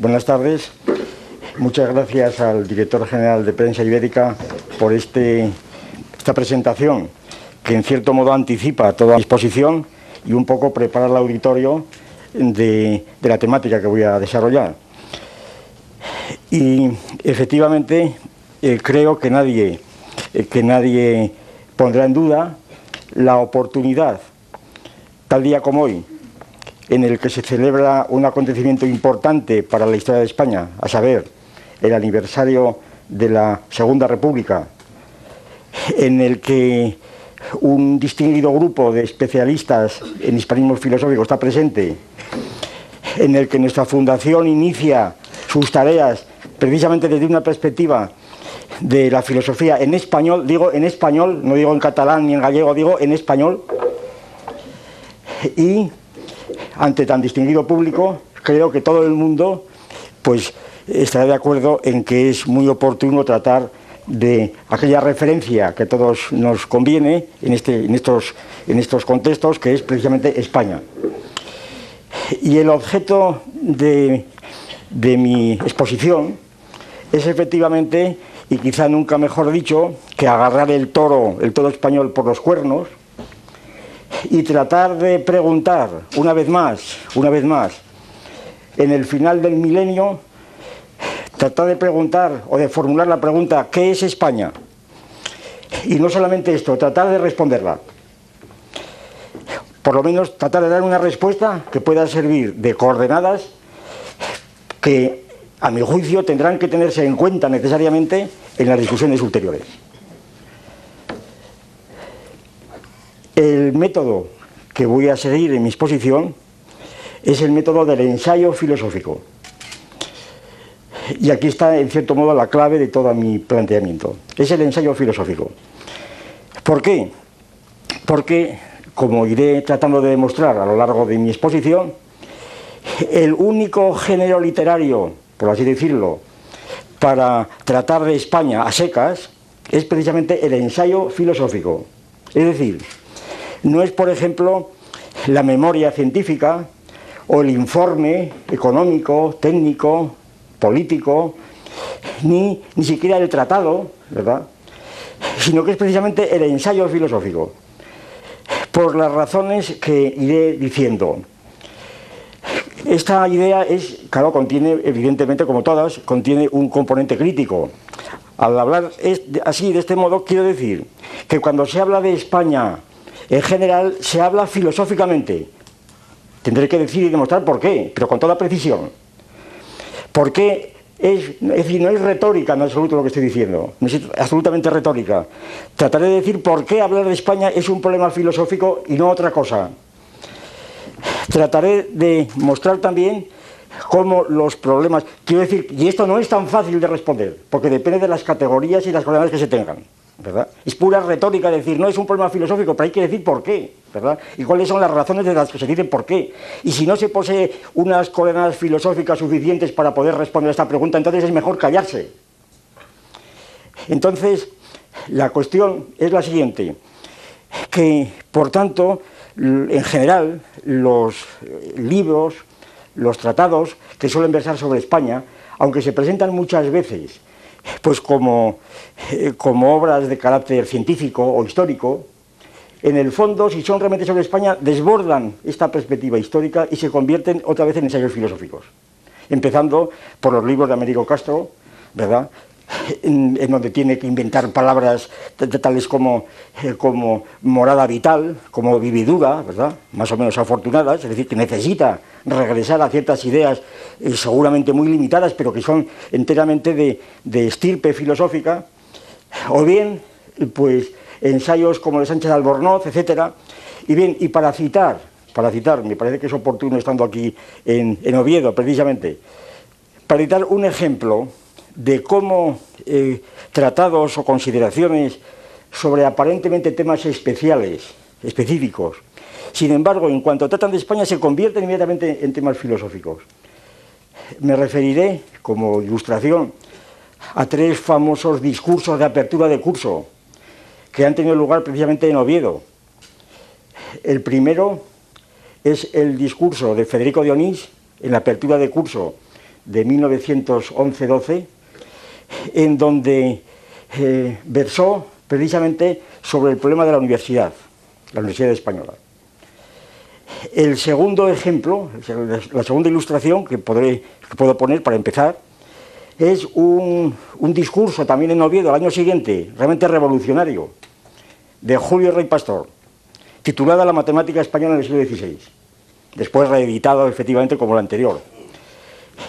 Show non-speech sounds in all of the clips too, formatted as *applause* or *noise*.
Buenas tardes. Muchas gracias al director general de Prensa Ibérica por este, esta presentación que en cierto modo anticipa toda exposición y un poco prepara el auditorio de, de la temática que voy a desarrollar. Y efectivamente eh, creo que nadie, eh, que nadie pondrá en duda la oportunidad, tal día como hoy, en el que se celebra un acontecimiento importante para la historia de España, a saber, el aniversario de la Segunda República, en el que un distinguido grupo de especialistas en hispanismo filosófico está presente, en el que nuestra fundación inicia sus tareas precisamente desde una perspectiva de la filosofía en español, digo en español, no digo en catalán ni en gallego, digo en español, y ante tan distinguido público, creo que todo el mundo pues estará de acuerdo en que es muy oportuno tratar de aquella referencia que a todos nos conviene en, este, en, estos, en estos contextos, que es precisamente España. Y el objeto de, de mi exposición es efectivamente, y quizá nunca mejor dicho, que agarrar el toro, el toro español por los cuernos y tratar de preguntar una vez más, una vez más, en el final del milenio, tratar de preguntar o de formular la pregunta, ¿qué es España? Y no solamente esto, tratar de responderla. Por lo menos tratar de dar una respuesta que pueda servir de coordenadas que, a mi juicio, tendrán que tenerse en cuenta necesariamente en las discusiones ulteriores. El método que voy a seguir en mi exposición es el método del ensayo filosófico. Y aquí está, en cierto modo, la clave de todo mi planteamiento. Es el ensayo filosófico. ¿Por qué? Porque, como iré tratando de demostrar a lo largo de mi exposición, el único género literario, por así decirlo, para tratar de España a secas, es precisamente el ensayo filosófico. Es decir, no es, por ejemplo, la memoria científica o el informe económico, técnico, político, ni, ni siquiera el tratado, ¿verdad? Sino que es precisamente el ensayo filosófico, por las razones que iré diciendo. Esta idea es, claro, contiene, evidentemente, como todas, contiene un componente crítico. Al hablar así, de este modo, quiero decir que cuando se habla de España en general se habla filosóficamente. Tendré que decir y demostrar por qué, pero con toda precisión. Porque es, es decir, no es retórica en absoluto lo que estoy diciendo, no es absolutamente retórica. Trataré de decir por qué hablar de España es un problema filosófico y no otra cosa. Trataré de mostrar también cómo los problemas, quiero decir, y esto no es tan fácil de responder, porque depende de las categorías y las coordenadas que se tengan. Es pura retórica decir, no es un problema filosófico, pero hay que decir por qué, ¿verdad? Y cuáles son las razones de las que se dicen por qué. Y si no se posee unas coordenadas filosóficas suficientes para poder responder a esta pregunta, entonces es mejor callarse. Entonces, la cuestión es la siguiente, que, por tanto, en general, los libros, los tratados que suelen versar sobre España, aunque se presentan muchas veces pues como, eh, como obras de carácter científico o histórico, en el fondo, si son realmente sobre España, desbordan esta perspectiva histórica y se convierten otra vez en ensayos filosóficos. Empezando por los libros de Américo Castro, ¿verdad? En, donde tiene que inventar palabras tales como, eh, como morada vital, como vividura, ¿verdad? más o menos afortunadas, es decir, que necesita regresar a ciertas ideas eh, seguramente muy limitadas, pero que son enteramente de, de estirpe filosófica, o bien, pues, ensayos como de Sánchez Albornoz, etc. Y bien, y para citar, para citar, me parece que es oportuno estando aquí en, en Oviedo, precisamente, para citar un ejemplo de cómo eh, tratados o consideraciones sobre aparentemente temas especiales, específicos, sin embargo, en cuanto tratan de España, se convierten inmediatamente en temas filosóficos. Me referiré, como ilustración, a tres famosos discursos de apertura de curso que han tenido lugar precisamente en Oviedo. El primero es el discurso de Federico Dionís en la apertura de curso de 1911-12, en donde eh, versó precisamente sobre el problema de la universidad, la Universidad Española. El segundo ejemplo, la segunda ilustración que, puedo poner para empezar, es un, discurso también en Oviedo al año siguiente, realmente revolucionario, de Julio Rey Pastor, titulada La matemática española en el siglo XVI, después reeditado efectivamente como el anterior.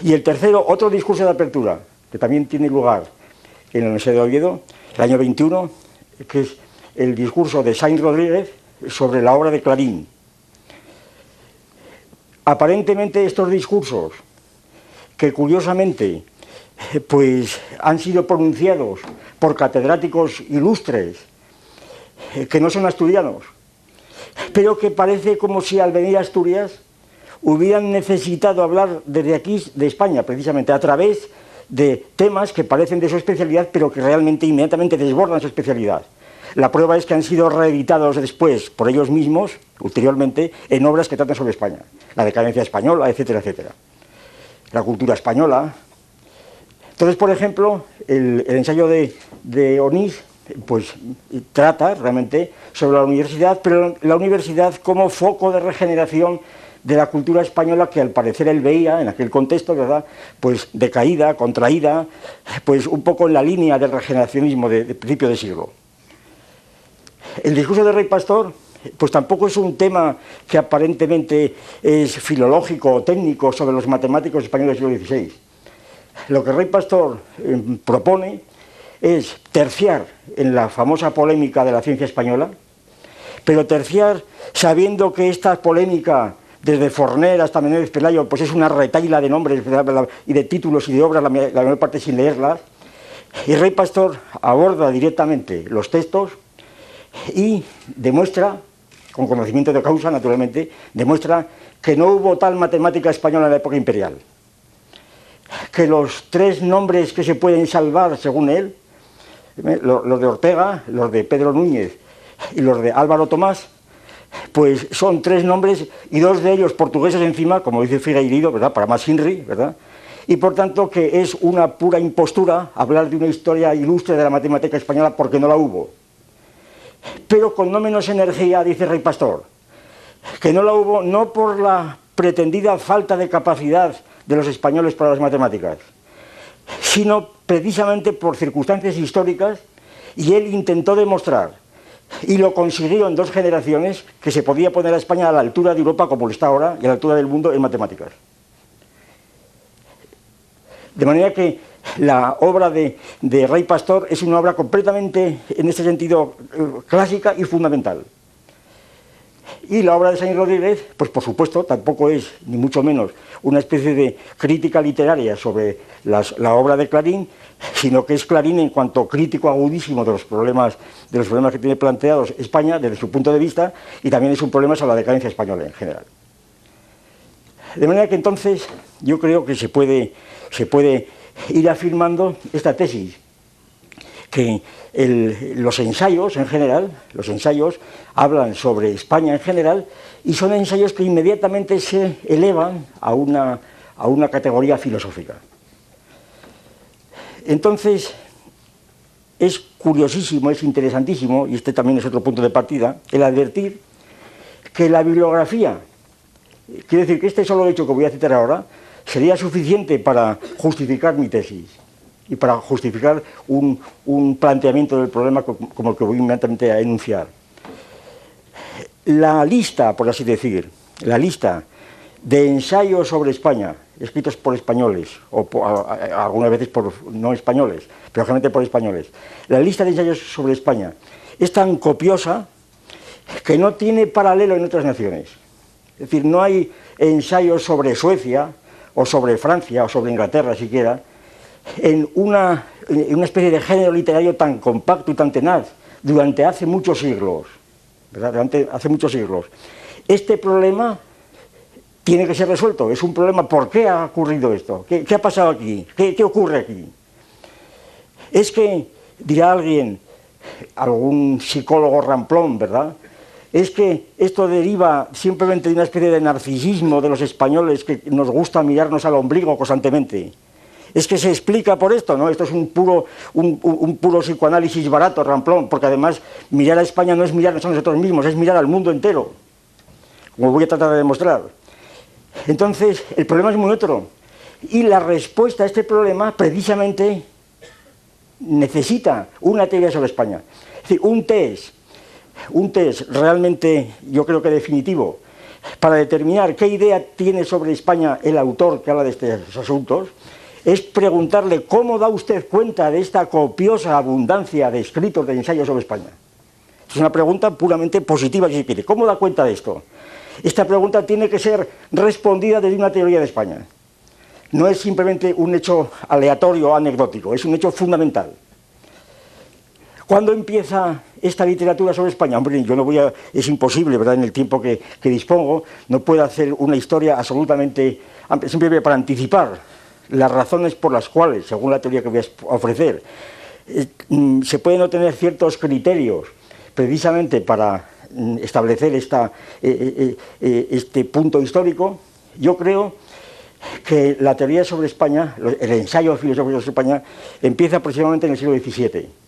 Y el tercero, otro discurso de apertura, que también tiene lugar en la Universidad de Oviedo, el año 21, que es el discurso de Sainz Rodríguez sobre la obra de Clarín. Aparentemente estos discursos, que curiosamente pues han sido pronunciados por catedráticos ilustres que no son asturianos, pero que parece como si al venir a Asturias hubieran necesitado hablar desde aquí, de España, precisamente, a través de temas que parecen de su especialidad, pero que realmente inmediatamente desbordan su especialidad. La prueba es que han sido reeditados después por ellos mismos, ulteriormente, en obras que tratan sobre España. La decadencia española, etcétera, etcétera. La cultura española, entonces, por ejemplo, el, ensayo de, de Onís pues, trata realmente sobre la universidad, pero la universidad como foco de regeneración de la cultura española que al parecer él veía en aquel contexto, ¿verdad? Pues decaída, contraída, pues un poco en la línea del regeneracionismo de, principio de siglo. El discurso de Rey Pastor, pues tampoco es un tema que aparentemente es filológico o técnico sobre los matemáticos españoles del siglo XVI lo que Rey Pastor eh, propone es terciar en la famosa polémica de la ciencia española, pero terciar sabiendo que esta polémica, desde Forner hasta Menéndez Pelayo, pues es una retaila de nombres y de títulos y de obras, la, mayor parte sin leerlas, y Rey Pastor aborda directamente los textos y demuestra, con conocimiento de causa naturalmente, demuestra que no hubo tal matemática española en la época imperial. Que los tres nombres que se pueden salvar, según él, eh, los de Ortega, los de Pedro Núñez y los de Álvaro Tomás, pues son tres nombres y dos de ellos portugueses encima, como dice Figueiredo, ¿verdad? Para más Henry, ¿verdad? Y por tanto que es una pura impostura hablar de una historia ilustre de la matemática española porque no la hubo. Pero con no menos energía, dice Rey Pastor, que no la hubo no por la pretendida falta de capacidad de los españoles para las matemáticas, sino precisamente por circunstancias históricas y él intentó demostrar, y lo consiguió en dos generaciones, que se podía poner a España a la altura de Europa como lo está ahora y a la altura del mundo en matemáticas. De manera que la obra de, de Rey Pastor es una obra completamente, en este sentido, eh, clásica y fundamental. Y la obra de Sainz Rodríguez, pues por supuesto, tampoco es, ni mucho menos, una especie de crítica literaria sobre la obra de Clarín, sino que es Clarín en cuanto crítico agudísimo de los problemas, de los problemas que tiene planteados España desde su punto de vista, y también es un problema sobre la decadencia española en general. De manera que entonces yo creo que se puede, se puede ir afirmando esta tesis, que los ensayos en general, los ensayos hablan sobre España en general y son ensayos que inmediatamente se elevan a una, a una categoría filosófica. Entonces, es curiosísimo, es interesantísimo, y este también es otro punto de partida, el advertir que la bibliografía, quiere decir que este solo hecho que voy a citar ahora, sería suficiente para justificar mi tesis y para justificar un, planteamiento del problema como el que voy inmediatamente a enunciar. La lista, por así decir, la lista de ensayos sobre España, escritos por españoles, o algunas veces por no españoles, pero generalmente por españoles, la lista de ensayos sobre España es tan copiosa que no tiene paralelo en otras naciones. Es decir, no hay ensayos sobre Suecia, o sobre Francia, o sobre Inglaterra siquiera, en una, especie de género literario tan compacto y tan tenaz durante hace muchos siglos. Durante hace muchos siglos. Este problema tiene que ser resuelto. Es un problema. ¿Por qué ha ocurrido esto? ¿Qué, ha pasado aquí? ¿Qué, ¿Qué, ocurre aquí? Es que, dirá alguien, algún psicólogo ramplón, ¿verdad? es que esto deriva simplemente de una especie de narcisismo de los españoles que nos gusta mirarnos al ombligo constantemente. Es que se explica por esto, ¿no? Esto es un puro, un, puro psicoanálisis barato, ramplón, porque además mirar a España no es mirarnos a nosotros mismos, es mirar al mundo entero, como voy a tratar de demostrar. Entonces, el problema es muy otro. Y la respuesta a este problema, precisamente, necesita una teoría sobre España. Es decir, un test un test realmente, yo creo que definitivo, para determinar qué idea tiene sobre España el autor que habla de estos asuntos, es preguntarle cómo da usted cuenta de esta copiosa abundancia de escritos de ensayos sobre España. Es una pregunta puramente positiva, si se quiere. ¿Cómo da cuenta de esto? Esta pregunta tiene que ser respondida desde una teoría de España. No es simplemente un hecho aleatorio o anecdótico, es un hecho fundamental. ¿Cuándo empieza esta literatura sobre España? Hombre, yo no voy a, es imposible, ¿verdad? En el tiempo que, dispongo, no puedo hacer una historia absolutamente, simplemente para anticipar las razones por las cuales, según la teoría que voy a ofrecer, eh, mm, se pueden obtener ciertos criterios precisamente para establecer esta, eh, eh, este punto histórico. Yo creo que la teoría sobre España, el ensayo filosófico sobre España, empieza aproximadamente en el siglo XVII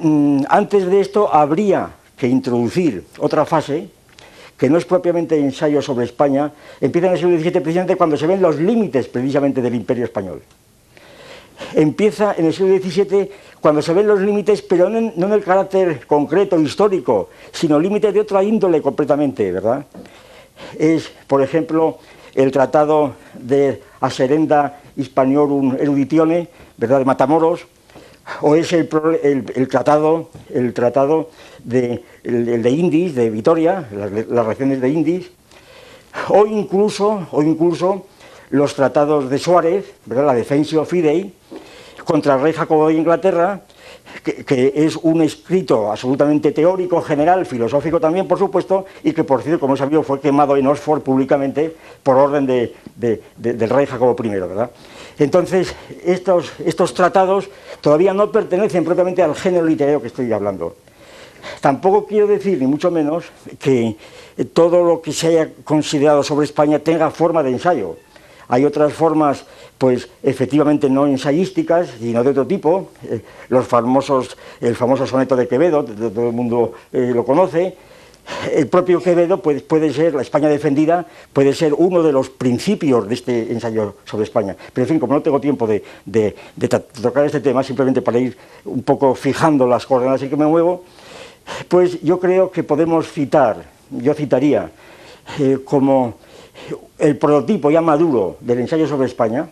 Mm, antes de esto habría que introducir otra fase que no es propiamente ensayo sobre España, empieza en el siglo XVII precisamente cuando se ven los límites precisamente del imperio español. Empieza en el siglo XVII cuando se ven los límites, pero no en, el carácter concreto, histórico, sino límites de otra índole completamente, ¿verdad? Es, por ejemplo, el tratado de Aserenda Hispaniorum Eruditione, ¿verdad?, de Matamoros, o es el, tratado, el tratado de, el, de Indis, de Vitoria, las, regiones de Indis, o incluso, o incluso los tratados de Suárez, ¿verdad? la Defensio Fidei, contra el rey Jacobo de Inglaterra, que, es un escrito absolutamente teórico, general, filosófico también, por supuesto, y que, por cierto, como he sabido, fue quemado en Oxford públicamente por orden del rey Jacobo I, ¿verdad? Entonces, estos, estos tratados todavía no pertenecen propiamente al género literario que estoy hablando. Tampoco quiero decir, ni mucho menos, que todo lo que se haya considerado sobre España tenga forma de ensayo. Hay otras formas, pues efectivamente no ensayísticas, sino de otro tipo. Eh, los famosos, el famoso soneto de Quevedo, todo el mundo eh, lo conoce, el propio Quevedo puede, puede, ser, la España defendida, puede ser uno de los principios de este ensayo sobre España. Pero en fin, como no tengo tiempo de, tocar este tema, simplemente para ir un poco fijando las coordenadas en que me muevo, pues yo creo que podemos citar, yo citaría eh, como el prototipo ya maduro del ensayo sobre España,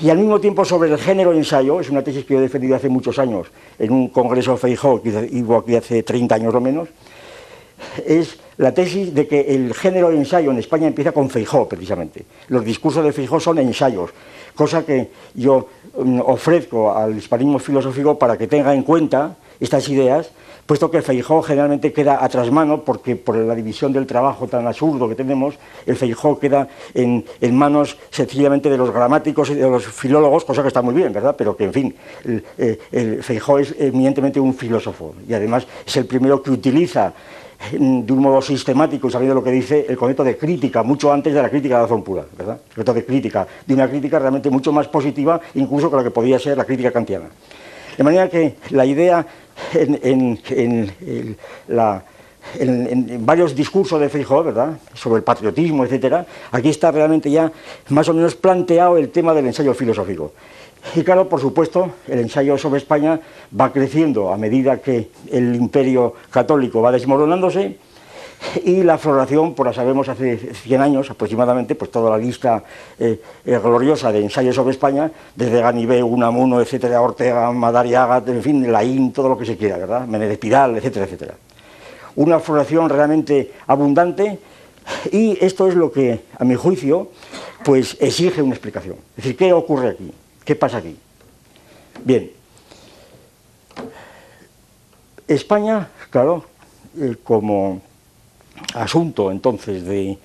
y al mismo tiempo sobre el género ensayo, es una tesis que yo he defendido hace muchos años en un congreso Feijó que hubo aquí hace 30 años o menos, es la tesis de que el género de ensayo en España empieza con Feijó, precisamente. Los discursos de Feijó son ensayos, cosa que yo mm, ofrezco al hispanismo filosófico para que tenga en cuenta estas ideas, puesto que el Feijó generalmente queda a trasmano, porque por la división del trabajo tan absurdo que tenemos, el Feijó queda en, manos sencillamente de los gramáticos y de los filólogos, cosa que está muy bien, ¿verdad? Pero que, en fin, el, eh, el Feijó es eminentemente un filósofo y además es el primero que utiliza de un modo sistemático, sabiendo lo que dice el concepto de crítica, mucho antes de la crítica de la razón pura, ¿verdad? El concepto de crítica, de una crítica realmente mucho más positiva, incluso que la que podía ser la crítica kantiana. De manera que la idea en, varios discursos de Feijóo, ¿verdad?, sobre el patriotismo, etcétera, aquí está realmente ya más o menos planteado el tema del ensayo filosófico. Y claro, por supuesto, el ensayo sobre España va creciendo a medida que el imperio católico va desmoronándose *laughs* y la floración, por la sabemos hace 100 años aproximadamente, pues toda la lista eh, eh, gloriosa de ensayos sobre España, desde Ganibé, Unamuno, etcétera, Ortega, Madariaga, en fin, Laín, todo lo que se quiera, ¿verdad? Menéndez Pidal, etcétera, etcétera. Una floración realmente abundante y esto es lo que, a mi juicio, pues exige una explicación. Es decir, ¿qué ocurre aquí? ¿Qué pasa aquí? Bien, España, claro, eh, como asunto entonces de,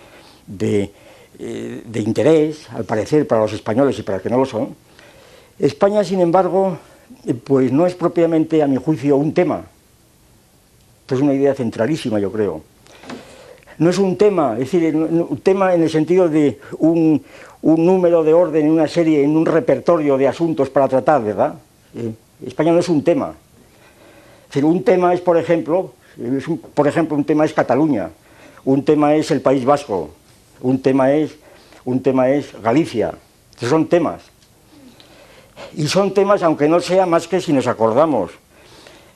eh, de, interés, al parecer, para los españoles y para los que no lo son, España, sin embargo, eh, pues no es propiamente, a mi juicio, un tema. Esto es una idea centralísima, yo creo. No es un tema, es decir, un tema en el sentido de un, número de orden en una serie, en un repertorio de asuntos para tratar, ¿verdad? Eh, España no es un tema. Es decir, un tema es, por ejemplo, por ejemplo, un tema es Cataluña, un tema es el País Vasco, un tema es, un tema es Galicia. Son temas. Y son temas, aunque no sea más que si nos acordamos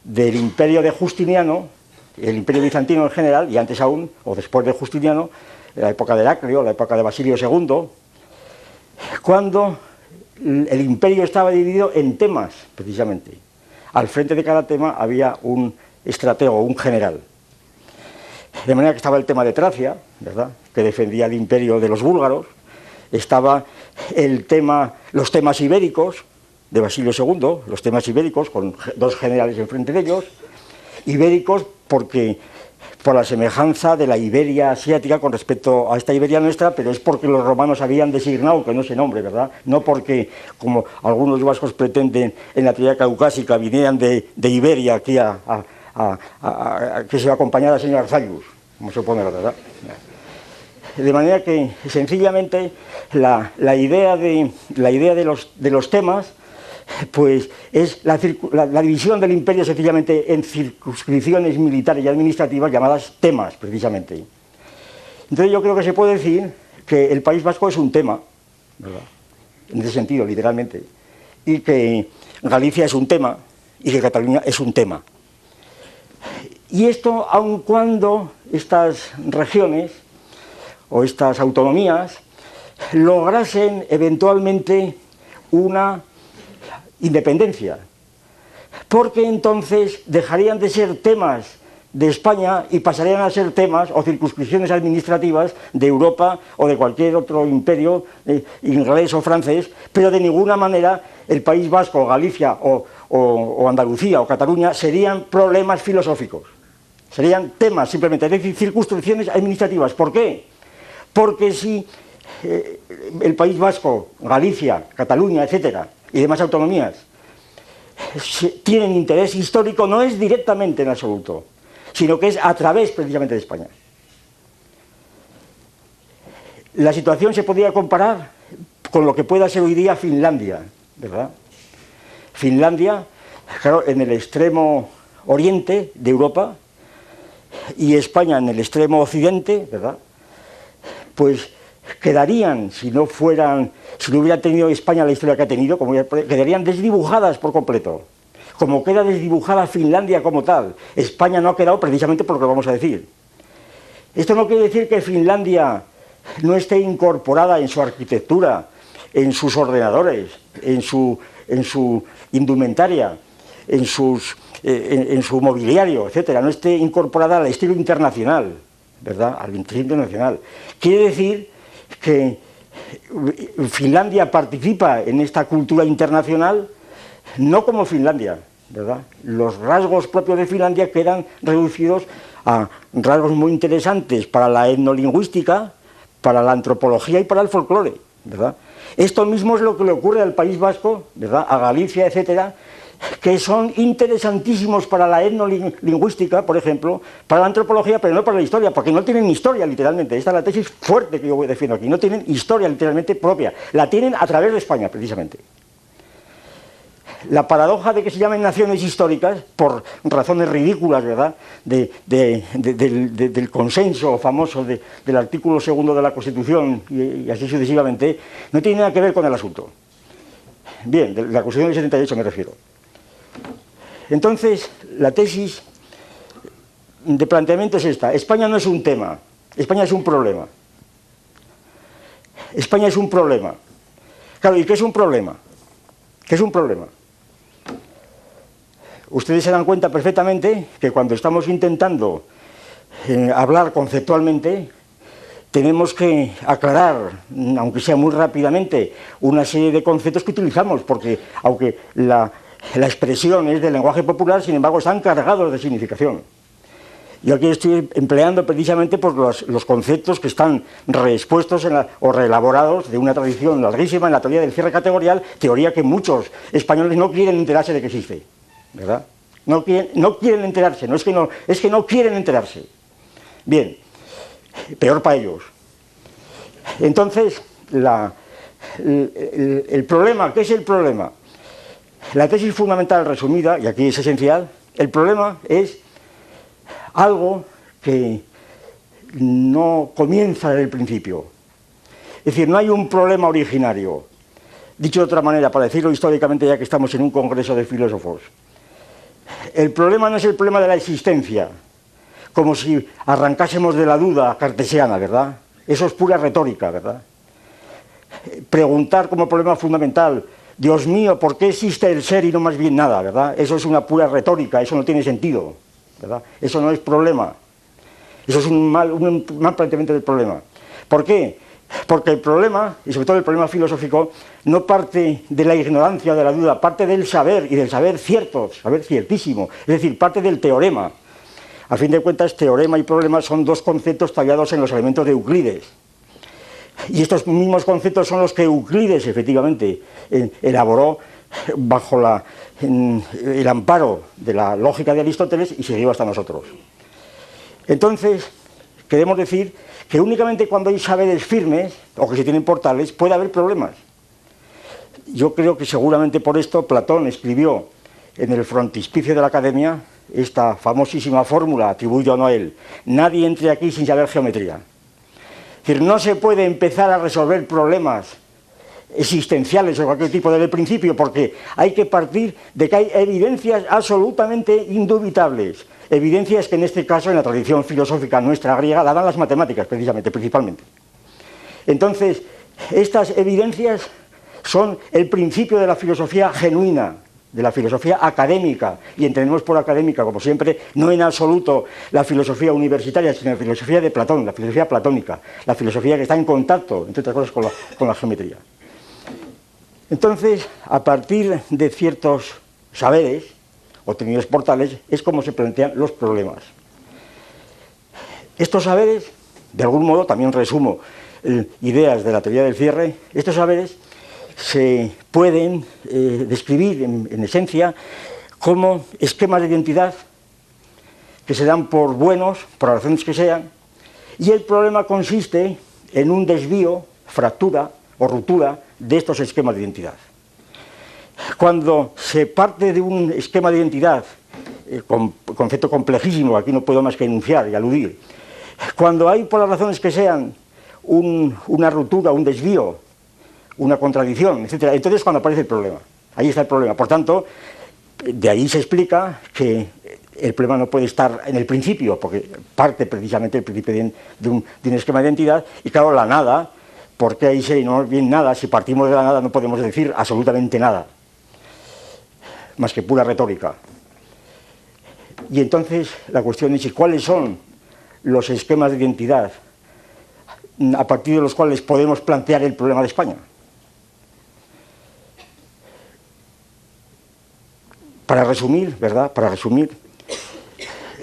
del imperio de Justiniano, el imperio bizantino en general, y antes aún, o después de Justiniano, la época de Heraclio, la época de Basilio II, cuando el imperio estaba dividido en temas, precisamente. Al frente de cada tema había un estratego, un general. De manera que estaba el tema de Tracia, ¿verdad? que defendía el imperio de los búlgaros, estaba el tema, los temas ibéricos de Basilio II, los temas ibéricos, con dos generales enfrente de ellos, ibéricos porque por la semejanza de la Iberia asiática con respecto a esta Iberia nuestra, pero es porque los romanos habían designado que no se nombre, ¿verdad? No porque, como algunos vascos pretenden en la teoría caucásica, vinieran de, Iberia aquí a, que se va a acompañar al señor Arzayus, como se pone, ¿verdad? De manera que, sencillamente, la, idea, de, la idea de, los, de los temas pues es la, división del imperio sencillamente en circunscripciones militares y administrativas llamadas temas, precisamente. Entonces yo creo que se puede decir que el País Vasco es un tema, ¿verdad? en ese sentido, literalmente, y que Galicia es un tema y que Cataluña es un tema. Y esto aun cuando estas regiones o estas autonomías lograsen eventualmente una independencia, porque entonces dejarían de ser temas de España y pasarían a ser temas o circunscripciones administrativas de Europa o de cualquier otro imperio eh, inglés o francés, pero de ninguna manera el País Vasco, Galicia o, Andalucía o Cataluña serían problemas filosóficos, serían temas simplemente, es decir, circunscripciones administrativas. ¿Por qué? Porque si eh, el País Vasco, Galicia, Cataluña, etcétera, y demás autonomías tienen interés histórico no es directamente en absoluto, sino que es a través precisamente de España. La situación se podría comparar con lo que pueda ser hoy día Finlandia, ¿verdad? Finlandia, claro, en el extremo oriente de Europa y España en el extremo occidente, ¿verdad? Pues quedarían, si no fueran, si no hubiera tenido España la historia que ha tenido, quedarían desdibujadas por completo. Como queda desdibujada Finlandia como tal. España no ha quedado precisamente por lo que vamos a decir. Esto no quiere decir que Finlandia no esté incorporada en su arquitectura, en sus ordenadores, en su, en su indumentaria, en, sus, eh, en, su mobiliario, etcétera, no esté incorporada al estilo internacional, ¿verdad? Al estilo internacional. Quiere decir que Finlandia participa en esta cultura internacional no como Finlandia, ¿verdad? Los rasgos propios de Finlandia quedan reducidos a rasgos muy interesantes para la etnolingüística, para la antropología y para el folclore, ¿verdad? Esto mismo es lo que le ocurre al País Vasco, ¿verdad? A Galicia, etcétera, que son interesantísimos para la etnolingüística, por ejemplo, para la antropología, pero no para la historia, porque no tienen historia literalmente. Esta es la tesis fuerte que yo defiendo aquí. No tienen historia literalmente propia. La tienen a través de España, precisamente. La paradoja de que se llamen naciones históricas, por razones ridículas, ¿verdad?, del, consenso famoso del artículo segundo de la Constitución y, y así sucesivamente, no tiene nada que ver con el asunto. Bien, de la Constitución del 78 me refiero. Entonces, la tesis de planteamiento es esta. España no es un tema, España es un problema. España es un problema. Claro, ¿y qué es un problema? ¿Qué es un problema? Ustedes se dan cuenta perfectamente que cuando estamos intentando eh, hablar conceptualmente, tenemos que aclarar, aunque sea muy rápidamente, una serie de conceptos que utilizamos, porque aunque la la expresión es del lenguaje popular, sin embargo están cargados de significación. Yo aquí estoy empleando precisamente por los, conceptos que están reexpuestos o reelaborados de una tradición larguísima en la teoría del cierre categorial, teoría que muchos españoles no quieren enterarse de que existe, ¿verdad? No quieren, no quieren enterarse, no es, que no es que no quieren enterarse. Bien, peor para ellos. Entonces, el, problema, ¿qué es el problema? La tesis fundamental resumida, y aquí es esencial, el problema es algo que no comienza desde el principio. Es decir, no hay un problema originario. Dicho de otra manera, para decirlo históricamente, ya que estamos en un congreso de filósofos, el problema no es el problema de la existencia, como si arrancásemos de la duda cartesiana, ¿verdad? Eso es pura retórica, ¿verdad? Preguntar como problema fundamental, Dios mío, ¿por qué existe el ser y no más bien nada, ¿verdad? Eso es una pura retórica, eso no tiene sentido, ¿verdad? Eso no es problema. Eso es un mal, un mal planteamiento del problema. ¿Por qué? Porque el problema, y sobre todo el problema filosófico, no parte de la ignorancia, de la duda, parte del saber y del saber cierto, saber ciertísimo, es decir, parte del teorema. A fin de cuentas, teorema y problema son dos conceptos tallados en los elementos de Euclides. Y estos mismos conceptos son los que Euclides, efectivamente, elaboró bajo el amparo de la lógica de Aristóteles y siguió hasta nosotros. Entonces, queremos decir que únicamente cuando hay saberes firmes, o que se tienen portales, puede haber problemas. Yo creo que seguramente por esto Platón escribió en el frontispicio de la academia esta famosísima fórmula atribuida a él, nadie entre aquí sin saber geometría. Decir, no se puede empezar a resolver problemas existenciales o cualquier tipo de principio, porque hay que partir de que hay evidencias absolutamente indubitables. Evidencias que en este caso, en la tradición filosófica nuestra griega, la dan las matemáticas, precisamente, principalmente. Entonces, estas evidencias son el principio de la filosofía genuina, de la filosofía académica, y entendemos por académica, como siempre, no en absoluto la filosofía universitaria, sino la filosofía de Platón, la filosofía platónica, la filosofía que está en contacto, entre otras cosas, con la, con la geometría. Entonces, a partir de ciertos saberes, obtenidos portales, es como se plantean los problemas. Estos saberes, de algún modo, también resumo eh, ideas de la teoría del cierre, estos saberes se pueden eh, describir en, esencia como esquemas de identidad que se dan por buenos, por razones que sean, y el problema consiste en un desvío, fractura o ruptura de estos esquemas de identidad. Cuando se parte de un esquema de identidad, eh, con, concepto complejísimo, aquí no puedo más que enunciar y aludir, cuando hay por las razones que sean una ruptura, un desvío una contradicción, etc. Entonces cuando aparece el problema, ahí está el problema. Por tanto, de ahí se explica que el problema no puede estar en el principio, porque parte precisamente el principio de un, esquema de identidad, y claro, la nada, porque ahí se no bien nada, si partimos de la nada no podemos decir absolutamente nada, más que pura retórica. Y entonces la cuestión es cuáles son los esquemas de identidad a partir de los cuales podemos plantear el problema de España. Para resumir, ¿verdad? Para resumir,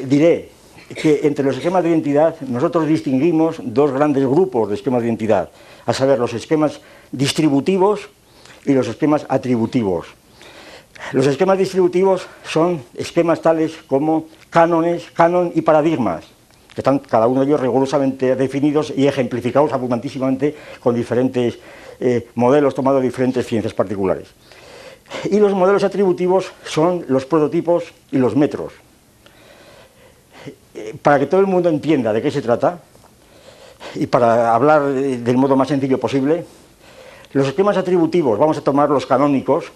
diré que entre los esquemas de identidad nosotros distinguimos dos grandes grupos de esquemas de identidad, a saber, los esquemas distributivos y los esquemas atributivos. Los esquemas distributivos son esquemas tales como cánones, canon y paradigmas, que están cada uno de ellos rigurosamente definidos y ejemplificados abundantísimamente con diferentes eh, modelos tomados de diferentes ciencias particulares. Y los modelos atributivos son los prototipos y los metros. Para que todo el mundo entienda de qué se trata, y para hablar del modo más sencillo posible, los esquemas atributivos, vamos a tomar los canónicos,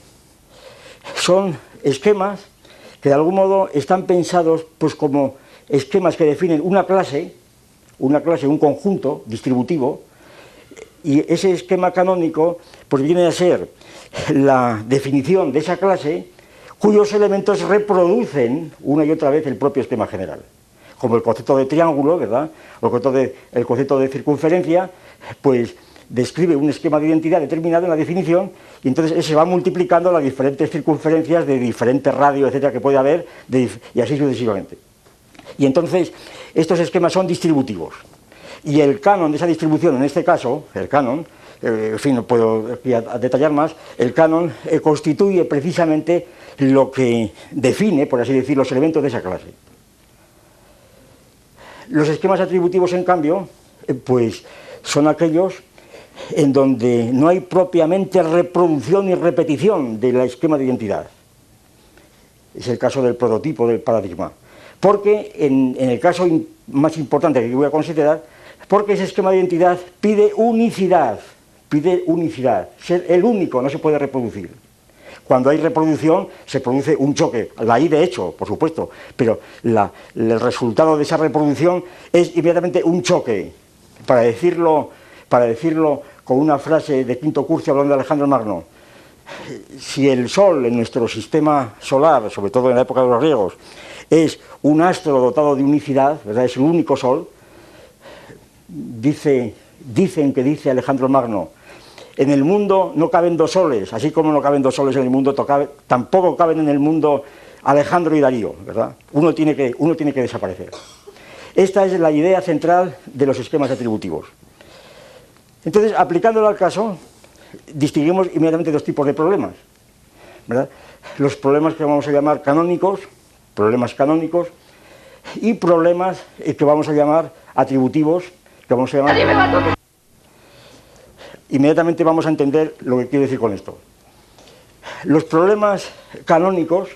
son esquemas que de algún modo están pensados pues, como esquemas que definen una clase, una clase, un conjunto distributivo, y ese esquema canónico pues viene a ser la definición de esa clase cuyos elementos reproducen una y otra vez el propio esquema general. Como el concepto de triángulo, ¿verdad? O el concepto de, circunferencia, pues describe un esquema de identidad determinado en la definición y entonces se va multiplicando las diferentes circunferencias de diferentes radios, etcétera, que puede haber y así sucesivamente. Y entonces estos esquemas son distributivos. Y el canon de esa distribución, en este caso, el canon, en fin, no puedo detallar más, el canon eh, constituye precisamente lo que define, por así decir, los elementos de esa clase. Los esquemas atributivos, en cambio, eh, pues son aquellos en donde no hay propiamente reproducción ni repetición del esquema de identidad. Es el caso del prototipo del paradigma. Porque en, el caso más importante que voy a considerar, porque ese esquema de identidad pide unicidad, pide unicidad, ser el único, no se puede reproducir. Cuando hay reproducción se produce un choque, la hay de hecho, por supuesto, pero el resultado de esa reproducción es inmediatamente un choque. Para decirlo, para decirlo con una frase de quinto curso hablando de Alejandro Magno, si el Sol en nuestro sistema solar, sobre todo en la época de los griegos, es un astro dotado de unicidad, ¿verdad? es el único Sol, dice, dicen que dice Alejandro Magno, en el mundo no caben dos soles, así como no caben dos soles en el mundo, tampoco caben en el mundo Alejandro y Darío, ¿verdad? Uno tiene que, uno tiene que desaparecer. Esta es la idea central de los esquemas atributivos. Entonces, aplicándolo al caso, distinguimos inmediatamente dos tipos de problemas. Los problemas que vamos a llamar canónicos, problemas canónicos, y problemas que vamos a llamar atributivos, que vamos a llamar... Inmediatamente vamos a entender lo que quiero decir con esto. Los problemas canónicos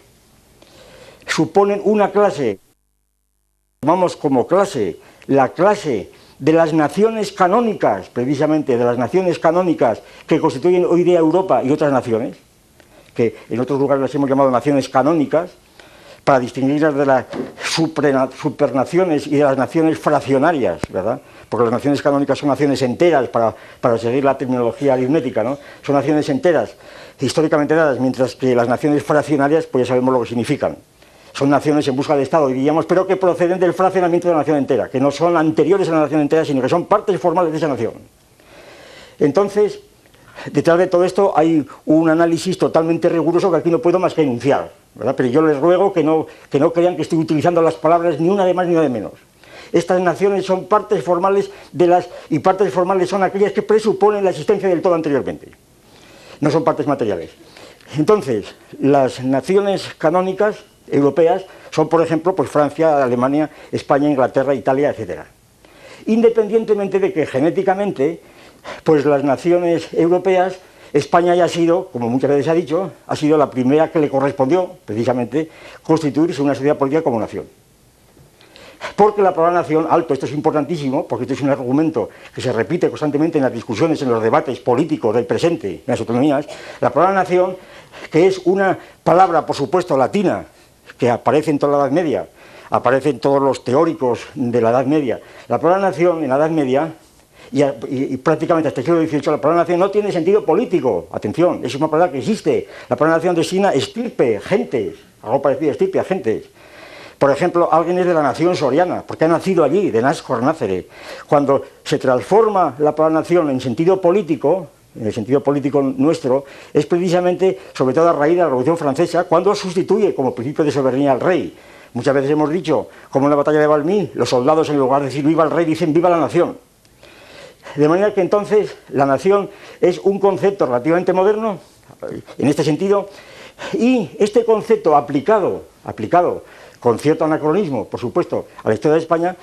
suponen una clase, llamamos como clase, la clase de las naciones canónicas, precisamente de las naciones canónicas que constituyen hoy día Europa y otras naciones, que en otros lugares las hemos llamado naciones canónicas, para distinguirlas de las supernaciones y de las naciones fraccionarias, ¿verdad? Porque las naciones canónicas son naciones enteras, para, para seguir la terminología aritmética, ¿no? Son naciones enteras, históricamente dadas, mientras que las naciones fraccionarias, pues ya sabemos lo que significan son naciones en busca de Estado, diríamos, pero que proceden del fraccionamiento de la nación entera, que no son anteriores a la nación entera, sino que son partes formales de esa nación. Entonces, detrás de todo esto hay un análisis totalmente riguroso que aquí no puedo más que enunciar, pero yo les ruego que no, que no crean que estoy utilizando las palabras ni una de más ni una de menos. Estas naciones son partes formales de las, y partes formales son aquellas que presuponen la existencia del todo anteriormente. No son partes materiales. Entonces, las naciones canónicas europeas son, por ejemplo, pues Francia, Alemania, España, Inglaterra, Italia, etc. Independientemente de que genéticamente, pues las naciones europeas, España ya ha sido, como muchas veces se ha dicho, ha sido la primera que le correspondió, precisamente, constituirse una sociedad política como nación. Porque la palabra nación, alto, esto es importantísimo, porque esto es un argumento que se repite constantemente en las discusiones, en los debates políticos del presente, en las autonomías, la palabra nación, que es una palabra, por supuesto, latina, que aparece en toda la Edad Media, aparece en todos los teóricos de la Edad Media. La palabra nación en la Edad Media, y, prácticamente hasta el siglo XVIII, la palabra nación no tiene sentido político. Atención, es una palabra que existe. La palabra nación designa estirpe, gentes, algo parecido a estirpe, gentes. Por ejemplo, alguien es de la nación soriana, porque ha nacido allí, de Nascor Nácere. Cuando se transforma la palabra nación en sentido político, en el sentido político nuestro, es precisamente, sobre todo a raíz de la Revolución Francesa, cuando sustituye como principio de soberanía al rey. Muchas veces hemos dicho, como en la batalla de Valmy, los soldados en lugar de decir viva el rey dicen viva la nación. De manera que entonces la nación es un concepto relativamente moderno, en este sentido, y este concepto aplicado, aplicado con cierto anacronismo, por supuesto, a la historia de España,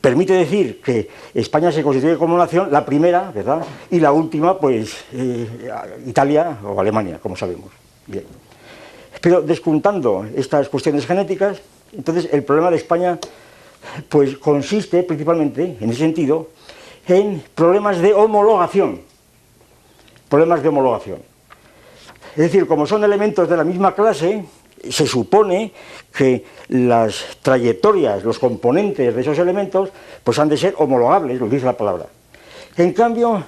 permite decir que España se constituye como nación, la primera, ¿verdad? Y la última, pues, eh, Italia o Alemania, como sabemos. Bien. Pero descontando estas cuestiones genéticas, entonces el problema de España, pues, consiste principalmente, en ese sentido, en problemas de homologación. Problemas de homologación. Es decir, como son elementos de la misma clase, se supone que las trayectorias, los componentes de esos elementos, pues han de ser homologables, lo dice la palabra. En cambio,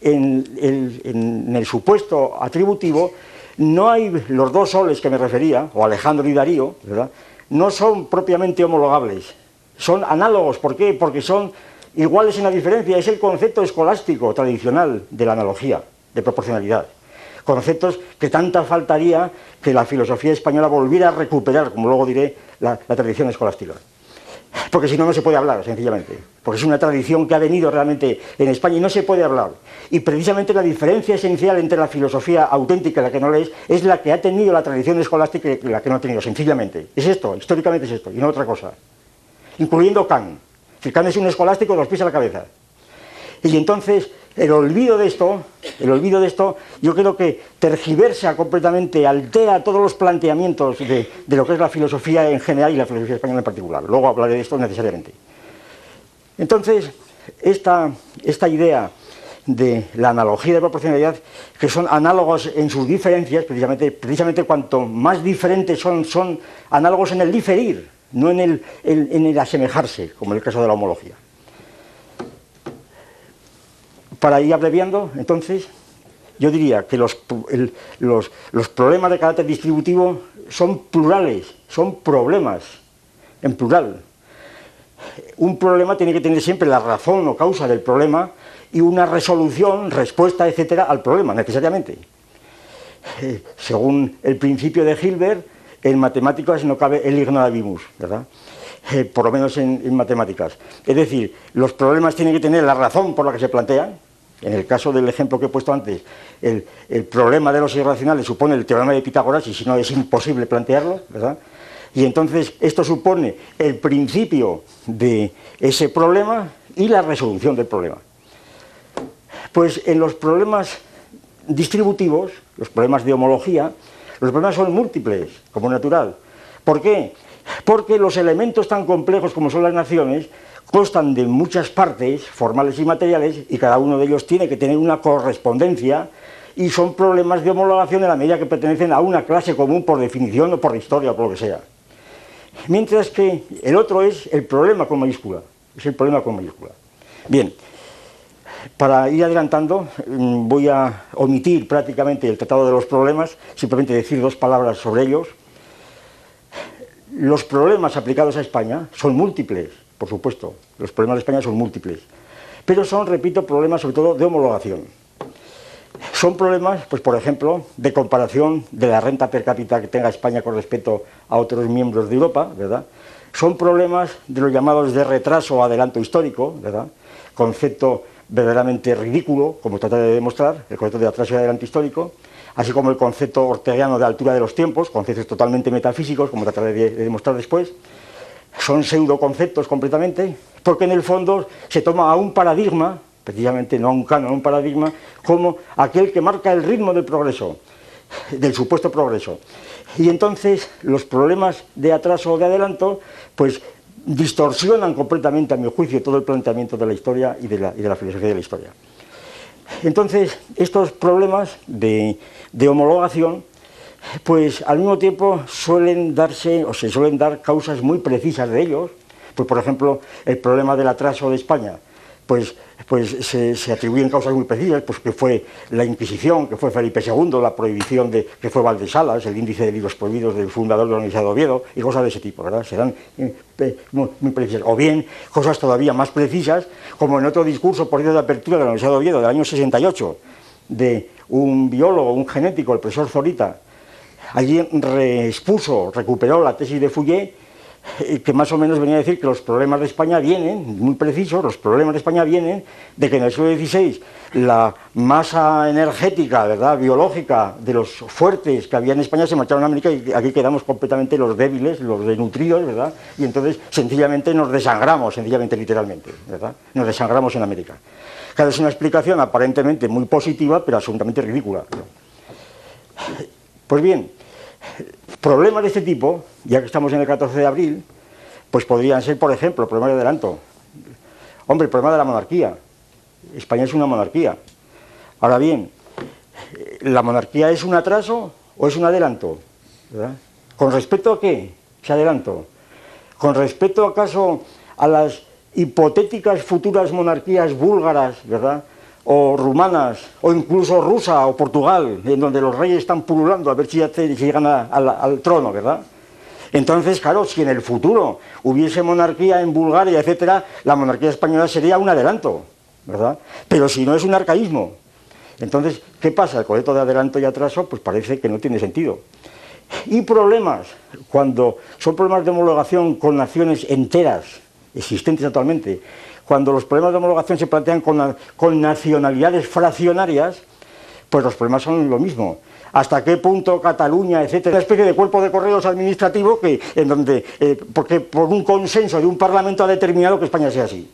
en el, supuesto atributivo, no hay los dos soles que me refería, o Alejandro y Darío, ¿verdad? no son propiamente homologables, son análogos. ¿Por qué? Porque son iguales en la diferencia, es el concepto escolástico tradicional de la analogía, de proporcionalidad conceptos que tanta faltaría que la filosofía española volviera a recuperar, como luego diré, la, tradición escolástica. porque si no, no se puede hablar, sencillamente. Porque es una tradición que ha venido realmente en España y no se puede hablar. Y precisamente la diferencia esencial entre la filosofía auténtica y la que no lees es la que ha tenido la tradición escolástica y la que no ha tenido, sencillamente. Es esto, históricamente es esto, y no otra cosa. Incluyendo Kant. Si Kant es un escolástico de los pies a la cabeza. Y entonces el olvido de esto, el olvido de esto, yo creo que tergiversa completamente, altera todos los planteamientos de, lo que es la filosofía en general y la filosofía española en particular. Luego hablaré de esto necesariamente. Entonces, esta, esta idea de la analogía de proporcionalidad, que son análogos en sus diferencias, precisamente, precisamente cuanto más diferentes son, son análogos en el diferir, no en el, en el asemejarse, como en el caso de la homología. Para ir abreviando, entonces, yo diría que los, los, problemas de carácter distributivo son plurales, son problemas, en plural. Un problema tiene que tener siempre la razón o causa del problema y una resolución, respuesta, etcétera, al problema, necesariamente. Eh, según el principio de Hilbert, en matemáticas no cabe el ignorabimus, ¿verdad? Eh, por lo menos en, en, matemáticas. Es decir, los problemas tienen que tener la razón por la que se plantean, en el caso del ejemplo que he puesto antes, el, problema de los irracionales supone el teorema de Pitágoras y si no es imposible plantearlo, ¿verdad? Y entonces esto supone el principio de ese problema y la resolución del problema. Pues en los problemas distributivos, los problemas de homología, los problemas son múltiples, como natural. ¿Por qué? Porque los elementos tan complejos como son las naciones constan de muchas partes, formales y materiales, y cada uno de ellos tiene que tener una correspondencia, y son problemas de homologación en la medida que pertenecen a una clase común por definición o por historia o por lo que sea. Mientras que el otro es el problema con mayúscula, es el problema con mayúscula. Bien, para ir adelantando, mm, voy a omitir prácticamente el tratado de los problemas, simplemente decir dos palabras sobre ellos. Los problemas aplicados a España son múltiples por supuesto, los problemas de España son múltiples, pero son, repito, problemas sobre todo de homologación. Son problemas, pues por ejemplo, de comparación de la renta per cápita que tenga España con respecto a otros miembros de Europa, ¿verdad? Son problemas de los llamados de retraso o adelanto histórico, ¿verdad? Concepto verdaderamente ridículo, como trataré de demostrar, el concepto de atraso y adelanto histórico, así como el concepto orteguiano de altura de los tiempos, conceptos totalmente metafísicos, como trataré de demostrar después, son pseudoconceptos completamente, porque en el fondo se toma a un paradigma, precisamente no a un canon, a un paradigma, como aquel que marca el ritmo del progreso, del supuesto progreso. Y entonces los problemas de atraso o de adelanto, pues distorsionan completamente, a mi juicio, todo el planteamiento de la historia y de la, y de la filosofía de la historia. Entonces, estos problemas de, de homologación pues al mismo tiempo suelen darse o se suelen dar causas muy precisas de ellos. Pues por ejemplo, el problema del atraso de España, pues, pues se, atribuyen causas muy precisas, pues que fue la Inquisición, que fue Felipe II, la prohibición de, que fue Valdesalas, el índice de libros prohibidos del fundador de la Universidad de Oviedo, y cosas de ese tipo, ¿verdad? Serán eh, muy, precisas. O bien cosas todavía más precisas, como en otro discurso, por de apertura de la Universidad de Oviedo del año 68, de un biólogo, un genético, el profesor Zorita, Allí reexpuso, recuperó la tesis de Fouillé, eh, que más o menos venía a decir que los problemas de España vienen, muy precisos, los problemas de España vienen de que en el siglo XVI la masa energética, ¿verdad?, biológica de los fuertes que había en España se marcharon a América y aquí quedamos completamente los débiles, los desnutridos, ¿verdad? Y entonces sencillamente nos desangramos, sencillamente literalmente, ¿verdad? Nos desangramos en América. Claro, es una explicación aparentemente muy positiva, pero absolutamente ridícula. Pues bien, Problemas de este tipo, ya que estamos en el 14 de abril, pues podrían ser, por ejemplo, problemas de adelanto. Hombre, el problema de la monarquía. España es una monarquía. Ahora bien, ¿la monarquía es un atraso o es un adelanto? ¿Con respecto a qué? ¿Ese adelanto? ¿Con respecto acaso a las hipotéticas futuras monarquías búlgaras, ¿verdad? O rumanas, o incluso rusa o Portugal, en donde los reyes están pululando a ver si, llegan al trono, ¿verdad? Entonces, claro, si en el futuro hubiese monarquía en Bulgaria, etcétera, la monarquía española sería un adelanto, ¿verdad? Pero si no es un arcaísmo. Entonces, ¿qué pasa? El concepto de adelanto y atraso, pues parece que no tiene sentido. Y problemas, cuando son problemas de homologación con naciones enteras, existentes actualmente, cuando los problemas de homologación se plantean con, nacionalidades fraccionarias, pues los problemas son lo mismo hasta qué punto Cataluña, etcétera, una especie de cuerpo de correos administrativo que, en donde, eh, porque por un consenso de un parlamento ha determinado que España sea así.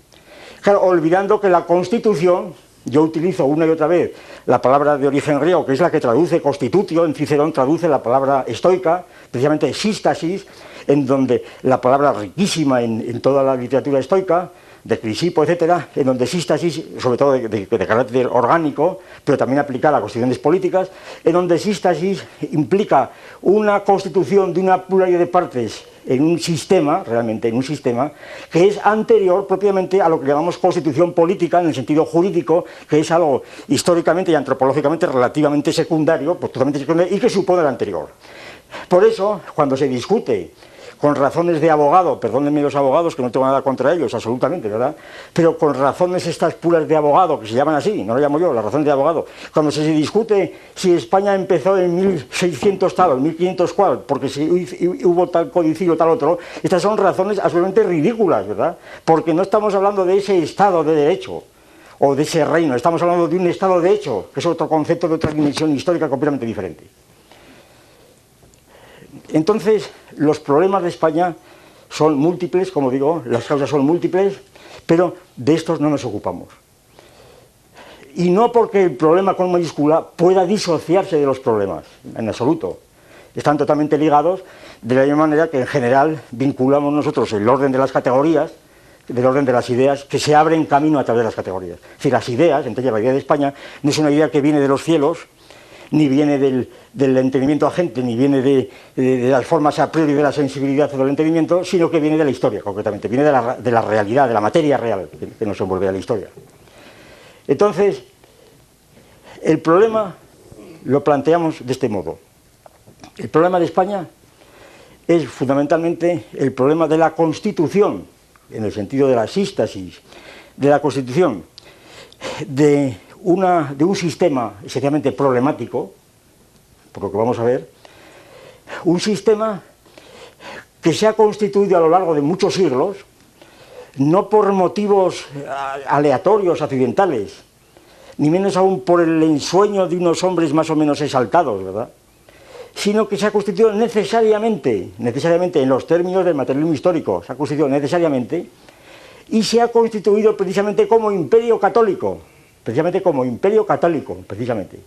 Claro, olvidando que la Constitución, yo utilizo una y otra vez la palabra de origen griego, que es la que traduce constitutio, en Cicerón traduce la palabra estoica, precisamente sístasis, en donde la palabra riquísima en toda la literatura estoica, de Crisipo, etcétera, en donde sístasis, sobre todo de, carácter orgánico, pero también aplicada a constituciones políticas, en donde sístasis implica una constitución de una pluralidad de partes en un sistema, realmente en un sistema, que es anterior propiamente a lo que llamamos constitución política en el sentido jurídico, que es algo históricamente y antropológicamente relativamente secundario, totalmente secundario, y que supone el anterior. Por eso, cuando se discute con razones de abogado, perdónenme los abogados que no tengo nada contra ellos, absolutamente, ¿verdad? Pero con razones estas puras de abogado, que se llaman así, no lo llamo yo, las razones de abogado, cuando se discute si España empezó en 1600 tal o 1500 cual, porque si hubo tal codicillo tal otro, estas son razones absolutamente ridículas, ¿verdad? Porque no estamos hablando de ese Estado de Derecho o de ese reino, estamos hablando de un Estado de hecho, que es otro concepto de otra dimensión histórica completamente diferente. Entonces, los problemas de España son múltiples, como digo, las causas son múltiples, pero de estos no nos ocupamos. Y no porque el problema con mayúscula pueda disociarse de los problemas, en absoluto. Están totalmente ligados, de la misma manera que en general vinculamos nosotros el orden de las categorías, del orden de las ideas, que se abren camino a través de las categorías. Decir, las ideas, entonces la idea de España, no es una idea que viene de los cielos, ni viene del, entendimiento agente, ni viene de, las formas a priori de la sensibilidad o del entendimiento, sino que viene de la historia, concretamente, viene de la, realidad, de la materia real que, nos envuelve a la historia. Entonces, el problema lo planteamos de este modo. El problema de España es fundamentalmente el problema de la Constitución, en el sentido de la sístasis de la Constitución, de de un sistema esencialmente problemático, por lo que vamos a ver, un sistema que se ha constituido a lo largo de muchos siglos, no por motivos aleatorios, accidentales, ni menos aún por el ensueño de unos hombres más o menos exaltados, ¿verdad? sino que se ha constituido necesariamente, necesariamente en los términos del materialismo histórico, se ha constituido necesariamente, y se ha constituido precisamente como imperio católico, precisamente como imperio católico, precisamente.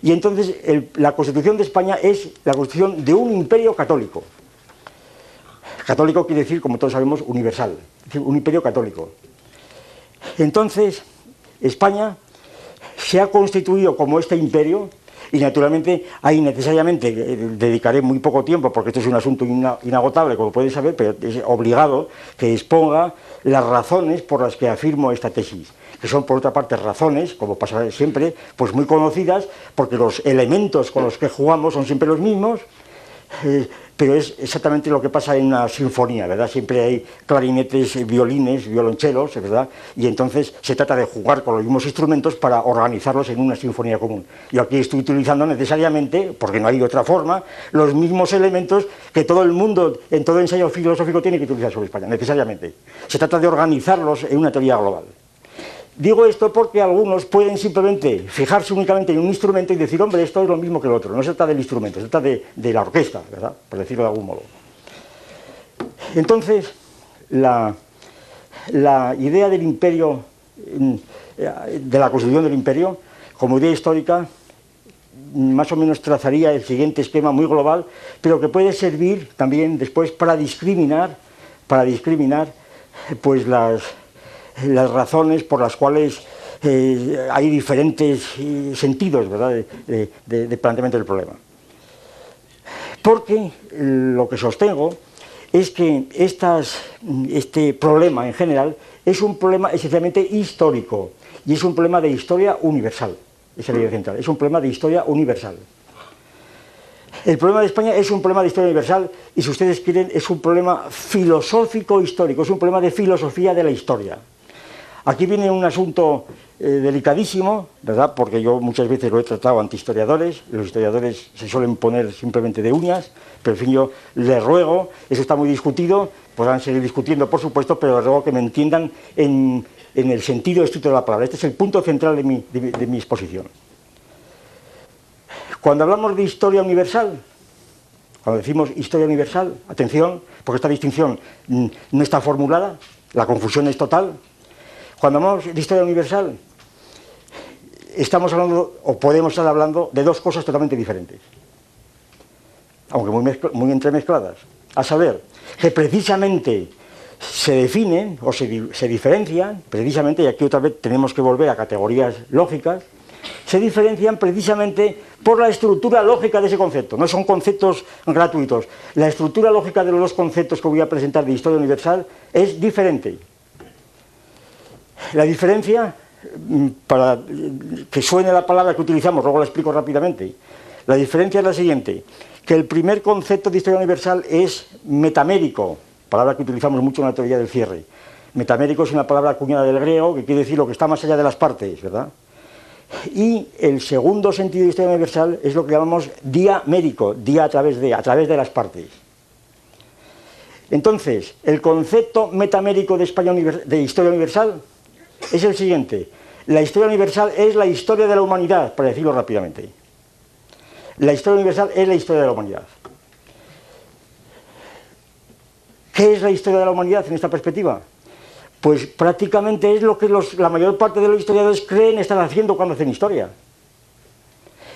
Y entonces la Constitución de España es la Constitución de un imperio católico. Católico quiere decir, como todos sabemos, universal, es decir, un imperio católico. Entonces, España se ha constituido como este imperio y naturalmente ahí necesariamente eh, dedicaré muy poco tiempo porque esto es un asunto inagotable, como podéis saber, pero es obligado que exponga las razones por las que afirmo esta tesis que son por otra parte razones, como pasa siempre, pues muy conocidas, porque los elementos con los que jugamos son siempre los mismos, eh, pero es exactamente lo que pasa en una sinfonía, ¿verdad? Siempre hay clarinetes, violines, violonchelos, ¿verdad? Y entonces se trata de jugar con los mismos instrumentos para organizarlos en una sinfonía común. Yo aquí estoy utilizando necesariamente, porque no hay otra forma, los mismos elementos que todo el mundo en todo ensayo filosófico tiene que utilizar sobre España, necesariamente. Se trata de organizarlos en una teoría global. Digo esto porque algunos pueden simplemente fijarse únicamente en un instrumento y decir, hombre, esto es lo mismo que el otro. No se trata del instrumento, se trata de, la orquesta, ¿verdad? Por decirlo de algún modo. Entonces, la, idea del imperio, de la constitución del imperio, como idea histórica, más o menos trazaría el siguiente esquema muy global, pero que puede servir también después para discriminar, para discriminar pues las las razones por las cuales eh, hay diferentes eh, sentidos ¿verdad? De, planteamiento del problema. Porque lo que sostengo es que este problema en general es un problema esencialmente histórico y es un problema de historia universal. Esa es la idea central. Es un problema de historia universal. El problema de España es un problema de historia universal y, si ustedes quieren, es un problema filosófico histórico, es un problema de filosofía de la historia Aquí viene un asunto eh, delicadísimo, ¿verdad? Porque yo muchas veces lo he tratado ante historiadores, los historiadores se suelen poner simplemente de uñas, pero en fin, yo les ruego, eso está muy discutido, podrán seguir discutiendo, por supuesto, pero les ruego que me entiendan en, el sentido estricto de la palabra. Este es el punto central de mi, de mi exposición. Cuando hablamos de historia universal, cuando decimos historia universal, atención, porque esta distinción no está formulada, la confusión es total. Cuando hablamos de historia universal, estamos hablando, o podemos estar hablando, de dos cosas totalmente diferentes, aunque muy, entremezcladas. A saber, que precisamente se definen o se, diferencian, precisamente, y aquí otra vez tenemos que volver a categorías lógicas, se diferencian precisamente por la estructura lógica de ese concepto. No son conceptos gratuitos. La estructura lógica de los dos conceptos que voy a presentar de historia universal es diferente. La diferencia, mm, para que suene la palabra que utilizamos, luego la explico rápidamente. La diferencia es la siguiente, que el primer concepto de historia universal es metamérico, palabra que utilizamos mucho en la teoría del cierre. Metamérico es una palabra acuñada del griego que quiere decir lo que está más allá de las partes, ¿verdad? Y el segundo sentido de historia universal es lo que llamamos diamérico, día a través de, a través de las partes. Entonces, el concepto metamérico de, de historia universal es el siguiente. La historia universal es la historia de la humanidad, para decirlo rápidamente. La historia universal es la historia de la humanidad. ¿Qué es la historia de la humanidad en esta perspectiva? pues prácticamente es lo que la mayor parte de los historiadores creen estar haciendo cuando hacen historia.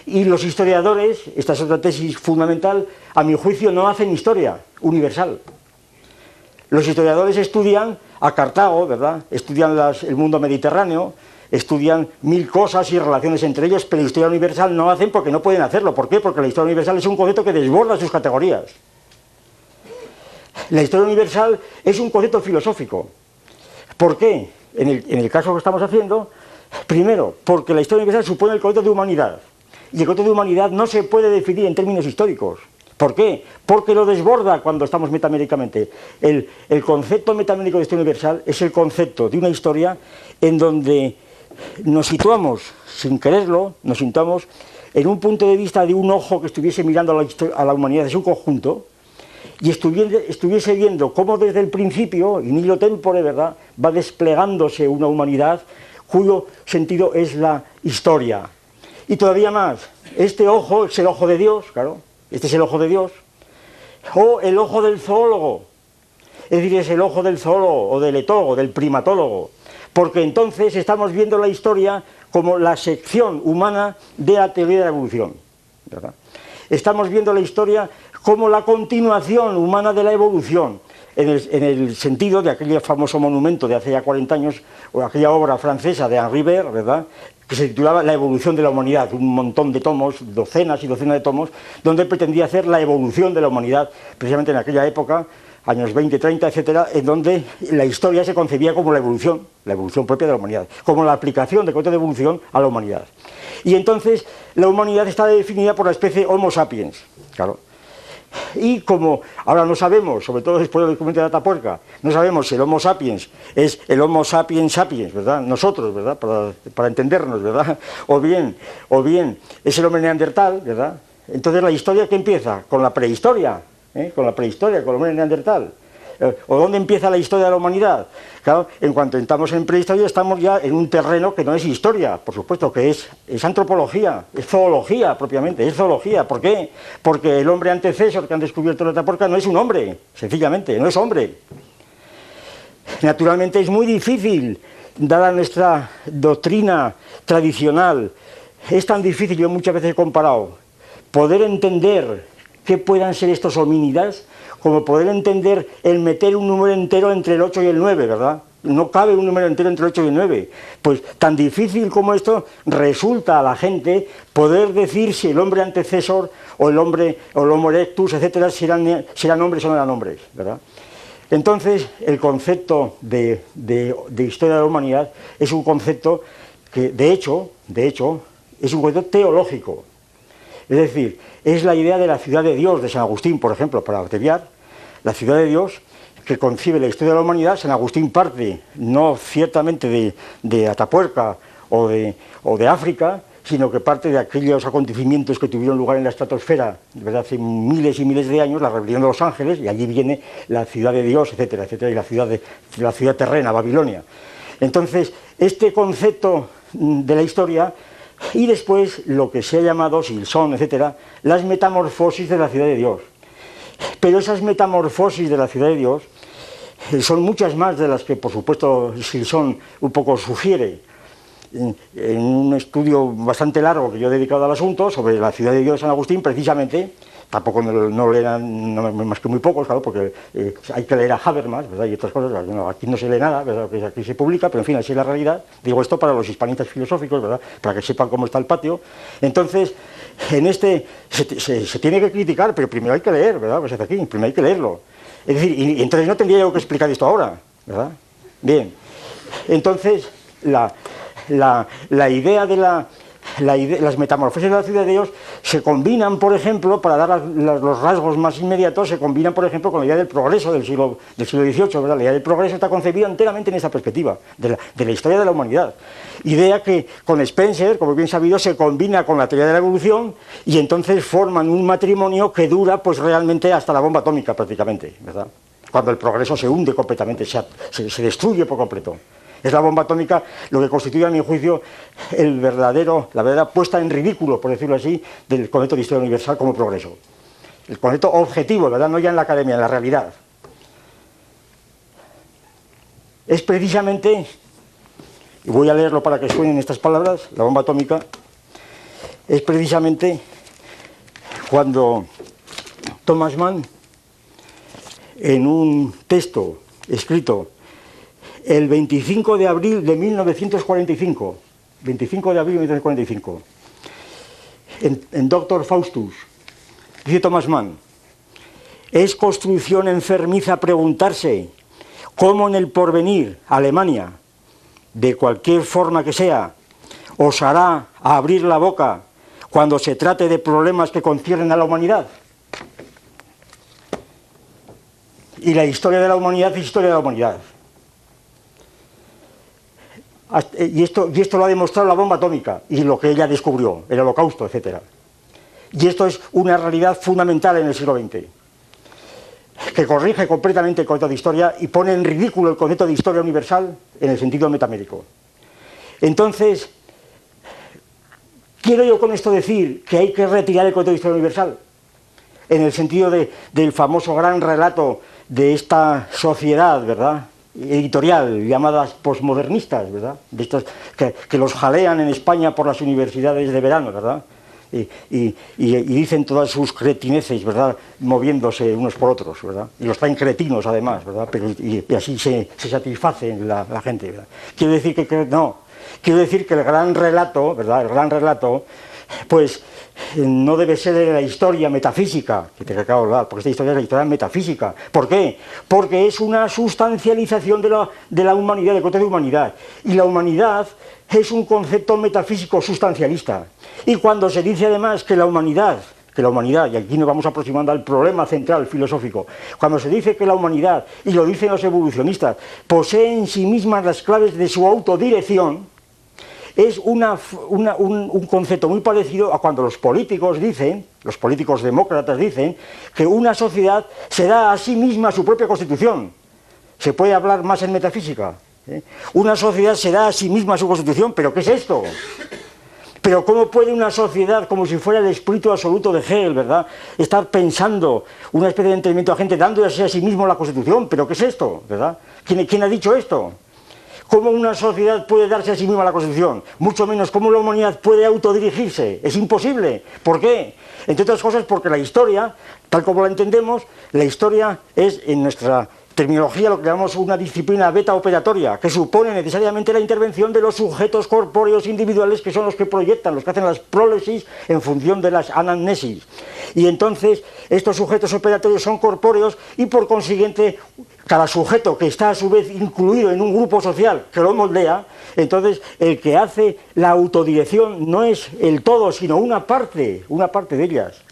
Y los historiadores, esta es otra tesis fundamental, a mi juicio no hacen historia universal. Los historiadores estudian a Cartago, ¿verdad? Estudian el mundo mediterráneo, estudian mil cosas y relaciones entre ellos, pero la historia universal no hacen porque no pueden hacerlo. ¿Por qué? Porque la historia universal es un concepto que desborda sus categorías. La historia universal es un concepto filosófico. ¿Por qué? En el, caso que estamos haciendo, primero, porque la historia universal supone el concepto de humanidad. Y el concepto de humanidad no se puede definir en términos históricos. ¿Por qué? Porque lo desborda cuando estamos metaméricamente. El, concepto metamérico de historia universal es el concepto de una historia en donde nos situamos, sin quererlo, nos situamos en un punto de vista de un ojo que estuviese mirando a la, a la humanidad en su conjunto, y estuviese, viendo cómo desde el principio, in hilo tempore, ¿verdad?, va desplegándose una humanidad cuyo sentido es la historia. Y todavía más, este ojo es el ojo de Dios, claro, este es el ojo de Dios, o el ojo del zoólogo, es decir, es el ojo del zoólogo o del etólogo, del primatólogo, porque entonces estamos viendo la historia como la sección humana de la teoría de la evolución. Estamos viendo la historia como la continuación humana de la evolución, en el, sentido de aquel famoso monumento de hace ya 40 años, o aquella obra francesa de Henri Ver, ¿verdad?, que se titulaba La evolución de la humanidad, un montón de tomos, docenas y docenas de tomos, donde pretendía hacer la evolución de la humanidad, precisamente en aquella época, años 20, 30, etcétera, en donde la historia se concebía como la evolución, la evolución propia de la humanidad, como la aplicación de concepto de evolución a la humanidad. Y entonces la humanidad está definida por la especie Homo sapiens, claro. Y como ahora no sabemos, sobre todo después del documento de Atapuerca, no sabemos si el Homo sapiens es el Homo sapiens sapiens, ¿verdad? Nosotros, ¿verdad? Para, entendernos, ¿verdad? O bien, o bien es el hombre neandertal, ¿verdad? Entonces la historia que empieza con la prehistoria, ¿eh? con la prehistoria, con el hombre neandertal. Eh, ¿O dónde empieza la historia de la humanidad? Claro, en cuanto entramos en prehistoria estamos ya en un terreno que no es historia, por supuesto, que es, es antropología, es zoología propiamente, es zoología. ¿Por qué? Porque el hombre antecesor que han descubierto la taporca no es un hombre, sencillamente, no es hombre. Naturalmente es muy difícil, dada nuestra doctrina tradicional, es tan difícil, yo muchas veces he comparado, poder entender qué puedan ser estos homínidas como poder entender el meter un número entero entre el 8 y el 9, ¿verdad? No cabe un número entero entre el 8 y el 9. Pues tan difícil como esto resulta a la gente poder decir si el hombre antecesor o el hombre o el Homo erectus, etcétera, si eran, hombres o no eran hombres, ¿verdad? Entonces, el concepto de, de historia de la humanidad es un concepto que, de hecho, de hecho, es un concepto teológico. Es decir, es la idea de la ciudad de Dios de San Agustín, por ejemplo, para abreviar, la ciudad de Dios, que concibe la historia de la humanidad, San Agustín parte, no ciertamente de, Atapuerca o de, África, sino que parte de aquellos acontecimientos que tuvieron lugar en la estratosfera ¿verdad? hace miles y miles de años, la rebelión de los ángeles, y allí viene la ciudad de Dios, etcétera, etcétera, y la ciudad, de, la ciudad terrena, Babilonia. Entonces, este concepto de la historia y después lo que se ha llamado Silson, etcétera, las metamorfosis de la ciudad de Dios. Pero esas metamorfosis de la ciudad de Dios eh, son muchas más de las que, por supuesto, Silson un poco sugiere en un estudio bastante largo que yo he dedicado al asunto sobre la ciudad de Dios de San Agustín, precisamente, tampoco no, no leerán más que muy pocos, claro, porque eh, hay que leer a Habermas, ¿verdad? Y otras cosas, aquí no se lee nada, ¿verdad? aquí se publica, pero en fin, así es la realidad. Digo esto para los hispanistas filosóficos, ¿verdad? Para que sepan cómo está el patio. Entonces, en este se, tiene que criticar, pero primero hay que leer, ¿verdad? Pues aquí, primero hay que leerlo. Es decir, y, entonces no tendría yo que explicar esto ahora, ¿verdad? Bien. Entonces, la, la, idea de la, las metamorfosis de la ciudad de Dios se combinan, por ejemplo, para dar los rasgos más inmediatos, se combinan, por ejemplo, con la idea del progreso del siglo, del XVIII. La idea del progreso está concebida enteramente en esa perspectiva, de la, historia de la humanidad. Idea que con Spencer, como bien sabido, se combina con la teoría de la evolución y entonces forman un matrimonio que dura pues realmente hasta la bomba atómica prácticamente, ¿verdad? cuando el progreso se hunde completamente, se destruye por completo. Es la bomba atómica lo que constituye, a mi juicio, el verdadero, la verdadera puesta en ridículo, por decirlo así, del concepto de historia universal como progreso. El concepto objetivo, ¿verdad? No ya en la academia, en la realidad. Es precisamente, y voy a leerlo para que suenen estas palabras, la bomba atómica, es precisamente cuando Thomas Mann, en un texto escrito el 25 de abril de 1945, 25 de abril de 1945, en, Doctor Faustus, dice Thomas Mann, es construcción enfermiza preguntarse cómo en el porvenir Alemania, de cualquier forma que sea, osará abrir la boca cuando se trate de problemas que conciernen a la humanidad. Y la historia de la humanidad es historia de la humanidad. Eh, y esto, y esto lo ha demostrado la bomba atómica y lo que ella descubrió, el holocausto, etc. Y esto es una realidad fundamental en el siglo XX, que corrige completamente el concepto de historia y pone en ridículo el concepto de historia universal en el sentido metamédico. Entonces, quiero yo con esto decir que hay que retirar el concepto de historia universal, en el sentido del famoso gran relato de esta sociedad, ¿verdad? Editorial llamadas posmodernistas, ¿verdad? De estos que, los jalean en España por las universidades de verano, ¿verdad? Y, dicen todas sus cretineces, ¿verdad? Moviéndose unos por otros, ¿verdad? Y los traen cretinos además, ¿verdad? Pero, y, así se, satisface la, gente, ¿verdad? Quiero decir que, no, quiero decir que el gran relato, ¿verdad? El gran relato, pues no debe ser de la historia metafísica, que te acabo de hablar, porque esta historia es la historia metafísica. ¿Por qué? Porque es una sustancialización de la, de la humanidad, del concepto de humanidad. Y la humanidad es un concepto metafísico sustancialista. Y cuando se dice además que la humanidad que la humanidad, y aquí nos vamos aproximando al problema central filosófico, cuando se dice que la humanidad, y lo dicen los evolucionistas, posee en sí mismas las claves de su autodirección, es un, concepto muy parecido a cuando los políticos dicen, los políticos demócratas dicen, que una sociedad se da a sí misma su propia constitución. Se puede hablar más en metafísica. ¿eh? Una sociedad se da a sí misma su constitución, pero ¿qué es esto? Pero ¿cómo puede una sociedad, como si fuera el espíritu absoluto de Hegel, ¿verdad?, estar pensando una especie de entendimiento a gente, dándose a sí mismo la constitución? ¿Pero qué es esto, verdad? quién ha dicho esto? Cómo una sociedad puede darse a sí misma la Constitución, mucho menos cómo la humanidad puede autodirigirse. Es imposible. ¿Por qué? Entre otras cosas porque la historia, tal como la entendemos, la historia es en nuestra terminología lo que llamamos una disciplina beta operatoria, que supone necesariamente la intervención de los sujetos corpóreos individuales que son los que proyectan, los que hacen las prólesis en función de las anamnesis. Y entonces estos sujetos operatorios son corpóreos y por consiguiente cada sujeto que está a su vez incluido en un grupo social que lo moldea, entonces el que hace la autodirección no es el todo, sino una parte, una parte de ellas.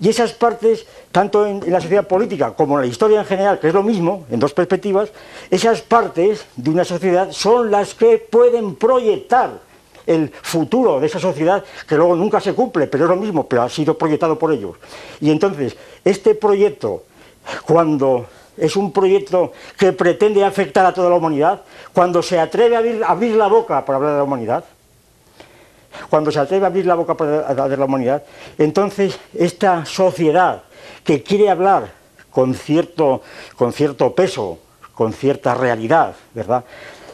Y esas partes, tanto en, la sociedad política como en la historia en general, que es lo mismo, en dos perspectivas, esas partes de una sociedad son las que pueden proyectar el futuro de esa sociedad, que luego nunca se cumple, pero es lo mismo, pero ha sido proyectado por ellos. Y entonces, este proyecto, cuando es un proyecto que pretende afectar a toda la humanidad, cuando se atreve a abrir, la boca para hablar de la humanidad, cuando se atreve a abrir la boca para hablar de la humanidad, entonces esta sociedad que quiere hablar con cierto, con cierto peso, con cierta realidad, ¿verdad?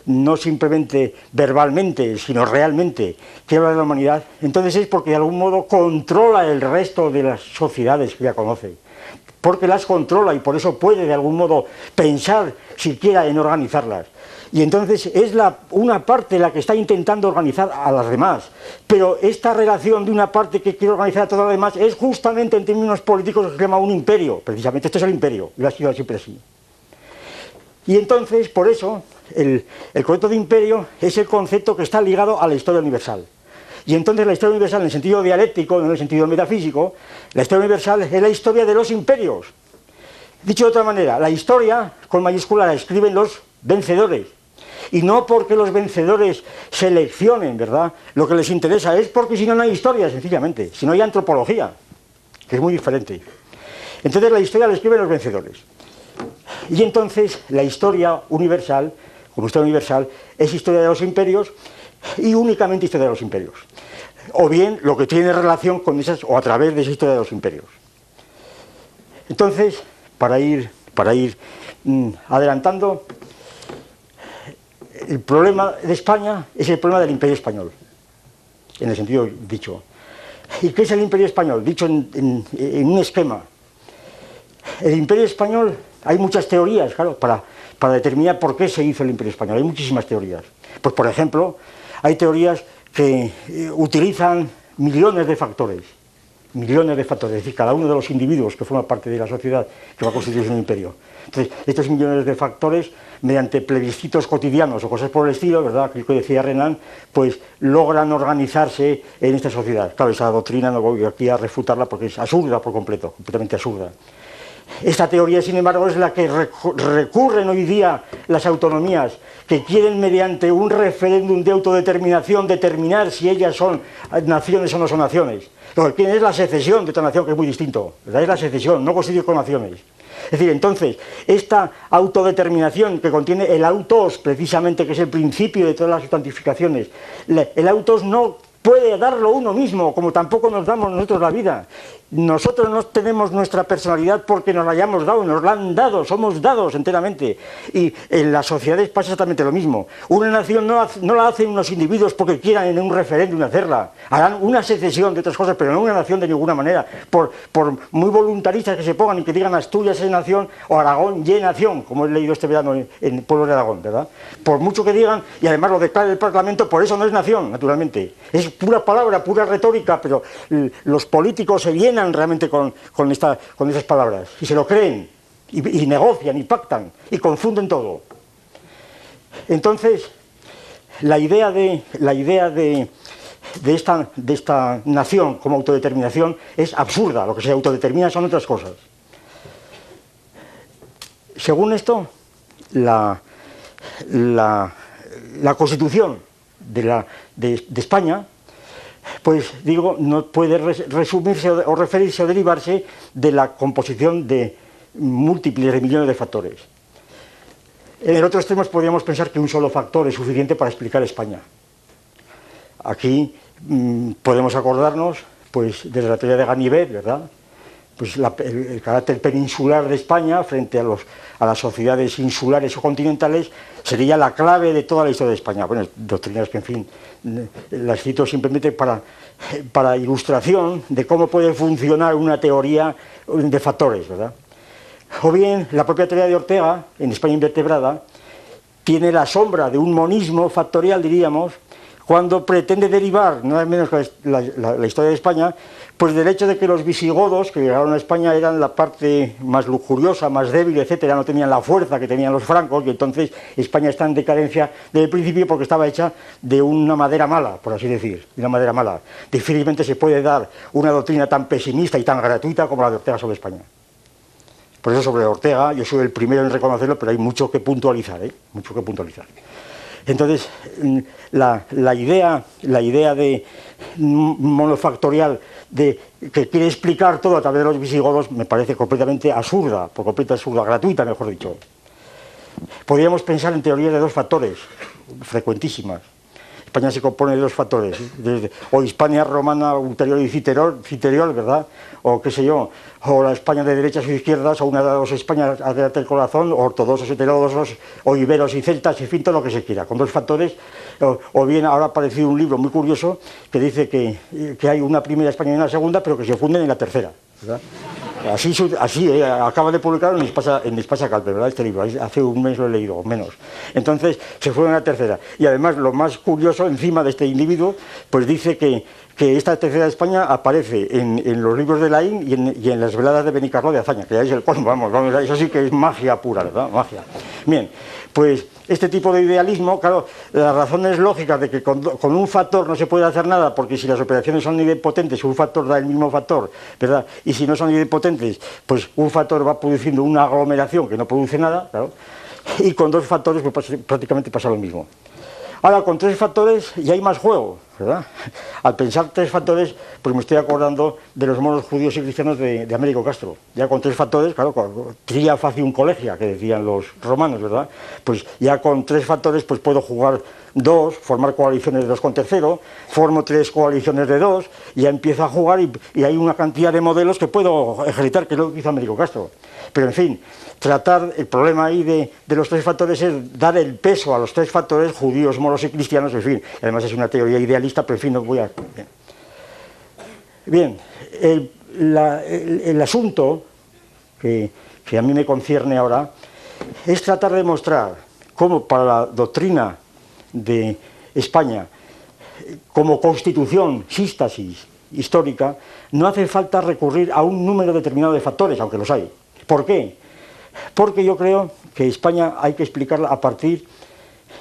no simplemente verbalmente, sino realmente, quiere hablar de la humanidad, entonces es porque de algún modo controla el resto de las sociedades que ya conoce porque las controla y por eso puede de algún modo pensar siquiera en organizarlas. Y entonces es una parte la que está intentando organizar a las demás. Pero esta relación de una parte que quiere organizar a todas las demás es justamente en términos políticos que se llama un imperio. Precisamente esto es el imperio, y lo ha sido siempre así. Y entonces, por eso, el, el concepto de imperio es el concepto que está ligado a la historia universal. Y entonces la historia universal, en el sentido dialéctico, no en el sentido metafísico, la historia universal es la historia de los imperios. Dicho de otra manera, la historia, con mayúscula, la escriben los vencedores. Y no porque los vencedores seleccionen, ¿verdad? Lo que les interesa es porque si no, no hay historia, sencillamente. Si no hay antropología, que es muy diferente. Entonces la historia la escriben los vencedores. Y entonces la historia universal, como historia universal, es historia de los imperios y únicamente historia de los imperios. O bien lo que tiene relación con esas, o a través de esa historia de los imperios. Entonces, para ir, para ir mm, adelantando, el problema de España es el problema del imperio español, en el sentido dicho. ¿Y qué es el imperio español? Dicho en, un esquema. El imperio español, hay muchas teorías, claro, para, para determinar por qué se hizo el imperio español. Hay muchísimas teorías. Pues, por ejemplo, hay teorías que eh, utilizan millones de factores, millones de factores, es decir, cada uno de los individuos que forma parte de la sociedad que va a constituir un imperio. Entonces, estos millones de factores, mediante plebiscitos cotidianos o cosas por el estilo, ¿verdad?, que decía Renan, pues logran organizarse en esta sociedad. Claro, esa doctrina no voy aquí a refutarla porque es absurda por completo, completamente absurda. Esta teoría, sin embargo, es la que recurren hoy día las autonomías, que quieren mediante un referéndum de autodeterminación determinar si ellas son naciones o no son naciones. Lo que quieren es la secesión de otra nación, que es muy distinto. Es la secesión, no constituir con naciones. Es decir, entonces, esta autodeterminación que contiene el autos, precisamente, que es el principio de todas las sustantificaciones, el autos no puede darlo uno mismo, como tampoco nos damos nosotros la vida. Nosotros no tenemos nuestra personalidad porque nos la hayamos dado, nos la han dado, somos dados enteramente. Y en las sociedades pasa exactamente lo mismo. Una nación no, la hacen unos individuos porque quieran en un referéndum hacerla. Harán una secesión de otras cosas, pero no una nación de ninguna manera. Por, muy voluntaristas que se pongan y que digan Asturias es nación o Aragón y nación, como he leído este verano en, el pueblo de Aragón, ¿verdad? Por mucho que digan, y además lo declara el Parlamento, por eso no es nación, naturalmente. Es pura palabra, pura retórica, pero los políticos se llenan realmente con, con, esas palabras y se lo creen y, negocian y pactan y confunden todo. Entonces, la idea de, la idea de, de, esta, de esta nación como autodeterminación es absurda, lo que se autodetermina son otras cosas. Según esto, la, la, constitución de, la, de España pues digo, no puede resumirse o referirse o derivarse de la composición de múltiples de millones de factores. En el otro podríamos pensar que un solo factor es suficiente para explicar España. Aquí mm, podemos acordarnos pues, de la teoría de Ganivet, ¿verdad? Pues el, carácter peninsular de España frente a, los, a las sociedades insulares o continentales sería la clave de toda la historia de España. Bueno, doctrinas que, en fin, las cito simplemente para, para ilustración de cómo puede funcionar una teoría de factores, ¿verdad? O bien, la propia teoría de Ortega, en España invertebrada, tiene la sombra de un monismo factorial, diríamos, cuando pretende derivar, nada menos que la, historia de España, pues del hecho de que los visigodos que llegaron a España eran la parte más lujuriosa, más débil, etcétera, no tenían la fuerza que tenían los francos, y entonces España está en decadencia desde el principio porque estaba hecha de una madera mala, por así decir, de una madera mala. Difícilmente se puede dar una doctrina tan pesimista y tan gratuita como la de Ortega sobre España. Por eso sobre Ortega, yo soy el primero en reconocerlo, pero hay mucho que puntualizar, ¿eh? mucho que puntualizar. Entonces, mm, la, idea, la idea de monofactorial de que quiere explicar todo a través de los visigodos me parece completamente absurda, por completamente absurda, gratuita, mejor dicho. Podríamos pensar en teorías de dos factores, frecuentísimas. España se compone de dos factores, o Hispania romana ulterior y citerior, ¿verdad? O qué sé yo, o la España de derechas o izquierdas, o una de las dos Españas del corazón, o ortodoxos, heterodoxos, o iberos y celtas, y fin, todo lo que se quiera, con dos factores, o, bien ahora ha aparecido un libro muy curioso que dice que, que hay una primera España y una segunda, pero que se funden en la tercera. Así, así eh, acaba de publicar en Espasa, en ¿verdad? Este libro, hace un mes lo he leído, menos. Entonces, se fue a la tercera. Y además, lo más curioso, encima de este individuo, pues dice que, que esta tercera España aparece en, los libros de Laín y en, y en, las veladas de Benicarlo de Azaña, que ya es el colmo, vamos, vamos, eso sí que es magia pura, ¿verdad? Magia. Bien, pues este tipo de idealismo, claro, las razones lógicas de que con, un factor no se puede hacer nada, porque si las operaciones son idempotentes, un factor da el mismo factor, ¿verdad? Y si no son idempotentes, pues un factor va produciendo una aglomeración que no produce nada, claro, y con dos factores pues, prácticamente pasa lo mismo. Ahora, con tres factores ya hay más juego, Al pensar tres factores, pues me estoy acordando de los monos judíos y cristianos de, Américo Castro. Ya con tres factores, claro, tría fácil un colegia, que decían los romanos, ¿verdad? Pues ya con tres factores, pues puedo jugar dos, formar coaliciones de dos con tercero, formo tres coaliciones de dos, ya empiezo a jugar y, hay una cantidad de modelos que puedo ejercitar, que es lo que hizo Américo Castro. Pero en fin, tratar, el problema ahí de, los tres factores es dar el peso a los tres factores, judíos, moros y cristianos, en fin, además es una teoría idealista, pero en voy a... Bien, el, asunto que, que a mí me concierne ahora es tratar de mostrar cómo para la doctrina de España, como constitución, sístasis histórica, no hace falta recurrir a un número determinado de factores, aunque los hay. ¿Por qué? Porque yo creo que España hay que explicarla a partir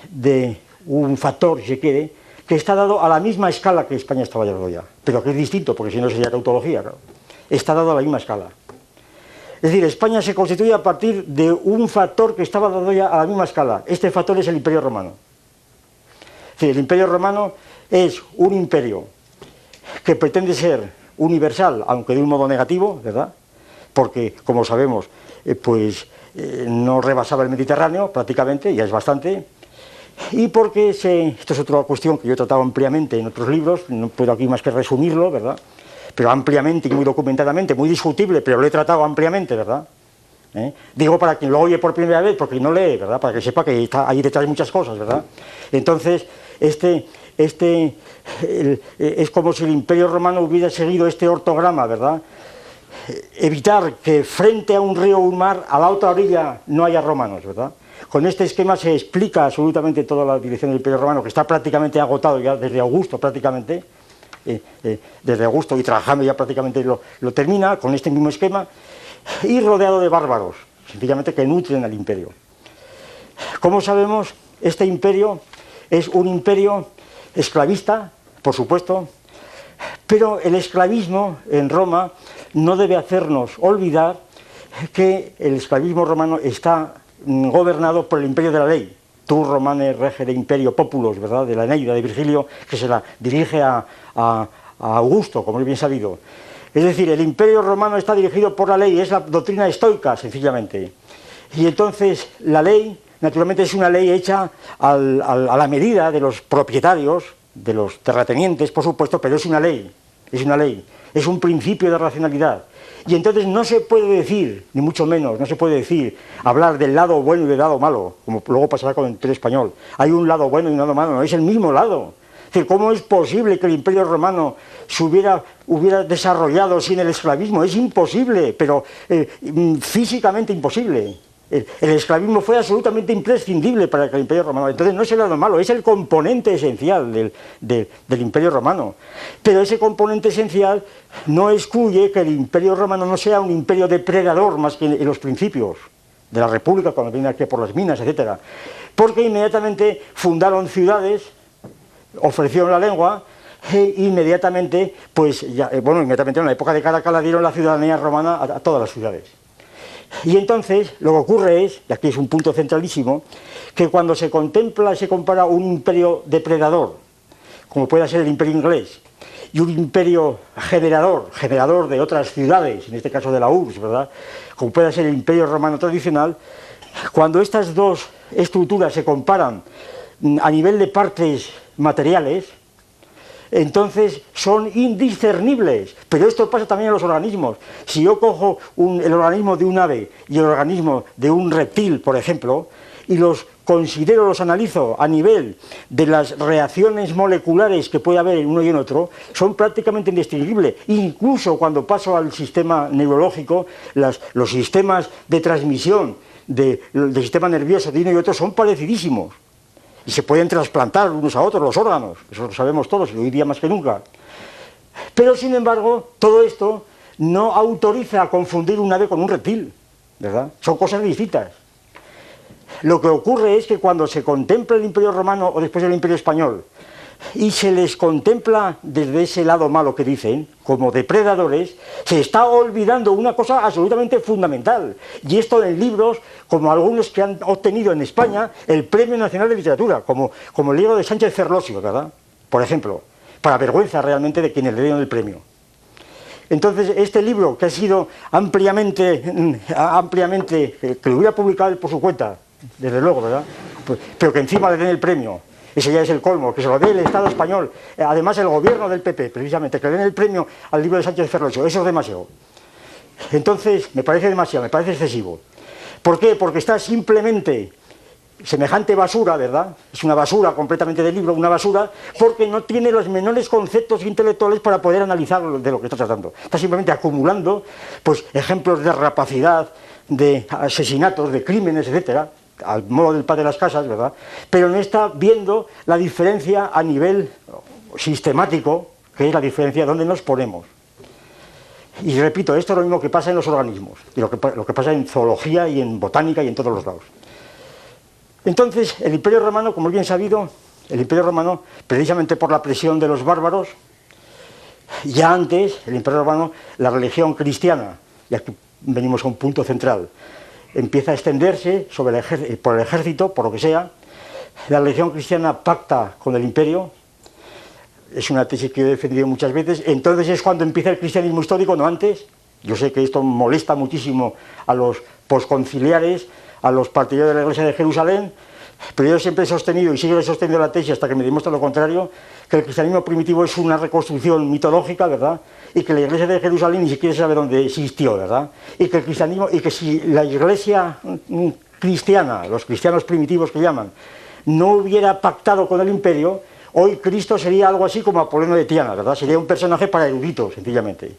de un factor, si se quiere, que está dado a la misma escala que España estaba dado ya, pero que es distinto, porque si no sería tautología, está dado a la misma escala. Es decir, España se constituye a partir de un factor que estaba dado ya a la misma escala. Este factor es el Imperio Romano. Es decir, el Imperio Romano es un imperio que pretende ser universal, aunque de un modo negativo, ¿verdad? Porque, como sabemos, eh, pues eh, no rebasaba el Mediterráneo prácticamente, ya es bastante, y porque se, esto es otra cuestión que yo he tratado ampliamente en otros libros, no puedo aquí más que resumirlo, ¿verdad? Pero ampliamente y muy documentadamente, muy discutible, pero lo he tratado ampliamente, ¿verdad? ¿Eh? Digo para quien lo oye por primera vez, porque no lee, ¿verdad? Para que sepa que está ahí detrás muchas cosas, ¿verdad? Entonces, este, este es como si el Imperio Romano hubiera seguido este ortograma, ¿verdad? evitar que frente a un río o un mar, a la otra orilla, no haya romanos, ¿verdad? Con este esquema se explica absolutamente toda la dirección del Imperio Romano, que está prácticamente agotado ya desde Augusto, prácticamente, eh, eh, desde Augusto y trabajando ya prácticamente lo, lo termina con este mismo esquema, y rodeado de bárbaros, sencillamente que nutren al imperio. Como sabemos, este imperio es un imperio esclavista, por supuesto, pero el esclavismo en Roma no debe hacernos olvidar que el esclavismo romano está gobernado por el imperio de la ley. Tu romane rege de imperio populos, ¿verdad? De la Eneida de Virgilio, que se la dirige a, Augusto, como es bien sabido. Es decir, el imperio romano está dirigido por la ley, es la doctrina estoica, sencillamente. Y entonces la ley, naturalmente, es una ley hecha a la medida de los propietarios, de los terratenientes, por supuesto, pero es una ley, es una ley es un principio de racionalidad. Y entonces no se puede decir, ni mucho menos, no se puede decir, hablar del lado bueno y del lado malo, como luego pasará con el español. Hay un lado bueno y un lado malo, no es el mismo lado. Es decir, ¿cómo es posible que el imperio romano se hubiera, hubiera desarrollado sin el esclavismo? Es imposible, pero eh, mm, físicamente imposible. El, esclavismo fue absolutamente imprescindible para el Imperio Romano. Entonces no es el lado malo, es el componente esencial del, Imperio Romano. Pero ese componente esencial no excluye que el Imperio Romano no sea un imperio depredador más que en los principios de la República, cuando viene aquí por las minas, etc. Porque inmediatamente fundaron ciudades, ofrecieron la lengua, e inmediatamente, pues ya, eh, bueno, inmediatamente en la época de Caracalla dieron la ciudadanía romana a todas las ciudades. Y entonces lo que ocurre es, y aquí es un punto centralísimo, que cuando se contempla, se compara un imperio depredador, como puede ser el imperio inglés, y un imperio generador, generador de otras ciudades, en este caso de la URSS, ¿verdad? Como puede ser el imperio romano tradicional, cuando estas dos estructuras se comparan a nivel de partes materiales, entonces son indiscernibles. Pero esto pasa también en los organismos. Si yo cojo el organismo de un ave y el organismo de un reptil, por ejemplo, y los considero, los analizo a nivel de las reacciones moleculares que puede haber en uno y en otro, son prácticamente indistinguibles. Incluso cuando paso al sistema neurológico, los sistemas de transmisión del sistema nervioso de uno y otro son parecidísimos y se pueden trasplantar unos a otros los órganos, eso lo sabemos todos y hoy día más que nunca. Pero sin embargo, todo esto no autoriza a confundir un ave con un reptil, ¿verdad? Son cosas distintas. Lo que ocurre es que cuando se contempla el Imperio Romano o después el Imperio Español y se les contempla desde ese lado malo que dicen, como depredadores, se está olvidando una cosa absolutamente fundamental. Y esto en libros como algunos que han obtenido en España el Premio Nacional de Literatura, como, como el libro de Sánchez Ferlosio, ¿verdad? Por ejemplo, para vergüenza realmente de quienes le dieron el premio. Entonces, este libro, que ha sido ampliamente, mm, ampliamente, eh, que lo hubiera publicado por su cuenta, desde luego, ¿verdad? Pues, pero que encima le den el premio, ese ya es el colmo, que se lo dé el Estado español, eh, además el gobierno del PP, precisamente, que le den el premio al libro de Sánchez Ferrocho, eso es demasiado. Entonces, me parece demasiado, me parece excesivo. ¿Por qué? Porque está simplemente semejante basura, ¿verdad? Es una basura completamente del libro, una basura, porque no tiene los menores conceptos intelectuales para poder analizar de lo que está tratando. Está simplemente acumulando pues, ejemplos de rapacidad, de asesinatos, de crímenes, etcétera, al modo del padre de las casas, ¿verdad? Pero no está viendo la diferencia a nivel sistemático, que es la diferencia donde nos ponemos. Y repito, esto es lo mismo que pasa en los organismos, y lo que, lo que pasa en zoología y en botánica y en todos los lados. Entonces, el Imperio Romano, como bien sabido, el Imperio Romano, precisamente por la presión de los bárbaros, ya antes, el Imperio Romano, la religión cristiana, y aquí venimos a un punto central, empieza a extenderse sobre el por el ejército, por lo que sea. La religión cristiana pacta con el imperio, es una tesis que he defendido muchas veces. Entonces es cuando empieza el cristianismo histórico, no antes. Yo sé que esto molesta muchísimo a los posconciliares, a los partidarios de la Iglesia de Jerusalén, pero yo siempre he sostenido y sigo sosteniendo la tesis hasta que me demuestre lo contrario, que el cristianismo primitivo es una reconstrucción mitológica, ¿verdad? Y que la iglesia de Jerusalén ni siquiera sabe dónde existió, ¿verdad? Y que el cristianismo, y que si la iglesia mm, cristiana, los cristianos primitivos que llaman, no hubiera pactado con el imperio, hoy Cristo sería algo así como Apolonio de Tiana, ¿verdad? Sería un personaje para eruditos, sencillamente.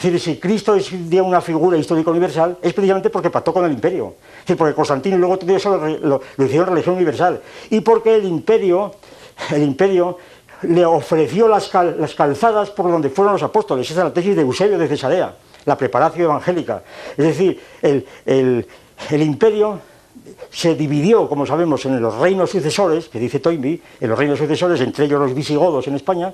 Es decir, si Cristo es una figura histórica universal, es precisamente porque pactó con el imperio. Es decir, porque Constantino luego todo eso lo, hicieron religión universal. Y porque el imperio, el imperio le ofreció las, calzadas por donde fueron los apóstoles. Esa es la tesis de Eusebio de Cesarea, la preparación evangélica. Es decir, el, el imperio se dividió, como sabemos, en los reinos sucesores, que dice Toynbee, en los reinos sucesores, entre ellos los visigodos en España,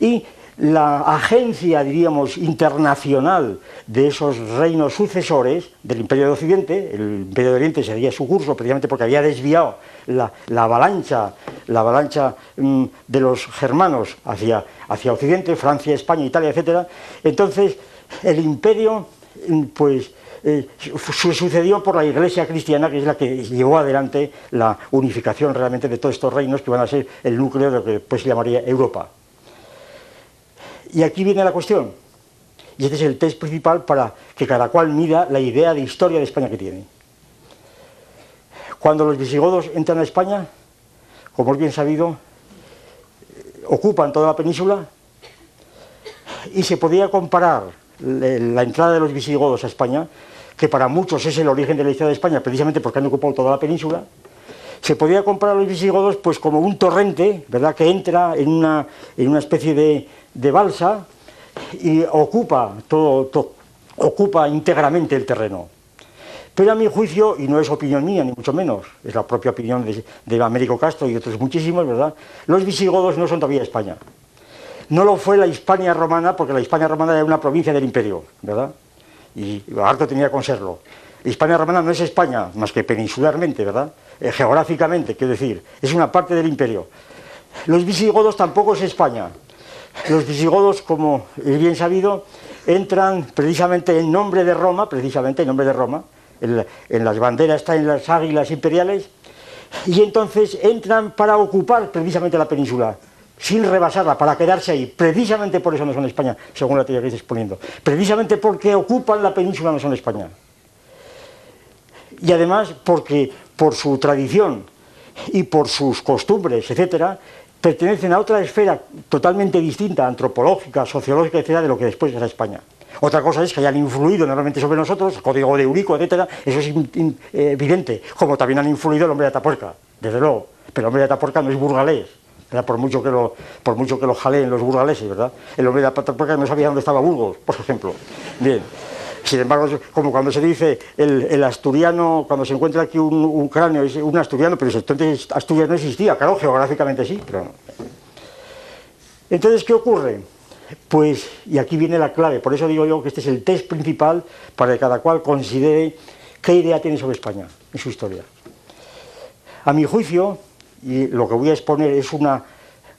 y la agencia, diríamos, internacional de esos reinos sucesores del Imperio de Occidente, el Imperio de Oriente seguía su curso precisamente porque había desviado la, avalancha, la avalancha mm, de los germanos hacia, hacia Occidente, Francia, España, Italia, etc. Entonces, el imperio, mm, pues, eh, sucedió por la iglesia cristiana, que es la que llevó adelante la unificación realmente de todos estos reinos que van a ser el núcleo de lo que se llamaría Europa. Y aquí viene la cuestión. Y este es el test principal para que cada cual mida la idea de historia de España que tiene. Cuando los visigodos entran a España, como es bien sabido, ocupan toda la península y se podía comparar la entrada de los visigodos a España que para muchos es el origen de la historia de España, precisamente porque han ocupado toda la península, se podía comprar a los visigodos pues como un torrente, ¿verdad?, que entra en una, en una especie de, de balsa y ocupa todo, ocupa íntegramente el terreno. Pero a mi juicio, y no es opinión mía, ni mucho menos, es la propia opinión de, Américo Castro y otros muchísimos, ¿verdad? Los visigodos no son todavía España. No lo fue la Hispania romana, porque la Hispania romana era una provincia del imperio, ¿verdad? Y harto tenía con serlo. Hispania romana no es España, más que peninsularmente, ¿verdad? Eh, geográficamente, quiero decir, es una parte del imperio. Los visigodos tampoco es España. Los visigodos, como es bien sabido, entran precisamente en nombre de Roma, precisamente en nombre de Roma, en, las banderas están las águilas imperiales, y entonces entran para ocupar precisamente la península, sin rebasarla, para quedarse ahí. Precisamente por eso no son España, según la teoría que estáis poniendo. Precisamente porque ocupan la península no son España. Y además porque por su tradición y por sus costumbres, etcétera, pertenecen a otra esfera totalmente distinta, antropológica, sociológica, etcétera, de lo que después era España. Otra cosa es que hayan influido enormemente sobre nosotros, el código de Eurico, etcétera, eso es eh, evidente, como también han influido el hombre de Atapuerca, desde luego, pero el hombre de Atapuerca no es burgalés, por mucho que lo, por mucho que lo jaleen los burgaleses, ¿verdad? El hombre de Atapuerca no sabía dónde estaba Burgos, por ejemplo. Bien. Sin embargo, como cuando se dice el, asturiano, cuando se encuentra aquí un, cráneo, es un asturiano, pero entonces Asturias no existía, claro, geográficamente sí, pero no. Entonces, ¿qué ocurre? Pues, y aquí viene la clave, por eso digo yo que este es el test principal para que cada cual considere qué idea tiene sobre España en su historia. A mi juicio, y lo que voy a exponer es una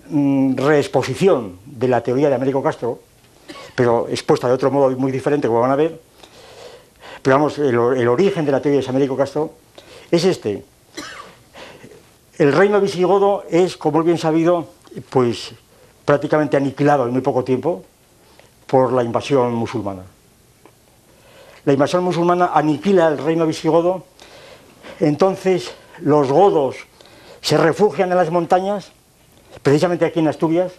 mm, reexposición de la teoría de Américo Castro, pero expuesta de otro modo muy diferente, como van a ver, pero vamos, el, origen de la teoría de Américo Castro es este. El reino visigodo es, como es bien sabido, pues prácticamente aniquilado en muy poco tiempo por la invasión musulmana. La invasión musulmana aniquila el reino visigodo, entonces los godos se refugian en las montañas, precisamente aquí en Asturias,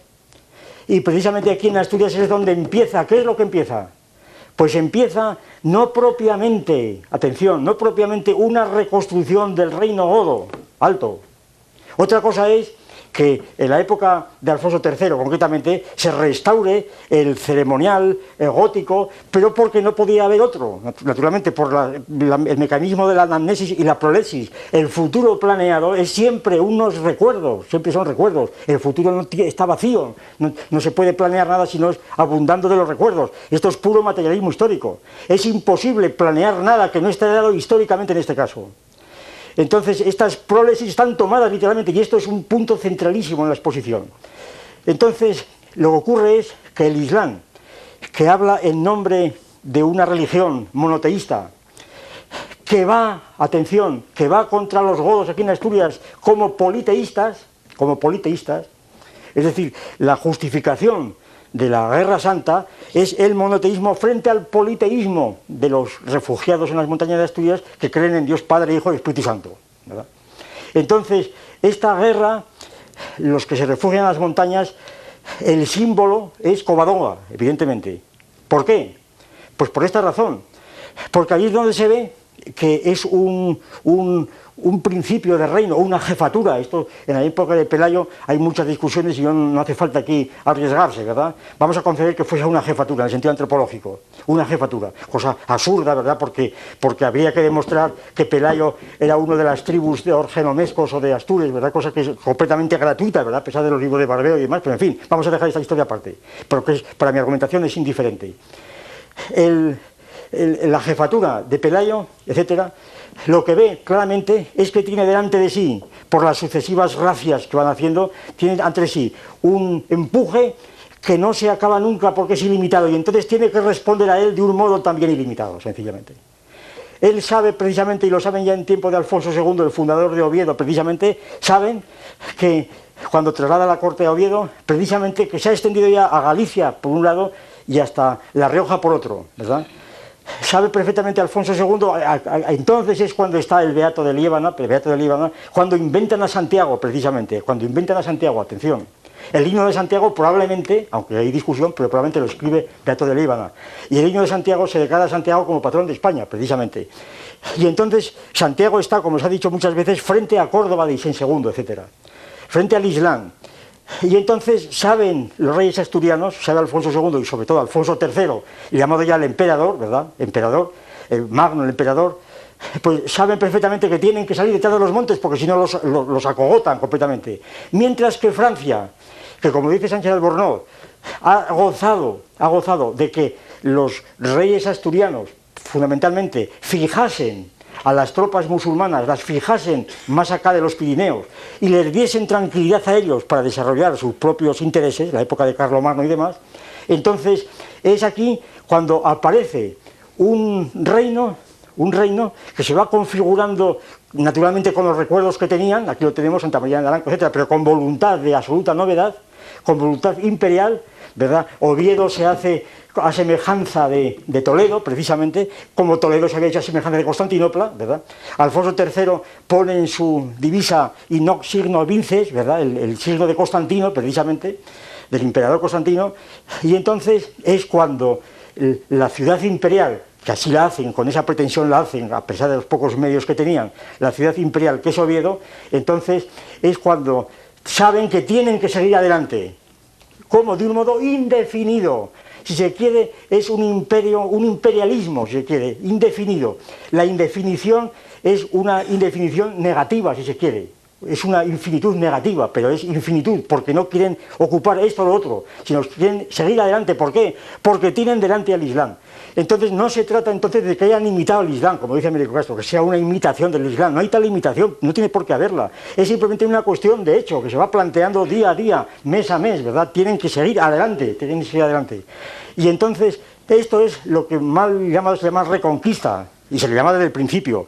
y precisamente aquí en Asturias es donde empieza, ¿qué es lo que empieza? Pues empieza no propiamente, atención, no propiamente una reconstrucción del reino godo, alto. Otra cosa es que en la época de Alfonso III, concretamente, se restaure el ceremonial gótico, pero porque no podía haber otro, naturalmente por el mecanismo de la anamnesis y la prolepsis. El futuro planeado es siempre unos recuerdos, siempre son recuerdos. El futuro no está vacío, no, no se puede planear nada si no es abundando de los recuerdos. Esto es puro materialismo histórico. Es imposible planear nada que no esté dado históricamente en este caso. Entonces, estas prólesis están tomadas literalmente, y esto es un punto centralísimo en la exposición. Entonces, lo que ocurre es que el Islam, que habla en nombre de una religión monoteísta, que va, atención, que va contra los godos aquí en Asturias como politeístas, como politeístas, es decir, la justificación de la Guerra Santa es el monoteísmo frente al politeísmo de los refugiados en las montañas de Asturias que creen en Dios Padre, Hijo y Espíritu Santo. Entonces, esta guerra, los que se refugian en las montañas, el símbolo es Covadonga, evidentemente. ¿Por qué? Pues por esta razón. Porque allí es donde se ve que es un, un, un principio de reino, una jefatura. Esto en la época de Pelayo hay muchas discusiones y no hace falta aquí arriesgarse, ¿verdad? Vamos a conceder que fuese una jefatura en el sentido antropológico, una jefatura, cosa absurda, ¿verdad? Porque, porque habría que demostrar que Pelayo era uno de las tribus de orgenomescos o de Astures, ¿verdad? Cosa que es completamente gratuita, ¿verdad? A pesar de los libros de Barbeo y demás, pero en fin, vamos a dejar esta historia aparte, porque para mi argumentación es indiferente. La jefatura de Pelayo, etcétera, lo que ve claramente es que tiene delante de sí, por las sucesivas gracias que van haciendo, tiene ante sí un empuje que no se acaba nunca porque es ilimitado y entonces tiene que responder a él de un modo también ilimitado, sencillamente. Él sabe precisamente, y lo saben ya en tiempo de Alfonso II, el fundador de Oviedo, precisamente, saben que cuando traslada la corte de Oviedo, precisamente que se ha extendido ya a Galicia por un lado y hasta La Rioja por otro, ¿verdad? Sabe perfectamente Alfonso II, entonces es cuando está el Beato de Líbano, el Beato de Líbano, cuando inventan a Santiago, precisamente, cuando inventan a Santiago, atención, El himno de Santiago probablemente, aunque hay discusión, pero probablemente lo escribe Beato de Líbana. Y el himno de Santiago se declara a Santiago como patrón de España, precisamente. Y entonces Santiago está, como se ha dicho muchas veces, frente a Córdoba de Isen II, etc. Frente al Islam. *laughs* Y entonces saben los reyes asturianos, sabe Alfonso II y sobre todo Alfonso III, llamado ya el emperador, ¿verdad? Emperador, el magno, el emperador, pues saben perfectamente que tienen que salir detrás de los montes porque si no los, los, acogotan completamente. Mientras que Francia, que como dice Sánchez Albornoz, ha gozado, ha gozado de que los reyes asturianos fundamentalmente fijasen a las tropas musulmanas, las fijasen más acá de los Pirineos y les diesen tranquilidad a ellos para desarrollar sus propios intereses, la época de Carlomagno y demás, entonces es aquí cuando aparece un reino, un reino que se va configurando naturalmente con los recuerdos que tenían, aquí lo tenemos, Santa María de Naranjo, etc., pero con voluntad de absoluta novedad, con voluntad imperial, ¿verdad? Oviedo se hace a semejanza de, Toledo, precisamente, como Toledo se había hecho a semejanza de Constantinopla, ¿verdad? Alfonso III pone en su divisa inox signo vinces, ¿verdad? El, signo de Constantino, precisamente, del emperador Constantino, y entonces es cuando la ciudad imperial, que así la hacen, con esa pretensión la hacen, a pesar de los pocos medios que tenían, la ciudad imperial que es Oviedo, entonces es cuando saben que tienen que seguir adelante, como de un modo indefinido, si se quiere, es un imperio, un imperialismo, si se quiere, indefinido. La indefinición es una indefinición negativa, si se quiere. Es una infinitud negativa, pero es infinitud, porque no quieren ocupar esto o lo otro, sino quieren seguir adelante. ¿Por qué? Porque tienen delante al Islam. Entonces no se trata entonces de que hayan imitado el Islam, como dice Américo Castro, que sea una imitación del Islam. No hay tal imitación, no tiene por qué haberla. Es simplemente una cuestión de hecho que se va planteando día a día, mes a mes, ¿verdad? Tienen que seguir adelante, tienen que seguir adelante. Y entonces esto es lo que mal llamado, se llama reconquista, y se le llama desde el principio.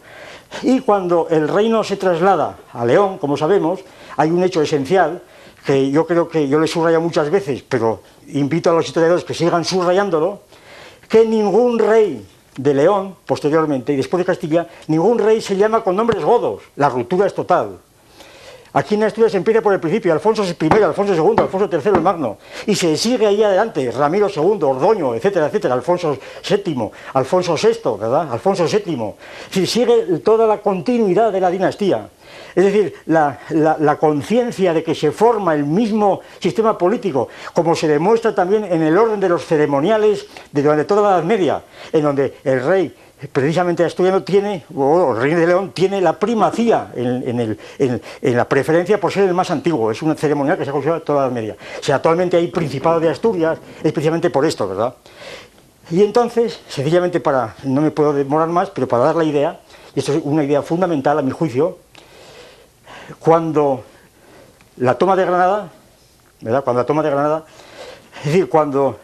Y cuando el reino se traslada a León, como sabemos, hay un hecho esencial que yo creo que yo le subrayo muchas veces, pero invito a los historiadores que sigan subrayándolo, que ningún rey de León, posteriormente, y después de Castilla, ningún rey se llama con nombres godos. La ruptura es total. Aquí en Asturias se empieza por el principio, Alfonso I, Alfonso II, Alfonso III el Magno, y se sigue ahí adelante, Ramiro II, Ordoño, etcétera, etcétera, Alfonso VII, Alfonso VI, ¿verdad? Alfonso VII. Es sigue toda la continuidad de la dinastía. Es decir, la, conciencia de que se forma el mismo sistema político, como se demuestra también en el orden de los ceremoniales de durante toda la Edad Media, en donde el rey precisamente asturiano tiene, o rey de León tiene la primacía en, la preferencia por ser el más antiguo. Es una ceremonial que se ha conservado toda la Media. Sea, actualmente hay Principado de Asturias, especialmente por esto, ¿verdad? Y entonces, sencillamente para, no me puedo demorar más, pero para dar la idea, y esto es una idea fundamental a mi juicio, cuando la toma de Granada, ¿verdad? Cuando la toma de Granada, es decir, cuando,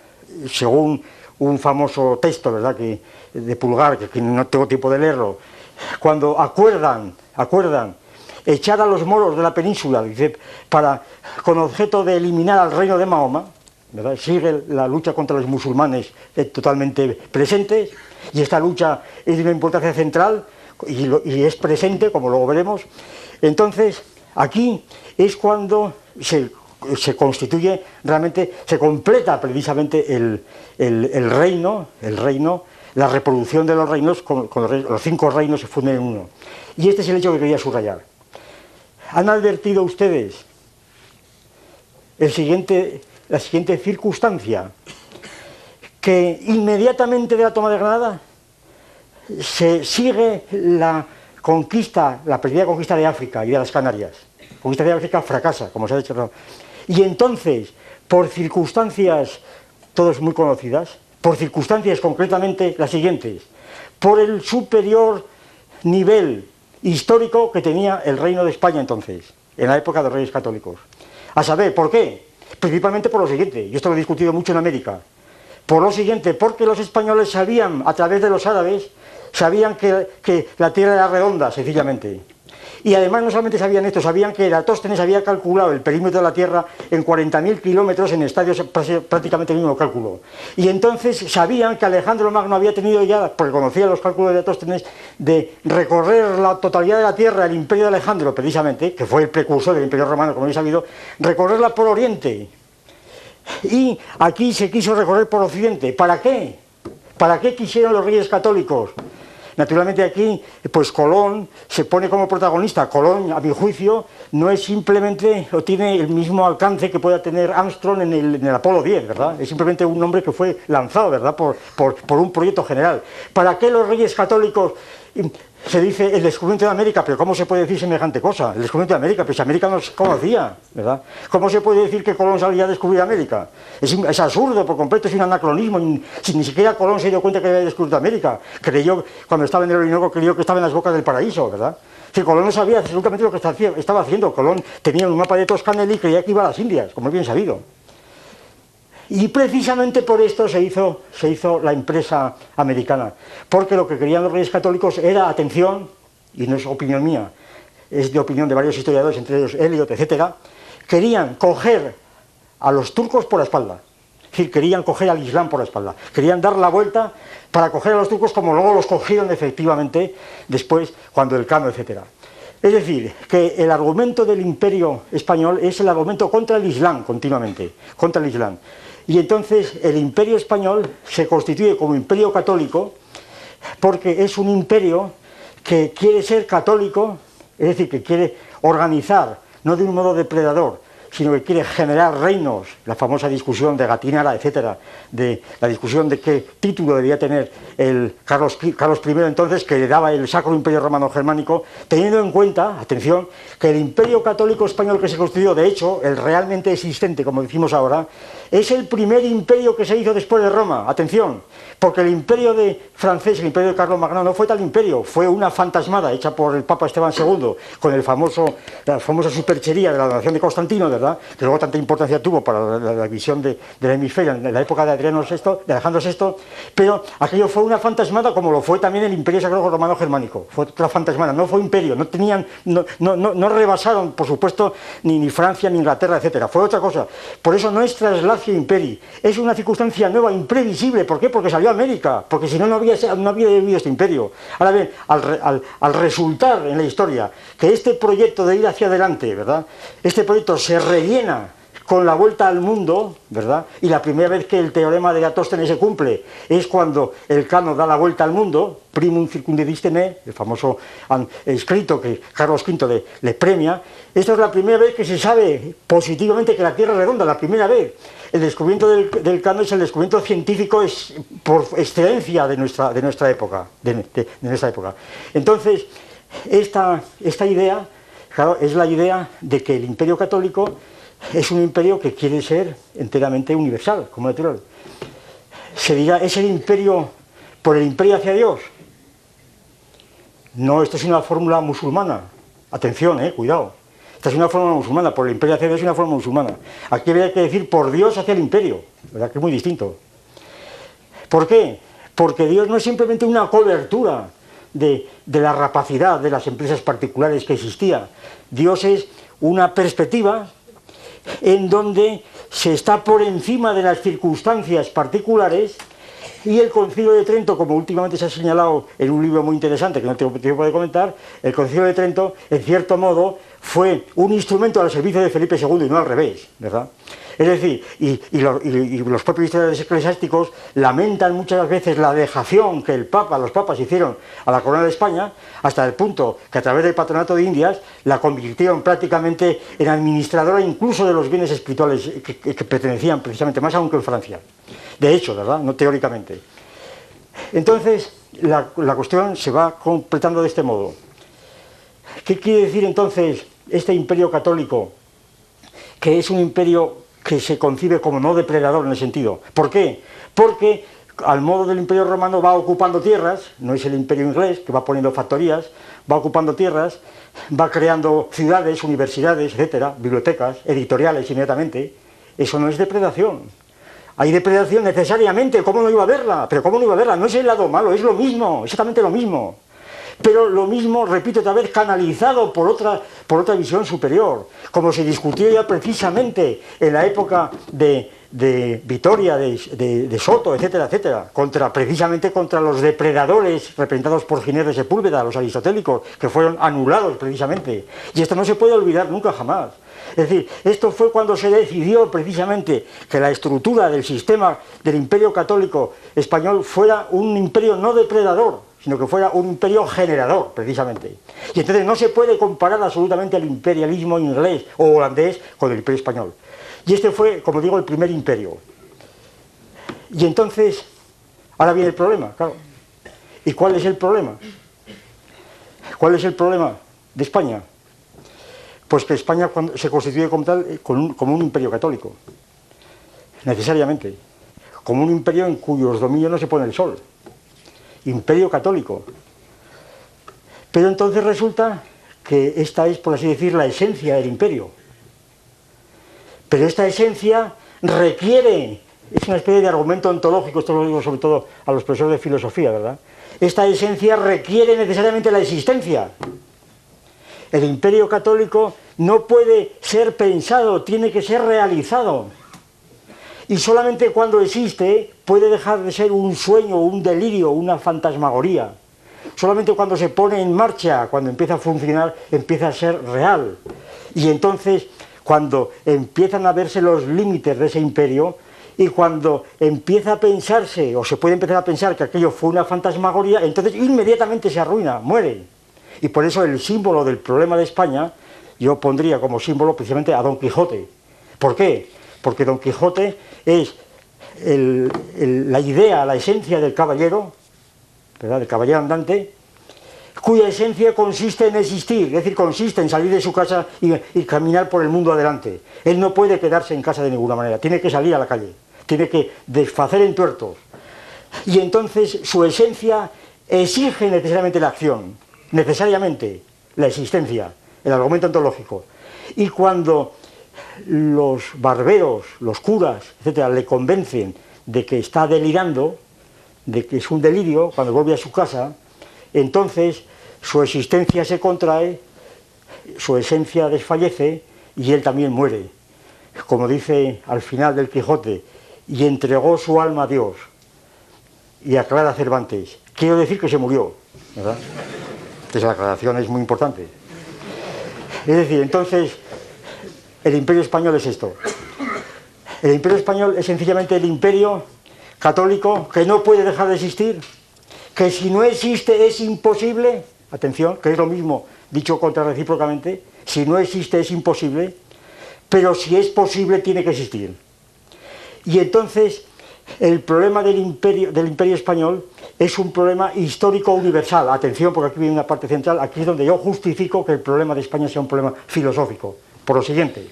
según un famoso texto, ¿verdad? Que, de Pulgar, que, no tengo tiempo de leerlo, cuando acuerdan, acuerdan echar a los moros de la península, dice, para, con objeto de eliminar al reino de Mahoma, sigue la lucha contra los musulmanes eh, totalmente presente, y esta lucha es de una importancia central y es presente, como luego veremos, entonces, aquí es cuando se, constituye realmente, se completa precisamente el, reino, el reino, la reproducción de los reinos, con, los, cinco reinos se funden en uno. Y este es el hecho que quería subrayar. ¿Han advertido ustedes la siguiente circunstancia? Que inmediatamente de la toma de Granada se sigue la conquista, la perdida conquista de África y de las Canarias. Conquista de África fracasa, como se ha dicho. Y entonces, por circunstancias todas muy conocidas, por circunstancias concretamente las siguientes, por el superior nivel histórico que tenía el reino de España entonces, en la época de reyes católicos. A saber, ¿por qué? Principalmente por lo siguiente, y esto lo he discutido mucho en América, por lo siguiente, porque los españoles sabían, a través de los árabes, sabían que, la Tierra era redonda, sencillamente. Y además no solamente sabían esto, sabían que Eratóstenes había calculado el perímetro de la Tierra en 40.000 kilómetros en estadios prácticamente el mismo cálculo. Y entonces sabían que Alejandro Magno había tenido ya, porque conocía los cálculos de Eratóstenes, de recorrer la totalidad de la Tierra, el imperio de Alejandro precisamente, que fue el precursor del imperio romano, como habéis sabido, recorrerla por Oriente. Y aquí se quiso recorrer por Occidente. ¿Para qué? ¿Para qué quisieron los reyes católicos? Naturalmente aquí, pues Colón se pone como protagonista. Colón, a mi juicio, no es simplemente, o tiene el mismo alcance que pueda tener Armstrong en el, Apolo 10, ¿verdad? Es simplemente un hombre que fue lanzado, ¿verdad?, por, por un proyecto general. ¿Para qué los reyes católicos se dice el descubrimiento de América, pero ¿cómo se puede decir semejante cosa? El descubrimiento de América, pues América no se conocía, ¿verdad? ¿Cómo se puede decir que Colón salía a descubrir América? Es, absurdo por completo, es un anacronismo, ni, ni siquiera Colón se dio cuenta que había descubierto América. Creyó, cuando estaba en el Orinoco, creyó que estaba en las bocas del paraíso, ¿verdad? Que Colón no sabía absolutamente lo que estaba haciendo. Colón tenía un mapa de Toscana y creía que iba a las Indias, como es bien sabido. Y precisamente por esto se hizo, se hizo la empresa americana, porque lo que querían los reyes católicos era, atención, y no es opinión mía, es de opinión de varios historiadores, entre ellos Eliot, etc., querían coger a los turcos por la espalda. Es decir, querían coger al Islam por la espalda. Querían dar la vuelta para coger a los turcos como luego los cogieron efectivamente después cuando el cano, etc. Es decir, que el argumento del imperio español es el argumento contra el Islam continuamente, contra el Islam. Y entonces el imperio español se constituye como imperio católico porque es un imperio que quiere ser católico, es decir, que quiere organizar, no de un modo depredador, sino que quiere generar reinos, la famosa discusión de Gatinara, etcétera, de la discusión de qué título debía tener el Carlos, Carlos I entonces, que le daba el Sacro Imperio Romano Germánico, teniendo en cuenta, atención, que el Imperio Católico Español que se constituyó, de hecho, el realmente existente, como decimos ahora, es el primer imperio que se hizo después de Roma, atención, porque el imperio de francés, el imperio de Carlos Magno, no fue tal imperio, fue una fantasmada hecha por el Papa Esteban II, con el famoso, la famosa superchería de la donación de Constantino, ¿verdad? que luego tanta importancia tuvo para la, visión de, la hemisferia en la época de Adriano VI, de Alejandro VI, pero aquello fue una fantasmada como lo fue también el imperio sacro romano germánico, fue otra fantasmada, no fue imperio, no tenían, no, no, no, rebasaron, por supuesto, ni, ni Francia, ni Inglaterra, etcétera, fue otra cosa. Por eso no es Imperi. Es una circunstancia nueva, imprevisible. ¿Por qué? Porque salió América. Porque si no, no había, no había vivido este imperio. Ahora bien, al, resultar en la historia que este proyecto de ir hacia adelante, ¿verdad? Este proyecto se rellena con la vuelta al mundo, ¿verdad? Y la primera vez que el teorema de Eratóstenes se cumple es cuando el cano da la vuelta al mundo, primum circundidistene, el famoso escrito que Carlos V le, premia. Esta es la primera vez que se sabe positivamente que la Tierra es redonda, la primera vez el descubrimiento del, del cano es el descubrimiento científico es, por excelencia de nuestra, de nuestra época. De, época. Entonces, esta, esta idea es la idea de que el imperio católico es un imperio que quiere ser enteramente universal, como natural. Se dirá, ¿es el imperio por el imperio hacia Dios? No, esto es una fórmula musulmana. Atención, eh, cuidado. Esta es una forma musulmana, por el imperio Dios es una forma musulmana. Aquí habría que decir por Dios hacia el imperio, ¿verdad? Que es muy distinto. ¿Por qué? Porque Dios no es simplemente una cobertura de, de la rapacidad de las empresas particulares que existía. Dios es una perspectiva en donde se está por encima de las circunstancias particulares y el Concilio de Trento, como últimamente se ha señalado en un libro muy interesante que no tengo tiempo de comentar, el Concilio de Trento, en cierto modo, fue un instrumento al servicio de Felipe II y no al revés, ¿verdad? Es decir, y, los propios historiadores eclesiásticos lamentan muchas veces la dejación que el Papa, los papas hicieron a la corona de España, hasta el punto que a través del patronato de Indias la convirtieron prácticamente en administradora incluso de los bienes espirituales que, pertenecían precisamente más aún que en Francia. De hecho, ¿verdad? No teóricamente. Entonces, la, la cuestión se va completando de este modo. ¿Qué quiere decir entonces este imperio católico, que es un imperio que se concibe como no depredador en el sentido. ¿Por qué? Porque al modo del imperio romano va ocupando tierras, no es el imperio inglés que va poniendo factorías, va ocupando tierras, va creando ciudades, universidades, etcétera, bibliotecas, editoriales inmediatamente. Eso no es depredación. Hay depredación necesariamente, ¿cómo no iba a verla? Pero ¿cómo no iba a verla? No es el lado malo, es lo mismo, exactamente lo mismo. Pero lo mismo, repito otra vez, canalizado por otra, por otra visión superior, como se discutió ya precisamente en la época de, de Vitoria, de, Soto, etcétera, etcétera, contra, precisamente contra los depredadores representados por Ginés de Sepúlveda, los aristotélicos, que fueron anulados precisamente. Y esto no se puede olvidar nunca jamás. Es decir, esto fue cuando se decidió precisamente que la estructura del sistema del imperio católico español fuera un imperio no depredador, sino que fuera un imperio generador, precisamente. Y entonces no se puede comparar absolutamente el imperialismo inglés o holandés con el imperio español. Y este fue, como digo, el primer imperio. Y entonces, ahora viene el problema, claro. ¿Y cuál es el problema? ¿Cuál es el problema de España? Pues que España se constituye como tal, como un imperio católico, necesariamente, como un imperio en cuyos dominios no se pone el sol, imperio católico. Pero entonces resulta que esta es, por así decir, la esencia del imperio pero esta esencia requiere, es una especie de argumento ontológico, esto lo digo sobre todo a los profesores de filosofía, ¿verdad? Esta esencia requiere necesariamente la existencia. El imperio católico no puede ser pensado, tiene que ser realizado. Y solamente cuando existe puede dejar de ser un sueño, un delirio, una fantasmagoría. Solamente cuando se pone en marcha, cuando empieza a funcionar, empieza a ser real. Y entonces cuando empiezan a verse los límites de ese imperio y cuando empieza a pensarse, o se puede empezar a pensar que aquello fue una fantasmagoría, entonces inmediatamente se arruina, muere. Y por eso el símbolo del problema de España, yo pondría como símbolo precisamente a Don Quijote. ¿Por qué? Porque Don Quijote es la idea, la esencia del caballero, ¿verdad? del caballero andante, cuya esencia consiste en existir, es decir, consiste en salir de su casa y, caminar por el mundo adelante. Él no puede quedarse en casa de ninguna manera, tiene que salir a la calle, tiene que desfacer en tuertos. Y entonces su esencia exige necesariamente la acción, necesariamente la existencia, el argumento ontológico. Y cuando los barberos, los curas, etcétera, le convencen de que está delirando, de que es un delirio, cuando vuelve a su casa, entonces su existencia se contrae, su esencia desfallece y él también muere. Como dice al final del Quijote, y entregó su alma a Dios y aclara Cervantes. Quiero decir que se murió, ¿verdad? Esa aclaración es muy importante. Es decir, entonces, el imperio español es esto. El imperio español es sencillamente el imperio católico que no puede dejar de existir, que si no existe es imposible, atención, que es lo mismo dicho contra recíprocamente, si no existe es imposible, pero si es posible tiene que existir. Y entonces el problema del imperio, del imperio español es un problema histórico universal. Atención, porque aquí viene una parte central, aquí es donde yo justifico que el problema de España sea un problema filosófico. Por lo siguiente,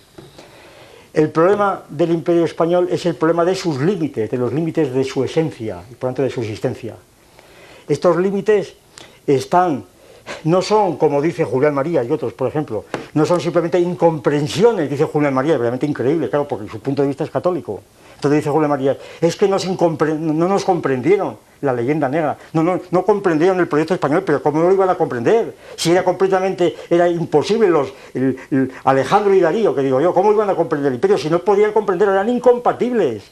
el problema del imperio español es el problema de sus límites, de los límites de su esencia y por tanto de su existencia. Estos límites están, no son, como dice Julián María y otros, por ejemplo, no son simplemente incomprensiones, dice Julián María, realmente increíble, claro, porque su punto de vista es católico. Entonces dice Julián María, es que no nos comprendieron la leyenda negra. No, no, no comprendieron el proyecto español, pero ¿cómo lo iban a comprender? Si era completamente, era imposible los, Alejandro y Darío, que digo yo, ¿cómo iban a comprender el imperio? Si no podían comprender, eran incompatibles.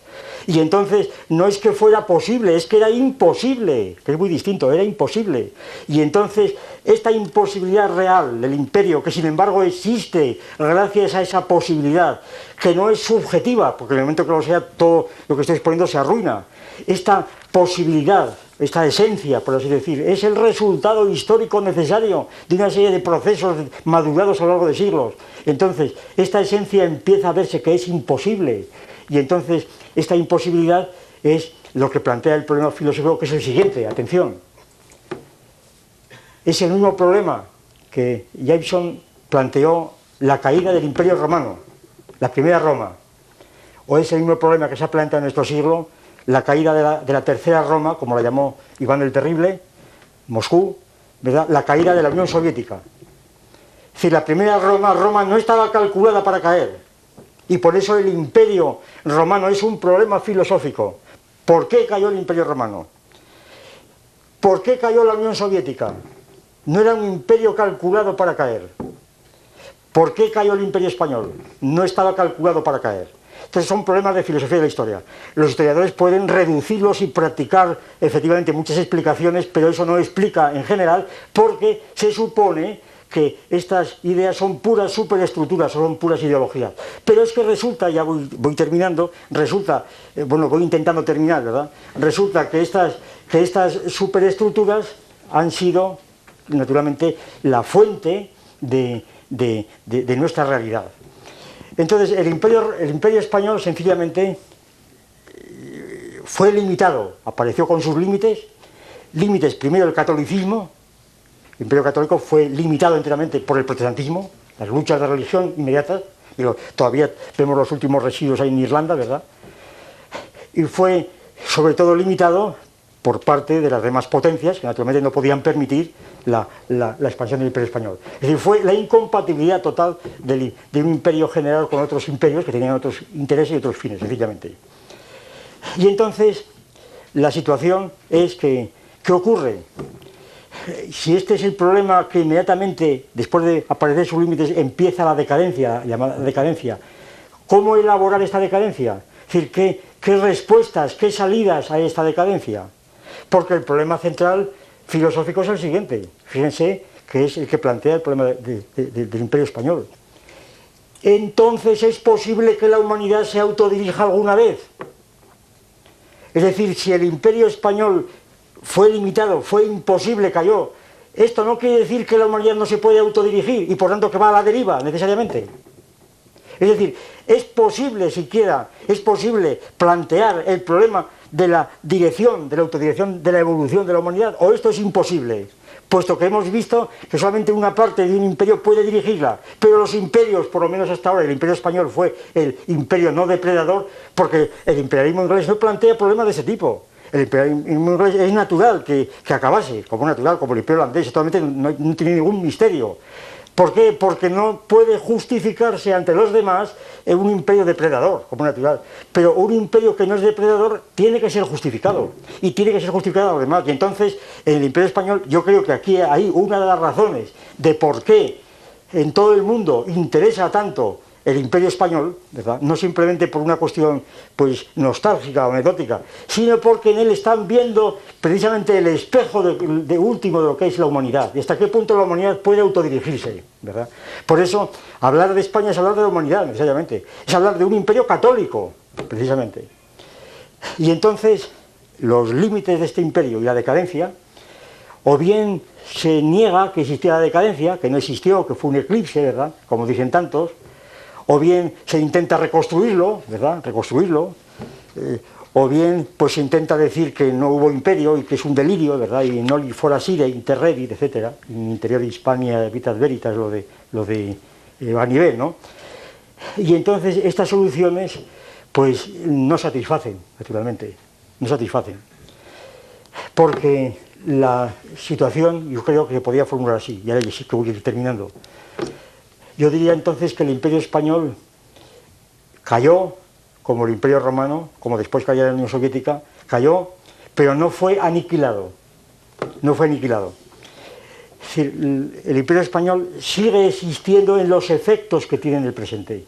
Y entonces no es que fuera posible, es que era imposible, que es muy distinto, era imposible. Y entonces esta imposibilidad real del imperio, que sin embargo existe gracias a esa posibilidad, que no es subjetiva, porque en el momento que lo sea, todo lo que estoy exponiendo se arruina. Esta posibilidad, esta esencia, por así decir, es el resultado histórico necesario de una serie de procesos madurados a lo largo de siglos. Entonces, esta esencia empieza a verse que es imposible. Y entonces, esta imposibilidad es lo que plantea el problema filosófico, que es el siguiente, atención. Es el mismo problema que Jameson planteó la caída del Imperio Romano, la primera Roma. O es el mismo problema que se ha planteado en nuestro siglo la caída de la, tercera Roma, como la llamó Iván el Terrible, Moscú, ¿verdad? la caída de la Unión Soviética. Es decir, la primera Roma, Roma no estaba calculada para caer. Y por eso el imperio romano es un problema filosófico. ¿Por qué cayó el imperio romano? ¿Por qué cayó la Unión Soviética? no era un imperio calculado para caer. ¿Por qué cayó el imperio español? No estaba calculado para caer. Entonces son problemas de filosofía de la historia. Los historiadores pueden reducirlos y practicar efectivamente muchas explicaciones, pero eso no explica en general porque se supone que estas ideas son puras superestructuras, son puras ideologías. Pero es que resulta, ya voy, terminando, resulta, eh, bueno, voy intentando terminar, ¿verdad? Resulta que estas, que estas superestructuras han sido, naturalmente, la fuente de, de nuestra realidad. Entonces, el imperio, el imperio español sencillamente eh, fue limitado, apareció con sus límites, límites primero el catolicismo, el imperio católico fue limitado enteramente por el protestantismo, las luchas de religión inmediatas, digo, todavía vemos los últimos residuos ahí en Irlanda, ¿verdad? Y fue sobre todo limitado por parte de las demás potencias, que naturalmente no podían permitir la, expansión del imperio español. Es decir, fue la incompatibilidad total de un imperio general con otros imperios que tenían otros intereses y otros fines, sencillamente. Y entonces, la situación es que, ¿qué ocurre? Si este es el problema que inmediatamente, después de aparecer sus límites, empieza la decadencia, llamada decadencia, ¿cómo elaborar esta decadencia? Es decir, ¿qué, respuestas, qué salidas a esta decadencia? Porque el problema central filosófico es el siguiente. Fíjense que es el que plantea el problema del imperio español. Entonces es posible que la humanidad se autodirija alguna vez. Es decir, si el imperio español fue limitado, fue imposible, cayó, esto no quiere decir que la humanidad no se puede autodirigir y por tanto que va a la deriva necesariamente. Es decir, es posible siquiera, es posible plantear el problema de la dirección, de la autodirección, de la evolución de la humanidad, o esto es imposible, puesto que hemos visto que solamente una parte de un imperio puede dirigirla, pero los imperios, por lo menos hasta ahora, el imperio español fue el imperio no depredador, porque el imperialismo inglés no plantea problemas de ese tipo. El imperialismo es natural que, acabase, como natural, como el imperio holandés, totalmente no, no tiene ningún misterio. ¿Por qué? Porque no puede justificarse ante los demás en un imperio depredador, como natural. Pero un imperio que no es depredador tiene que ser justificado. Y tiene que ser justificado a los demás. Y entonces, en el imperio español, yo creo que aquí hay una de las razones de por qué en todo el mundo interesa tanto el imperio español, ¿verdad? no simplemente por una cuestión pues, nostálgica o anecdótica, sino porque en él están viendo precisamente el espejo de, último de lo que es la humanidad, y hasta qué punto la humanidad puede autodirigirse. ¿verdad? Por eso, hablar de España es hablar de la humanidad, necesariamente, es hablar de un imperio católico, precisamente. Y entonces, los límites de este imperio y la decadencia, o bien se niega que existiera la decadencia, que no existió, que fue un eclipse, ¿verdad? Como dicen tantos, o bien se intenta reconstruirlo, ¿verdad? Reconstruirlo, eh, o bien pues se intenta decir que no hubo imperio y que es un delirio, ¿verdad? Y no li sire interredit, etcétera, en interior de Hispania vitas veritas lo de lo de eh, a nivel, ¿no? Y entonces estas soluciones pues no satisfacen, naturalmente, no satisfacen. Porque la situación, yo creo que se podía formular así, y ahora sí que voy a ir terminando. Yo diría entonces que el imperio español cayó, como el imperio romano, como después cayó la Unión Soviética, cayó, pero no fue aniquilado. No fue aniquilado. Es decir, el imperio español sigue existiendo en los efectos que tiene en el presente.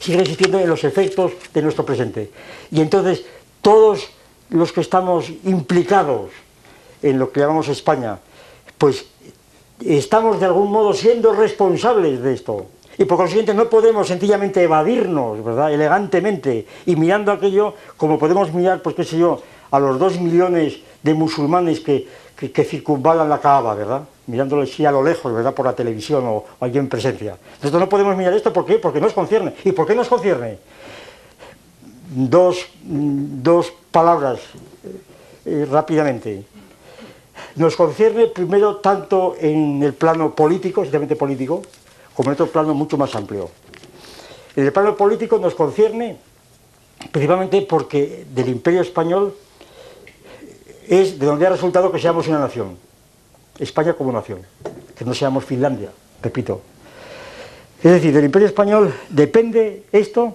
Sigue existiendo en los efectos de nuestro presente. Y entonces, todos los que estamos implicados en lo que llamamos España, pues estamos de algún modo siendo responsables de esto. Y por consiguiente no podemos sencillamente evadirnos, ¿verdad?, elegantemente, y mirando aquello como podemos mirar, pues qué sé yo, a los dos millones de musulmanes que, que, circunvalan la Kaaba, ¿verdad?, mirándolo así a lo lejos, ¿verdad?, por la televisión o, alguien en presencia. Nosotros no podemos mirar esto, ¿por qué? Porque nos concierne. ¿Y por qué nos concierne? Dos, dos palabras eh, rápidamente nos concierne primero tanto en el plano político, estrictamente político, como en otro plano mucho más amplio. En el plano político nos concierne principalmente porque del imperio español es de donde ha resultado que seamos una nación, España como nación, que no seamos Finlandia, repito. Es decir, del imperio español depende esto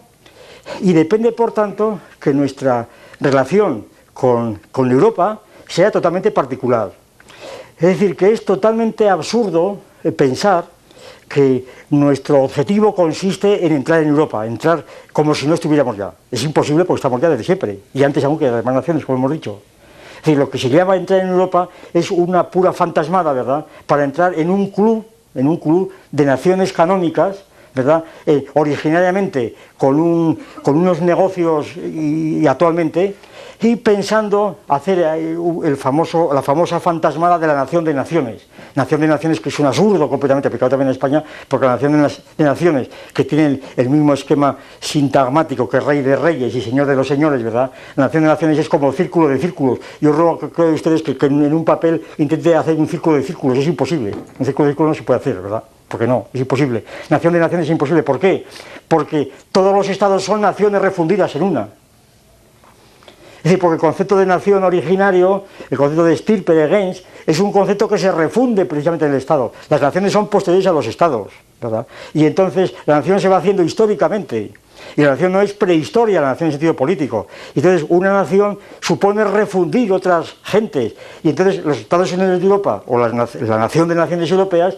y depende por tanto que nuestra relación con, con Europa sea totalmente particular. Es decir, que es totalmente absurdo eh, pensar que nuestro objetivo consiste en entrar en Europa, entrar como si no estuviéramos ya. Es imposible porque estamos ya desde siempre, y antes aún que las demás naciones, como hemos dicho. Es decir, lo que se llama entrar en Europa es una pura fantasmada, ¿verdad?, para entrar en un club, en un club de naciones canónicas, ¿verdad?, eh, originariamente con unos negocios y actualmente y pensando hacer el famoso, la famosa fantasmada de la nación de naciones. Nación de naciones que es un absurdo completamente aplicado también en España, porque la nación de naciones, que tiene el mismo esquema sintagmático que rey de reyes y señor de los señores, ¿verdad? La nación de naciones es como círculo de círculos. Yo ruego que, que ustedes que, en un papel intente hacer un círculo de círculos, es imposible. Un círculo de círculos no se puede hacer, ¿verdad? Porque no, es imposible. Nación de naciones es imposible. ¿Por qué? Porque todos los estados son naciones refundidas en una. Es decir, porque el concepto de nación originario, el concepto de estirpe de Gens, es un concepto que se refunde precisamente en el Estado. Las naciones son posteriores a los Estados, ¿verdad? Y entonces la nación se va haciendo históricamente. Y la nación no es prehistoria, la nación en sentido político. Entonces, una nación supone refundir otras gentes. Y entonces, los Estados Unidos de Europa, o la, nación de naciones europeas,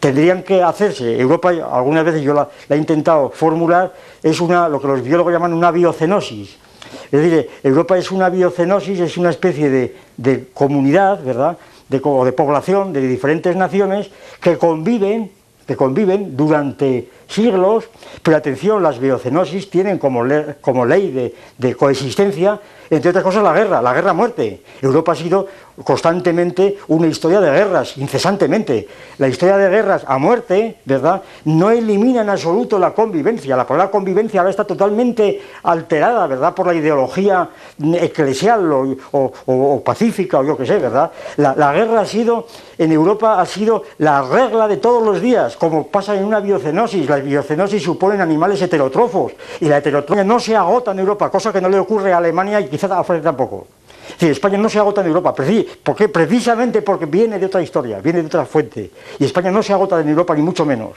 tendrían que hacerse. Europa, algunas veces yo la, la he intentado formular, es una, lo que los biólogos llaman una biocenosis es decir, Europa es una biocenosis, es una especie de, comunidad, ¿verdad?, de, o de población de diferentes naciones que conviven, que conviven durante siglos, pero atención, las biocenosis tienen como, ley de coexistencia entre otras cosas la guerra, la guerra-muerte. Europa ha sido constantemente una historia de guerras, incesantemente. La historia de guerras a muerte, ¿verdad?, no elimina en absoluto la convivencia. La palabra convivencia ahora está totalmente alterada, ¿verdad?, por la ideología eclesial o, pacífica o yo qué sé, ¿verdad? La, guerra ha sido, en Europa ha sido la regla de todos los días, como pasa en una biocenosis. Las biocenosis suponen animales heterotrofos y la heterotrofia no se agota en Europa, cosa que no le ocurre a Alemania y quizás a Francia tampoco. España no se agota en Europa, ¿por qué? Precisamente porque viene de otra historia, viene de otra fuente. Y España no se agota en Europa, ni mucho menos.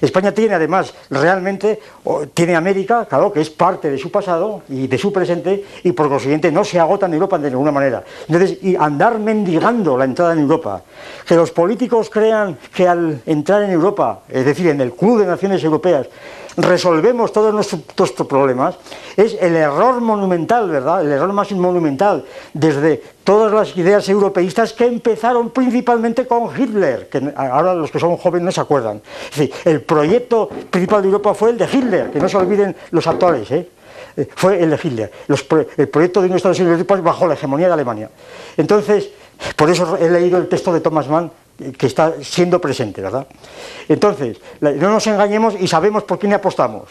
España tiene además realmente, tiene América, claro, que es parte de su pasado y de su presente, y por consiguiente no se agota en Europa de ninguna manera. Entonces, y andar mendigando la entrada en Europa, que los políticos crean que al entrar en Europa, es decir, en el Club de Naciones Europeas, resolvemos todos nuestros, problemas, es el error monumental, ¿verdad? El error más monumental desde todas las ideas europeístas que empezaron principalmente con Hitler, que ahora los que son jóvenes no se acuerdan. el proyecto principal de Europa fue el de Hitler, que no se olviden los actuales, ¿eh? Eh, fue el de Hitler, el proyecto de un Estados Unidos bajo la hegemonía de Alemania. Entonces, por eso he leído el texto de Thomas Mann que está siendo presente, ¿verdad? Entonces, no nos engañemos y sabemos por quién apostamos.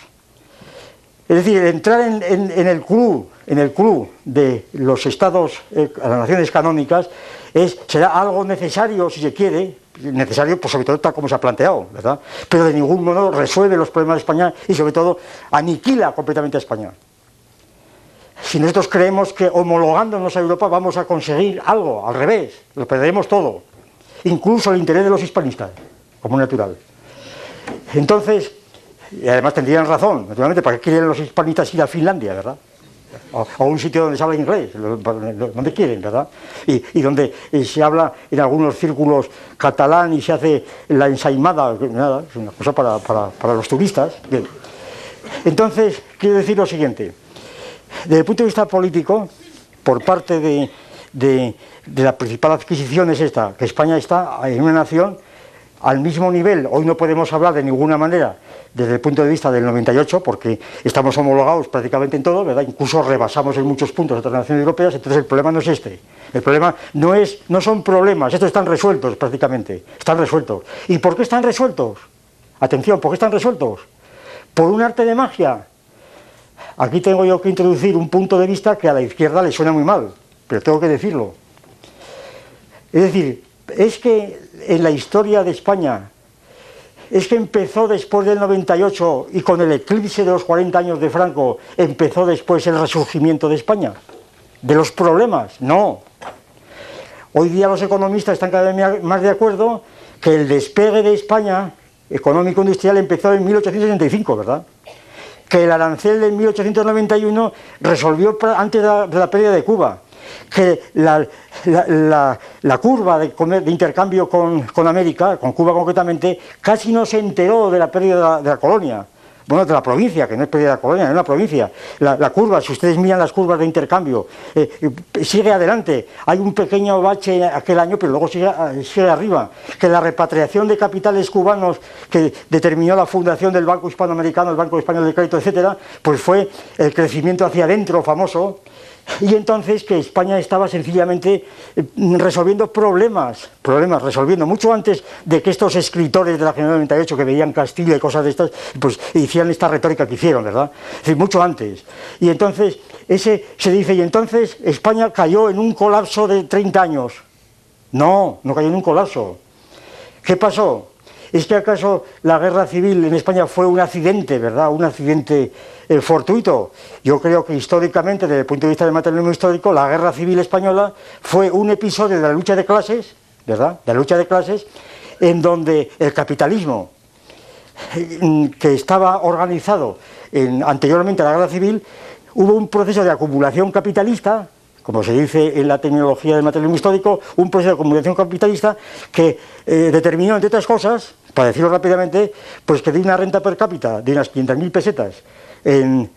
Es decir, entrar en, el club, en el club de los estados, eh, las naciones canónicas, es, será algo necesario, si se quiere, necesario, pues sobre todo tal como se ha planteado, ¿verdad? Pero de ningún modo resuelve los problemas de España y sobre todo aniquila completamente a España. Si nosotros creemos que homologándonos a Europa vamos a conseguir algo, al revés, lo perderemos todo incluso el interés de los hispanistas, como natural. Entonces, y además tendrían razón, naturalmente, ¿para qué quieren los hispanistas ir a Finlandia, verdad? O, un sitio donde se habla inglés, donde quieren, ¿verdad? Y, donde eh, se habla en algunos círculos catalán y se hace la ensaimada, nada, es una cosa para, los turistas. Entonces, quiero decir lo siguiente, desde el punto de vista político, por parte de, de, la principal adquisición es esta, que España está en una nación al mismo nivel, hoy no podemos hablar de ninguna manera desde el punto de vista del 98, porque estamos homologados prácticamente en todo, ¿verdad? incluso rebasamos en muchos puntos otras naciones europeas, entonces el problema no es este. El problema no, es, no son problemas, estos están resueltos prácticamente, están resueltos. ¿Y por qué están resueltos? Atención, ¿por qué están resueltos? ¿Por un arte de magia? Aquí tengo yo que introducir un punto de vista que a la izquierda le suena muy mal pero tengo que decirlo. Es decir, es que en la historia de España, es que empezó después del 98 y con el eclipse de los 40 años de Franco, empezó después el resurgimiento de España. De los problemas, no. Hoy día los economistas están cada vez más de acuerdo que el despegue de España económico-industrial empezó en 1865, ¿verdad? Que el arancel de 1891 resolvió antes de la pérdida de Cuba que la, curva de, intercambio con, América, con Cuba concretamente, casi no se enteró de la pérdida de la colonia bueno, de la provincia, que no es pérdida de la colonia, es una provincia. La, curva, si ustedes miran las curvas de intercambio, eh, eh, sigue adelante. Hay un pequeño bache aquel año, pero luego sigue, eh, sigue, arriba. Que la repatriación de capitales cubanos que determinó la fundación del Banco Hispanoamericano, el Banco Español de Crédito, etcétera, pues fue el crecimiento hacia adentro famoso, y entonces que España estaba sencillamente eh, resolviendo problemas, problemas, resolviendo, mucho antes de que estos escritores de la generación 98 que veían Castilla y cosas de estas, pues hicieran esta retórica que hicieron, ¿verdad? Es decir, mucho antes. Y entonces, ese se dice, y entonces España cayó en un colapso de 30 años. No, no cayó en un colapso. ¿Qué pasó? ¿Es que acaso la guerra civil en España fue un accidente, verdad? Un accidente eh, fortuito. Yo creo que históricamente, desde el punto de vista del materialismo histórico, la guerra civil española fue un episodio de la lucha de clases, ¿verdad? De la lucha de clases, en donde el capitalismo, eh, que estaba organizado anteriormente a la guerra civil, hubo un proceso de acumulación capitalista como se dice en la tecnología del materialismo histórico, un proceso de acumulación capitalista que eh, determinó, entre otras cosas, para decirlo rápidamente, pues que de una renta per cápita de unas 500.000 pesetas en,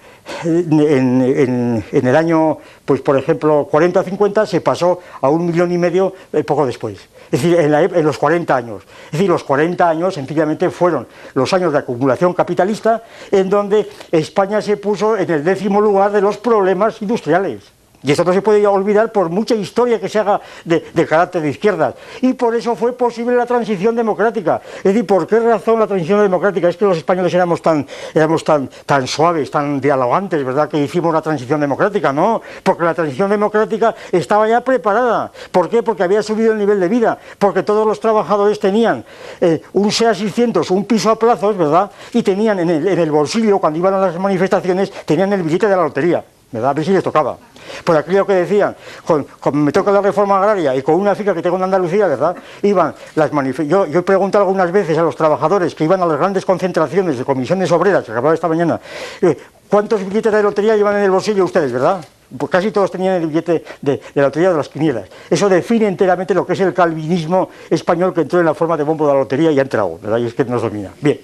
el año, pues por ejemplo, 40 o 50, se pasó a un millón y medio eh, poco después. Es decir, en, en, los 40 años. Es decir, los 40 años sencillamente fueron los años de acumulación capitalista en donde España se puso en el décimo lugar de los problemas industriales. Y esto no se puede olvidar por mucha historia que se haga de, carácter de izquierdas. Y por eso fue posible la transición democrática. Es decir, ¿por qué razón la transición democrática? Es que los españoles éramos tan, éramos tan, tan suaves, tan dialogantes, ¿verdad? Que hicimos la transición democrática. No, porque la transición democrática estaba ya preparada. ¿Por qué? Porque había subido el nivel de vida. Porque todos los trabajadores tenían eh, un SEA 600, un piso a plazos, ¿verdad? Y tenían en el, en el bolsillo, cuando iban a las manifestaciones, tenían el billete de la lotería. ¿Verdad? A ver si les tocaba. Por aquello que decían, con, me toca la reforma agraria y con una fija que tengo en Andalucía, ¿verdad? Iban las yo, yo he preguntado algunas veces a los trabajadores que iban a las grandes concentraciones de comisiones obreras, que acababa esta mañana, eh, ¿cuántos billetes de lotería llevan en el bolsillo ustedes, verdad? Pues casi todos tenían el billete de, la lotería de las quinielas. Eso define enteramente lo que es el calvinismo español que entró en la forma de bombo de la lotería y ha entrado, ¿verdad? Y es que nos domina. Bien,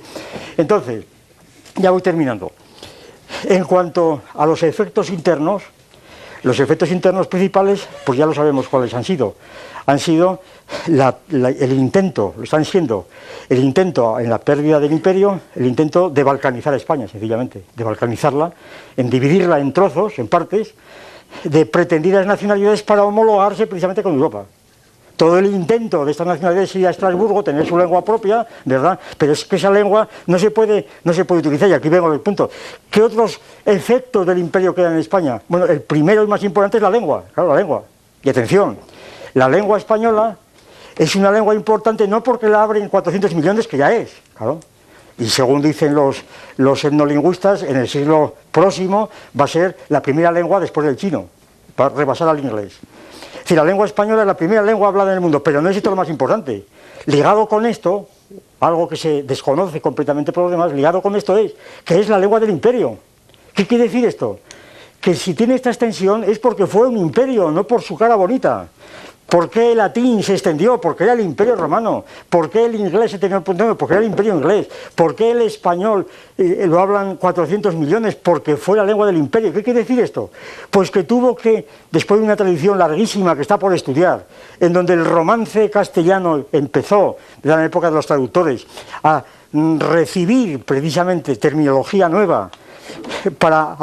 entonces, ya voy terminando. En cuanto a los efectos internos, los efectos internos principales, pues ya lo sabemos cuáles han sido. Han sido el intento, lo están siendo, el intento en la pérdida del imperio, el intento de balcanizar a España, sencillamente, de balcanizarla, en dividirla en trozos, en partes, de pretendidas nacionalidades para homologarse precisamente con Europa todo el intento de estas nacionalidades ir a Estrasburgo, tener su lengua propia, ¿verdad? Pero es que esa lengua no se puede, no se puede utilizar, y aquí vengo al punto. ¿Qué otros efectos del imperio quedan en España? Bueno, el primero y más importante es la lengua, claro, la lengua. Y atención, la lengua española es una lengua importante no porque la abren 400 millones, que ya es, claro. Y según dicen los, los etnolingüistas, en el siglo próximo va a ser la primera lengua después del chino, para rebasar al inglés. Si la lengua española es la primera lengua hablada en el mundo, pero no es esto lo más importante. Ligado con esto, algo que se desconoce completamente por los demás, ligado con esto es que es la lengua del imperio. ¿Qué quiere decir esto? Que si tiene esta extensión es porque fue un imperio, no por su cara bonita. ¿Por qué el latín se extendió? Porque era el imperio romano. ¿Por qué el inglés se tenía punto? Porque era el imperio inglés. ¿Por qué el español eh, lo hablan 400 millones? Porque fue la lengua del imperio. ¿Qué quiere decir esto? Pues que tuvo que, después de una tradición larguísima que está por estudiar, en donde el romance castellano empezó, de la época de los traductores, a mm, recibir precisamente terminología nueva, para,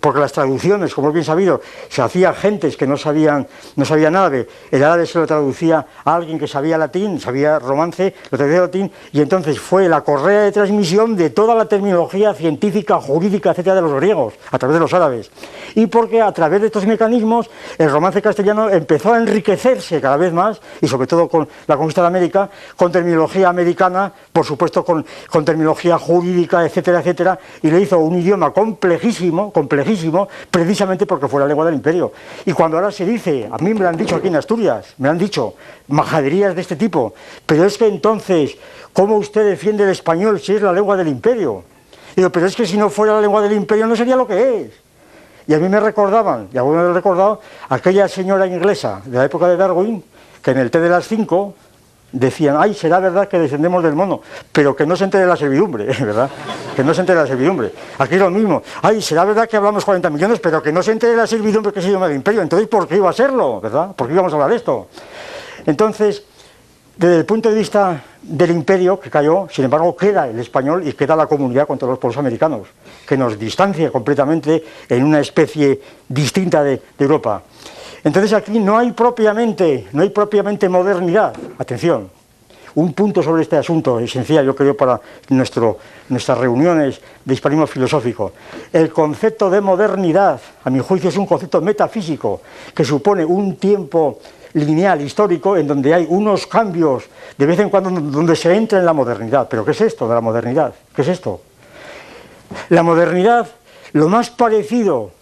porque las traducciones, como es bien sabido, se hacía gentes que no sabían, no sabían de, el árabe se lo traducía a alguien que sabía latín, sabía romance, lo traducía latín, y entonces fue la correa de transmisión de toda la terminología científica, jurídica, etcétera, de los griegos, a través de los árabes. Y porque a través de estos mecanismos el romance castellano empezó a enriquecerse cada vez más, y sobre todo con la conquista de América, con terminología americana, por supuesto con, con terminología jurídica, etcétera, etcétera, y le hizo un idioma complejísimo, complejísimo, precisamente porque fue la lengua del imperio. Y cuando ahora se dice, a mí me lo han dicho aquí en Asturias, me han dicho majaderías de este tipo, pero es que entonces, ¿cómo usted defiende el español si es la lengua del imperio? Digo, pero es que si no fuera la lengua del imperio no sería lo que es. Y a mí me recordaban, y algunos me he recordado, aquella señora inglesa de la época de Darwin, que en el té de las cinco decían, ay, será verdad que descendemos del mono, pero que no se entere la servidumbre, *laughs* ¿verdad? Que no se entere la servidumbre. Aquí es lo mismo, ay, será verdad que hablamos 40 millones, pero que no se entere la servidumbre que se llama el imperio. Entonces, ¿por qué iba a serlo, verdad? ¿Por qué íbamos a hablar de esto? Entonces, desde el punto de vista del imperio que cayó, sin embargo, queda el español y queda la comunidad contra los pueblos americanos, que nos distancia completamente en una especie distinta de, Europa. Entonces aquí no hay propiamente, no hay propiamente modernidad. Atención, un punto sobre este asunto esencial, yo creo, para nuestras reuniones de hispanismo filosófico. El concepto de modernidad, a mi juicio, es un concepto metafísico que supone un tiempo lineal, histórico, en donde hay unos cambios de vez en cuando donde se entra en la modernidad. Pero ¿qué es esto de la modernidad? ¿Qué es esto? La modernidad, lo más parecido,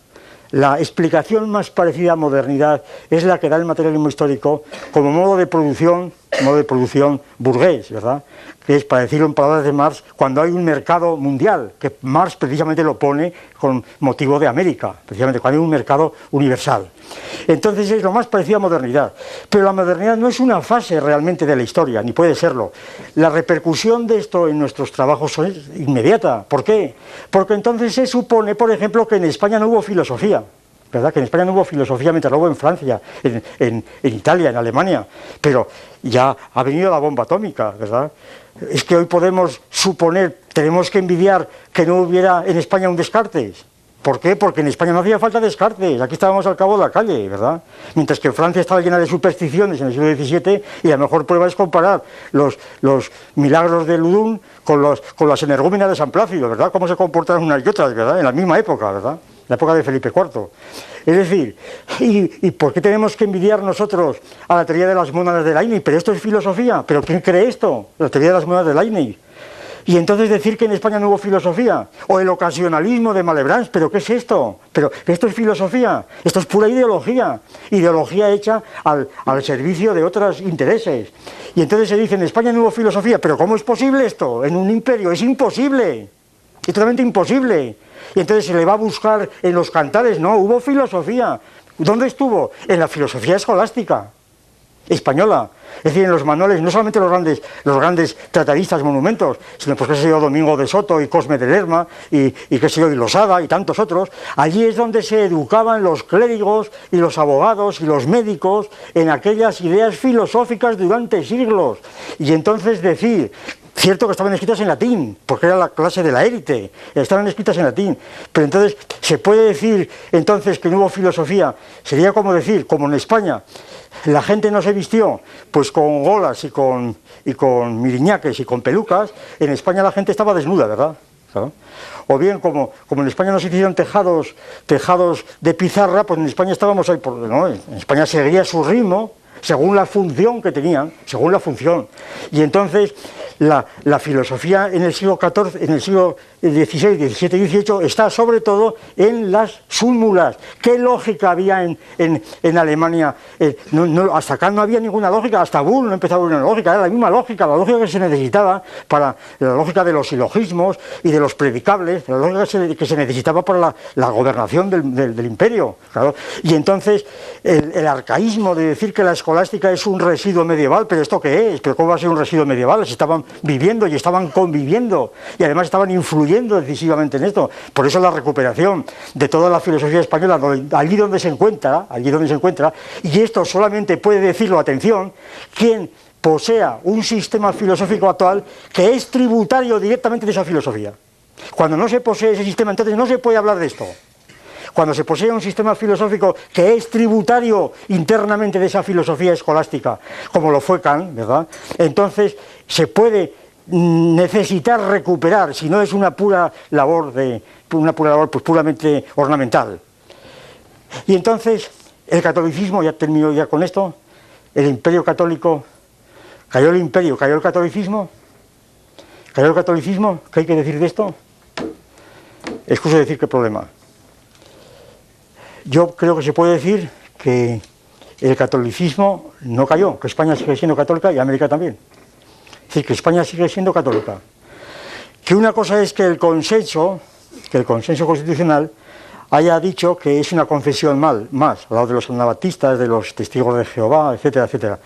la explicación más parecida a modernidad es la que da el materialismo histórico como modo de producción, modo de producción burgués, ¿verdad? que es, para decirlo en palabras de Marx, cuando hay un mercado mundial, que Marx precisamente lo pone con motivo de América, precisamente cuando hay un mercado universal. Entonces es lo más parecido a modernidad. Pero la modernidad no es una fase realmente de la historia, ni puede serlo. La repercusión de esto en nuestros trabajos es inmediata. ¿Por qué? Porque entonces se supone, por ejemplo, que en España no hubo filosofía. ¿Verdad? Que en España no hubo filosofía mientras hubo en Francia, en, Italia, en Alemania, pero ya ha venido la bomba atómica, ¿verdad? Es que hoy podemos suponer, tenemos que envidiar que no hubiera en España un Descartes. ¿Por qué? Porque en España no hacía falta Descartes, aquí estábamos al cabo de la calle, ¿verdad? Mientras que Francia estaba llena de supersticiones en el siglo XVII y la mejor prueba es comparar los, milagros de Ludum con, los, con las energúmenas de San Plácido, ¿verdad? Cómo se comportaron unas y otras, ¿verdad? En la misma época, ¿verdad? La época de Felipe IV. Es decir, ¿y, por qué tenemos que envidiar nosotros a la teoría de las monadas de Leibniz? Pero esto es filosofía. ¿Pero quién cree esto? La teoría de las monadas de Leibniz. Y entonces decir que en España no hubo filosofía, o el ocasionalismo de Malebranche, pero ¿qué es esto? Pero esto es filosofía, esto es pura ideología, ideología hecha al, al servicio de otros intereses. Y entonces se dice, en España no hubo filosofía, pero ¿cómo es posible esto? En un imperio, es imposible, es totalmente imposible. Y entonces se le va a buscar en los cantares, no, hubo filosofía. ¿Dónde estuvo? En la filosofía escolástica española. Es decir, en los manuales, no solamente los grandes, los grandes tratadistas monumentos, sino pues qué sé yo, Domingo de Soto y Cosme de Lerma y, y qué sé yo, y Losada y tantos otros, allí es donde se educaban los clérigos y los abogados y los médicos en aquellas ideas filosóficas durante siglos. Y entonces decir Cierto que estaban escritas en latín, porque era la clase de la élite, estaban escritas en latín. Pero entonces, ¿se puede decir entonces que no hubo filosofía? Sería como decir, como en España, la gente no se vistió pues con golas y con, miriñaques y con pelucas, en España la gente estaba desnuda, ¿verdad? O bien, como, como en España no se hicieron tejados, tejados de pizarra, pues en España estábamos ahí, por, ¿no? en España seguía su ritmo, según la función que tenían, según la función. Y entonces la, filosofía en el siglo XIV, en el siglo XVI, XVII, XVIII está sobre todo en las súmulas. ¿Qué lógica había en, Alemania? Eh, hasta acá no había ninguna lógica, hasta Bull no empezaba una lógica, era la misma lógica, la lógica que se necesitaba para la lógica de los silogismos y de los predicables, la lógica que se, necesitaba para la, gobernación del, imperio. Y entonces el, el, arcaísmo de decir que la escolástica es un residuo medieval, pero ¿esto qué es? ¿Pero cómo va a ser un residuo medieval? Estaban viviendo y estaban conviviendo y además estaban influyendo decisivamente en esto. Por eso la recuperación de toda la filosofía española, allí donde se encuentra, allí donde se encuentra, y esto solamente puede decirlo, atención, quien posea un sistema filosófico actual que es tributario directamente de esa filosofía. Cuando no se posee ese sistema, entonces no se puede hablar de esto. Cuando se posee un sistema filosófico que es tributario internamente de esa filosofía escolástica, como lo fue Kant, ¿verdad? Entonces se puede necesitar recuperar, si no es una pura labor de una pura labor pues puramente ornamental. Y entonces el catolicismo, ya termino ya con esto, el imperio católico, cayó el imperio, cayó el catolicismo, cayó el catolicismo, ¿qué hay que decir de esto? Excuso decir qué problema. Yo creo que se puede decir que el catolicismo no cayó, que España sigue siendo católica y América también. Es decir, que España sigue siendo católica. Que una cosa es que el consenso, que el consenso constitucional haya dicho que es una confesión mal, más, al lado de los anabatistas, de los testigos de Jehová, etcétera, etcétera,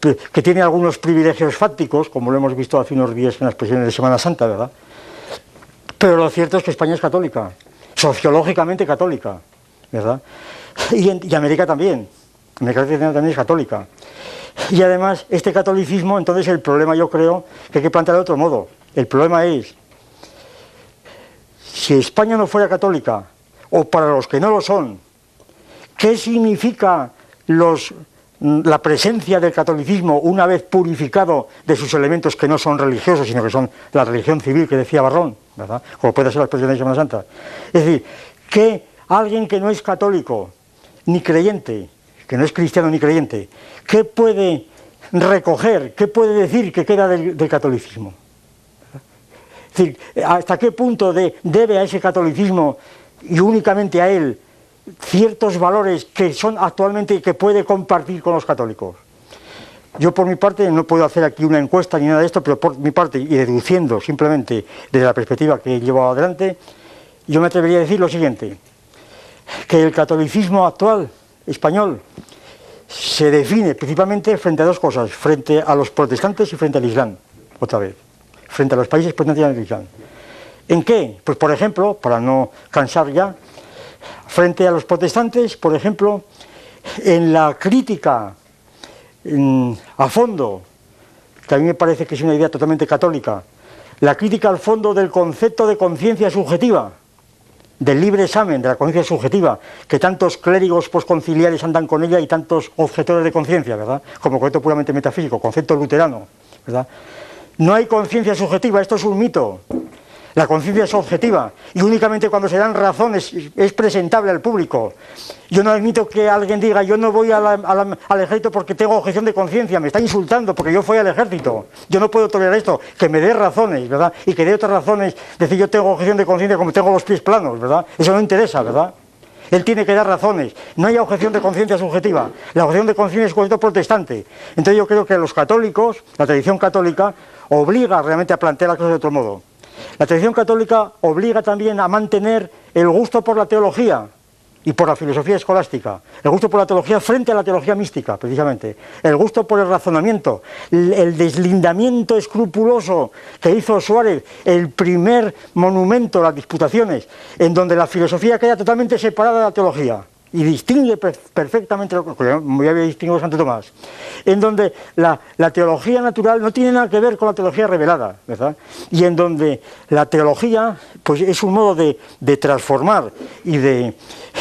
que tiene algunos privilegios fácticos, como lo hemos visto hace unos días en las presiones de Semana Santa, ¿verdad? Pero lo cierto es que España es católica, sociológicamente católica, ¿verdad? Y, América también, América también es católica. Y además, este catolicismo, entonces el problema yo creo que hay que plantear de otro modo. El problema es, si España no fuera católica, o para los que no lo son, ¿qué significa los, la presencia del catolicismo una vez purificado de sus elementos que no son religiosos, sino que son la religión civil que decía Barrón, ¿verdad? como puede ser la expresión de Semana Santa? Es decir, que alguien que no es católico ni creyente, que no es cristiano ni creyente, ¿qué puede recoger, qué puede decir que queda del, catolicismo? Es decir, ¿hasta qué punto debe a ese catolicismo y únicamente a él ciertos valores que son actualmente que puede compartir con los católicos? Yo por mi parte no puedo hacer aquí una encuesta ni nada de esto, pero por mi parte y deduciendo simplemente desde la perspectiva que he llevado adelante, yo me atrevería a decir lo siguiente, que el catolicismo actual español se define principalmente frente a dos cosas, frente a los protestantes y frente al Islam, otra vez, frente a los países protestantes al Islam. ¿En qué? Pues por ejemplo, para no cansar ya, frente a los protestantes, por ejemplo, en la crítica a fondo, que a mí me parece que es una idea totalmente católica, la crítica al fondo del concepto de conciencia subjetiva, del libre examen de la conciencia subjetiva, que tantos clérigos posconciliares andan con ella y tantos objetores de conciencia, ¿verdad? Como concepto puramente metafísico, concepto luterano, ¿verdad? No hay conciencia subjetiva, esto es un mito. La conciencia es objetiva y únicamente cuando se dan razones es presentable al público. Yo no admito que alguien diga yo no voy al ejército porque tengo objeción de conciencia, me está insultando porque yo fui al ejército. Yo no puedo tolerar esto, que me dé razones, ¿verdad? Y que dé otras razones, decir yo tengo objeción de conciencia como tengo los pies planos, ¿verdad? Eso no interesa, ¿verdad? Él tiene que dar razones. No hay objeción de conciencia subjetiva. La objeción de conciencia es concepto protestante. Entonces yo creo que los católicos, la tradición católica, obliga realmente a plantear las cosas de otro modo. La tradición católica obliga también a mantener el gusto por la teología y por la filosofía escolástica, el gusto por la teología frente a la teología mística, precisamente, el gusto por el razonamiento, el deslindamiento escrupuloso que hizo Suárez, el primer monumento, las disputaciones, en donde la filosofía queda totalmente separada de la teología y distingue perfectamente, lo que muy había distinguido Santo Tomás, en donde la, teología natural no tiene nada que ver con la teología revelada, ¿verdad? Y en donde la teología pues, es un modo de, transformar y de,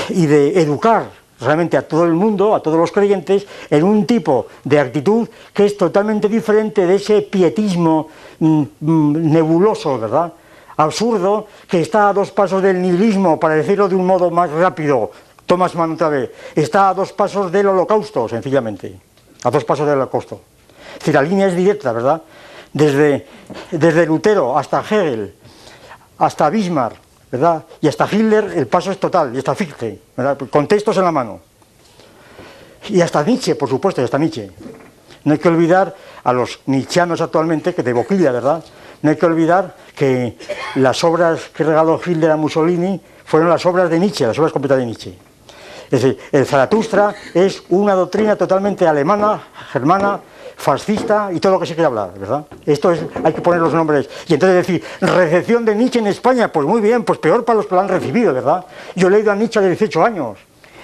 y de educar realmente a todo el mundo, a todos los creyentes, en un tipo de actitud que es totalmente diferente de ese pietismo mm, mm, nebuloso, ¿verdad? absurdo, que está a dos pasos del nihilismo, para decirlo de un modo más rápido, Thomas vez, está a dos pasos del holocausto, sencillamente, a dos pasos del holocausto. Es decir, la línea es directa, ¿verdad? Desde, desde Lutero hasta Hegel, hasta Bismarck, ¿verdad? Y hasta Hitler el paso es total, y hasta Fichte, ¿verdad? Con textos en la mano. Y hasta Nietzsche, por supuesto, y hasta Nietzsche. No hay que olvidar a los nietzscheanos actualmente, que de boquilla, ¿verdad? No hay que olvidar que las obras que regaló Hitler a Mussolini fueron las obras de Nietzsche, las obras completas de Nietzsche. Es decir, el Zaratustra es una doctrina totalmente alemana, germana, fascista y todo lo que se quiere hablar, ¿verdad? Esto es, hay que poner los nombres. Y entonces decir, recepción de Nietzsche en España, pues muy bien, pues peor para los que lo han recibido, ¿verdad? Yo he leído a Nietzsche de 18 años.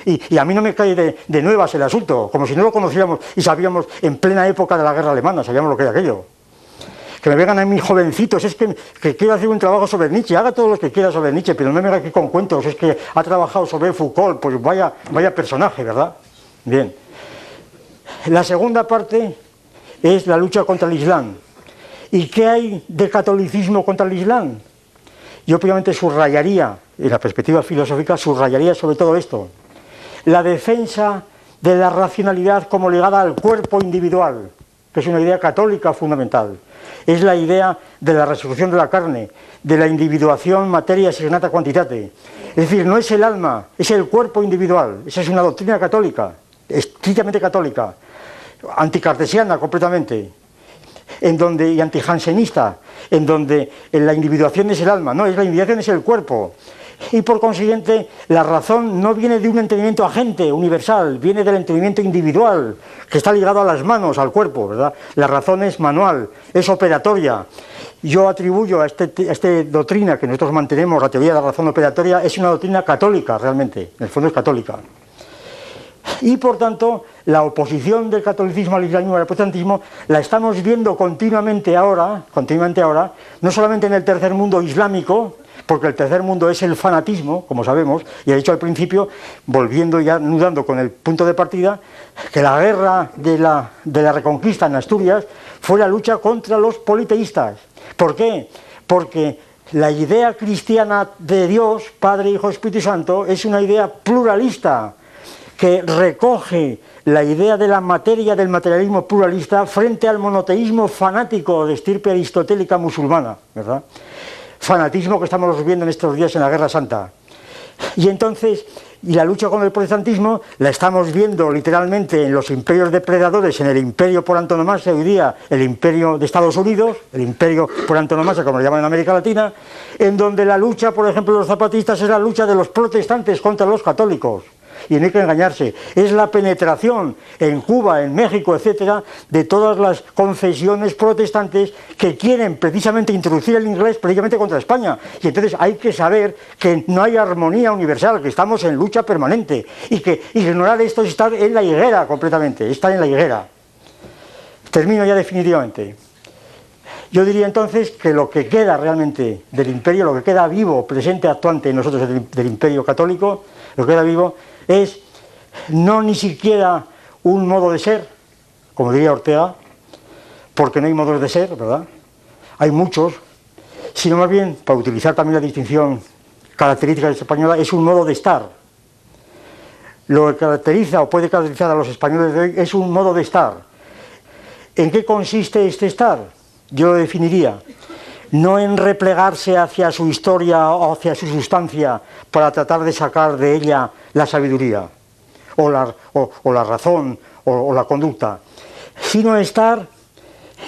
Y, a mí no me cae de, de nuevas el asunto, como si no lo conocíamos y sabíamos en plena época de la guerra alemana, sabíamos lo que era aquello que me vengan a mí jovencitos, es que, quiero hacer un trabajo sobre Nietzsche, haga todo lo que quiera sobre Nietzsche, pero no me venga aquí con cuentos, es que ha trabajado sobre Foucault, pues vaya, vaya personaje, ¿verdad? Bien. La segunda parte es la lucha contra el Islam. ¿Y qué hay de catolicismo contra el Islam? Yo obviamente subrayaría, en la perspectiva filosófica, subrayaría sobre todo esto. La defensa de la racionalidad como ligada al cuerpo individual, que es una idea católica fundamental es la idea de la resolución de la carne, de la individuación materia serenata quantitate. Es decir, no es el alma, es el cuerpo individual. Esa es una doctrina católica, estrictamente católica, anticartesiana completamente, en donde, y antijansenista, en donde la individuación es el alma, no, es la individuación es el cuerpo. Y por consiguiente, la razón no viene de un entendimiento agente, universal, viene del entendimiento individual, que está ligado a las manos, al cuerpo, ¿verdad? La razón es manual, es operatoria. Yo atribuyo a esta este doctrina que nosotros mantenemos, la teoría de la razón operatoria, es una doctrina católica realmente, en el fondo es católica. Y por tanto, la oposición del catolicismo al islamismo y al protestantismo la estamos viendo continuamente ahora, continuamente ahora, no solamente en el tercer mundo islámico, porque el tercer mundo es el fanatismo, como sabemos, y he dicho al principio, volviendo ya, nudando con el punto de partida, que la guerra de la, de la reconquista en Asturias fue la lucha contra los politeístas. ¿Por qué? Porque la idea cristiana de Dios, Padre, Hijo, Espíritu Santo, es una idea pluralista, que recoge la idea de la materia del materialismo pluralista frente al monoteísmo fanático de estirpe aristotélica musulmana, ¿verdad? Fanatismo que estamos viendo en estos días en la Guerra Santa. Y entonces, y la lucha con el protestantismo la estamos viendo literalmente en los imperios depredadores, en el imperio por antonomasia, hoy día el imperio de Estados Unidos, el imperio por antonomasia, como lo llaman en América Latina, en donde la lucha, por ejemplo, de los zapatistas es la lucha de los protestantes contra los católicos y no hay que engañarse, es la penetración en Cuba, en México, etcétera, de todas las confesiones protestantes que quieren precisamente introducir el inglés precisamente contra España. Y entonces hay que saber que no hay armonía universal, que estamos en lucha permanente y que ignorar esto es estar en la higuera completamente, estar en la higuera. Termino ya definitivamente. Yo diría entonces que lo que queda realmente del imperio, lo que queda vivo, presente, actuante en nosotros del, imperio católico, lo que queda vivo es no ni siquiera un modo de ser, como diría Ortega, porque no hay modos de ser, ¿verdad? Hay muchos, sino más bien, para utilizar también la distinción característica española, es un modo de estar. Lo que caracteriza o puede caracterizar a los españoles de hoy es un modo de estar. ¿En qué consiste este estar? Yo lo definiría no en replegarse hacia su historia o hacia su sustancia para tratar de sacar de ella la sabiduría o la, razón o, la conducta, sino estar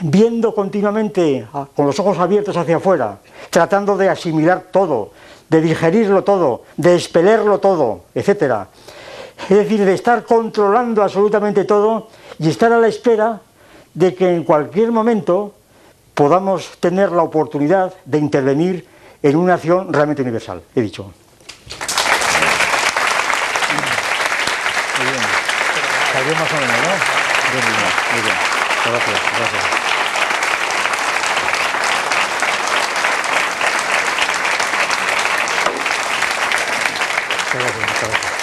viendo continuamente con los ojos abiertos hacia afuera, tratando de asimilar todo, de digerirlo todo, de expelerlo todo, etc. Es decir, de estar controlando absolutamente todo y estar a la espera de que en cualquier momento podamos tener la oportunidad de intervenir en una acción realmente universal, he dicho. Muy bien. más o menos, ¿no? Bien, bien. Gracias. Gracias, muchas gracias.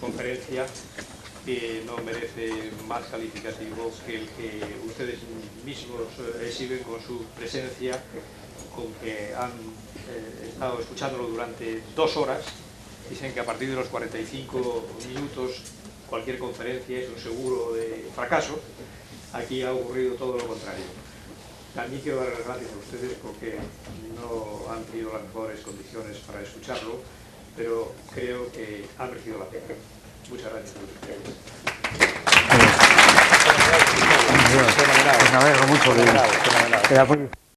conferencia que no merece más calificativo que el que ustedes mismos eh, exhiben con su presencia, con que han eh, estado escuchándolo durante dos horas. Dicen que a partir de los 45 minutos cualquier conferencia es un seguro de fracaso. Aquí ha ocurrido todo lo contrario. También quiero dar las gracias a ustedes porque no han tenido las mejores condiciones para escucharlo pero creo que ha merecido la pena. Muchas gracias. Pues mucho de,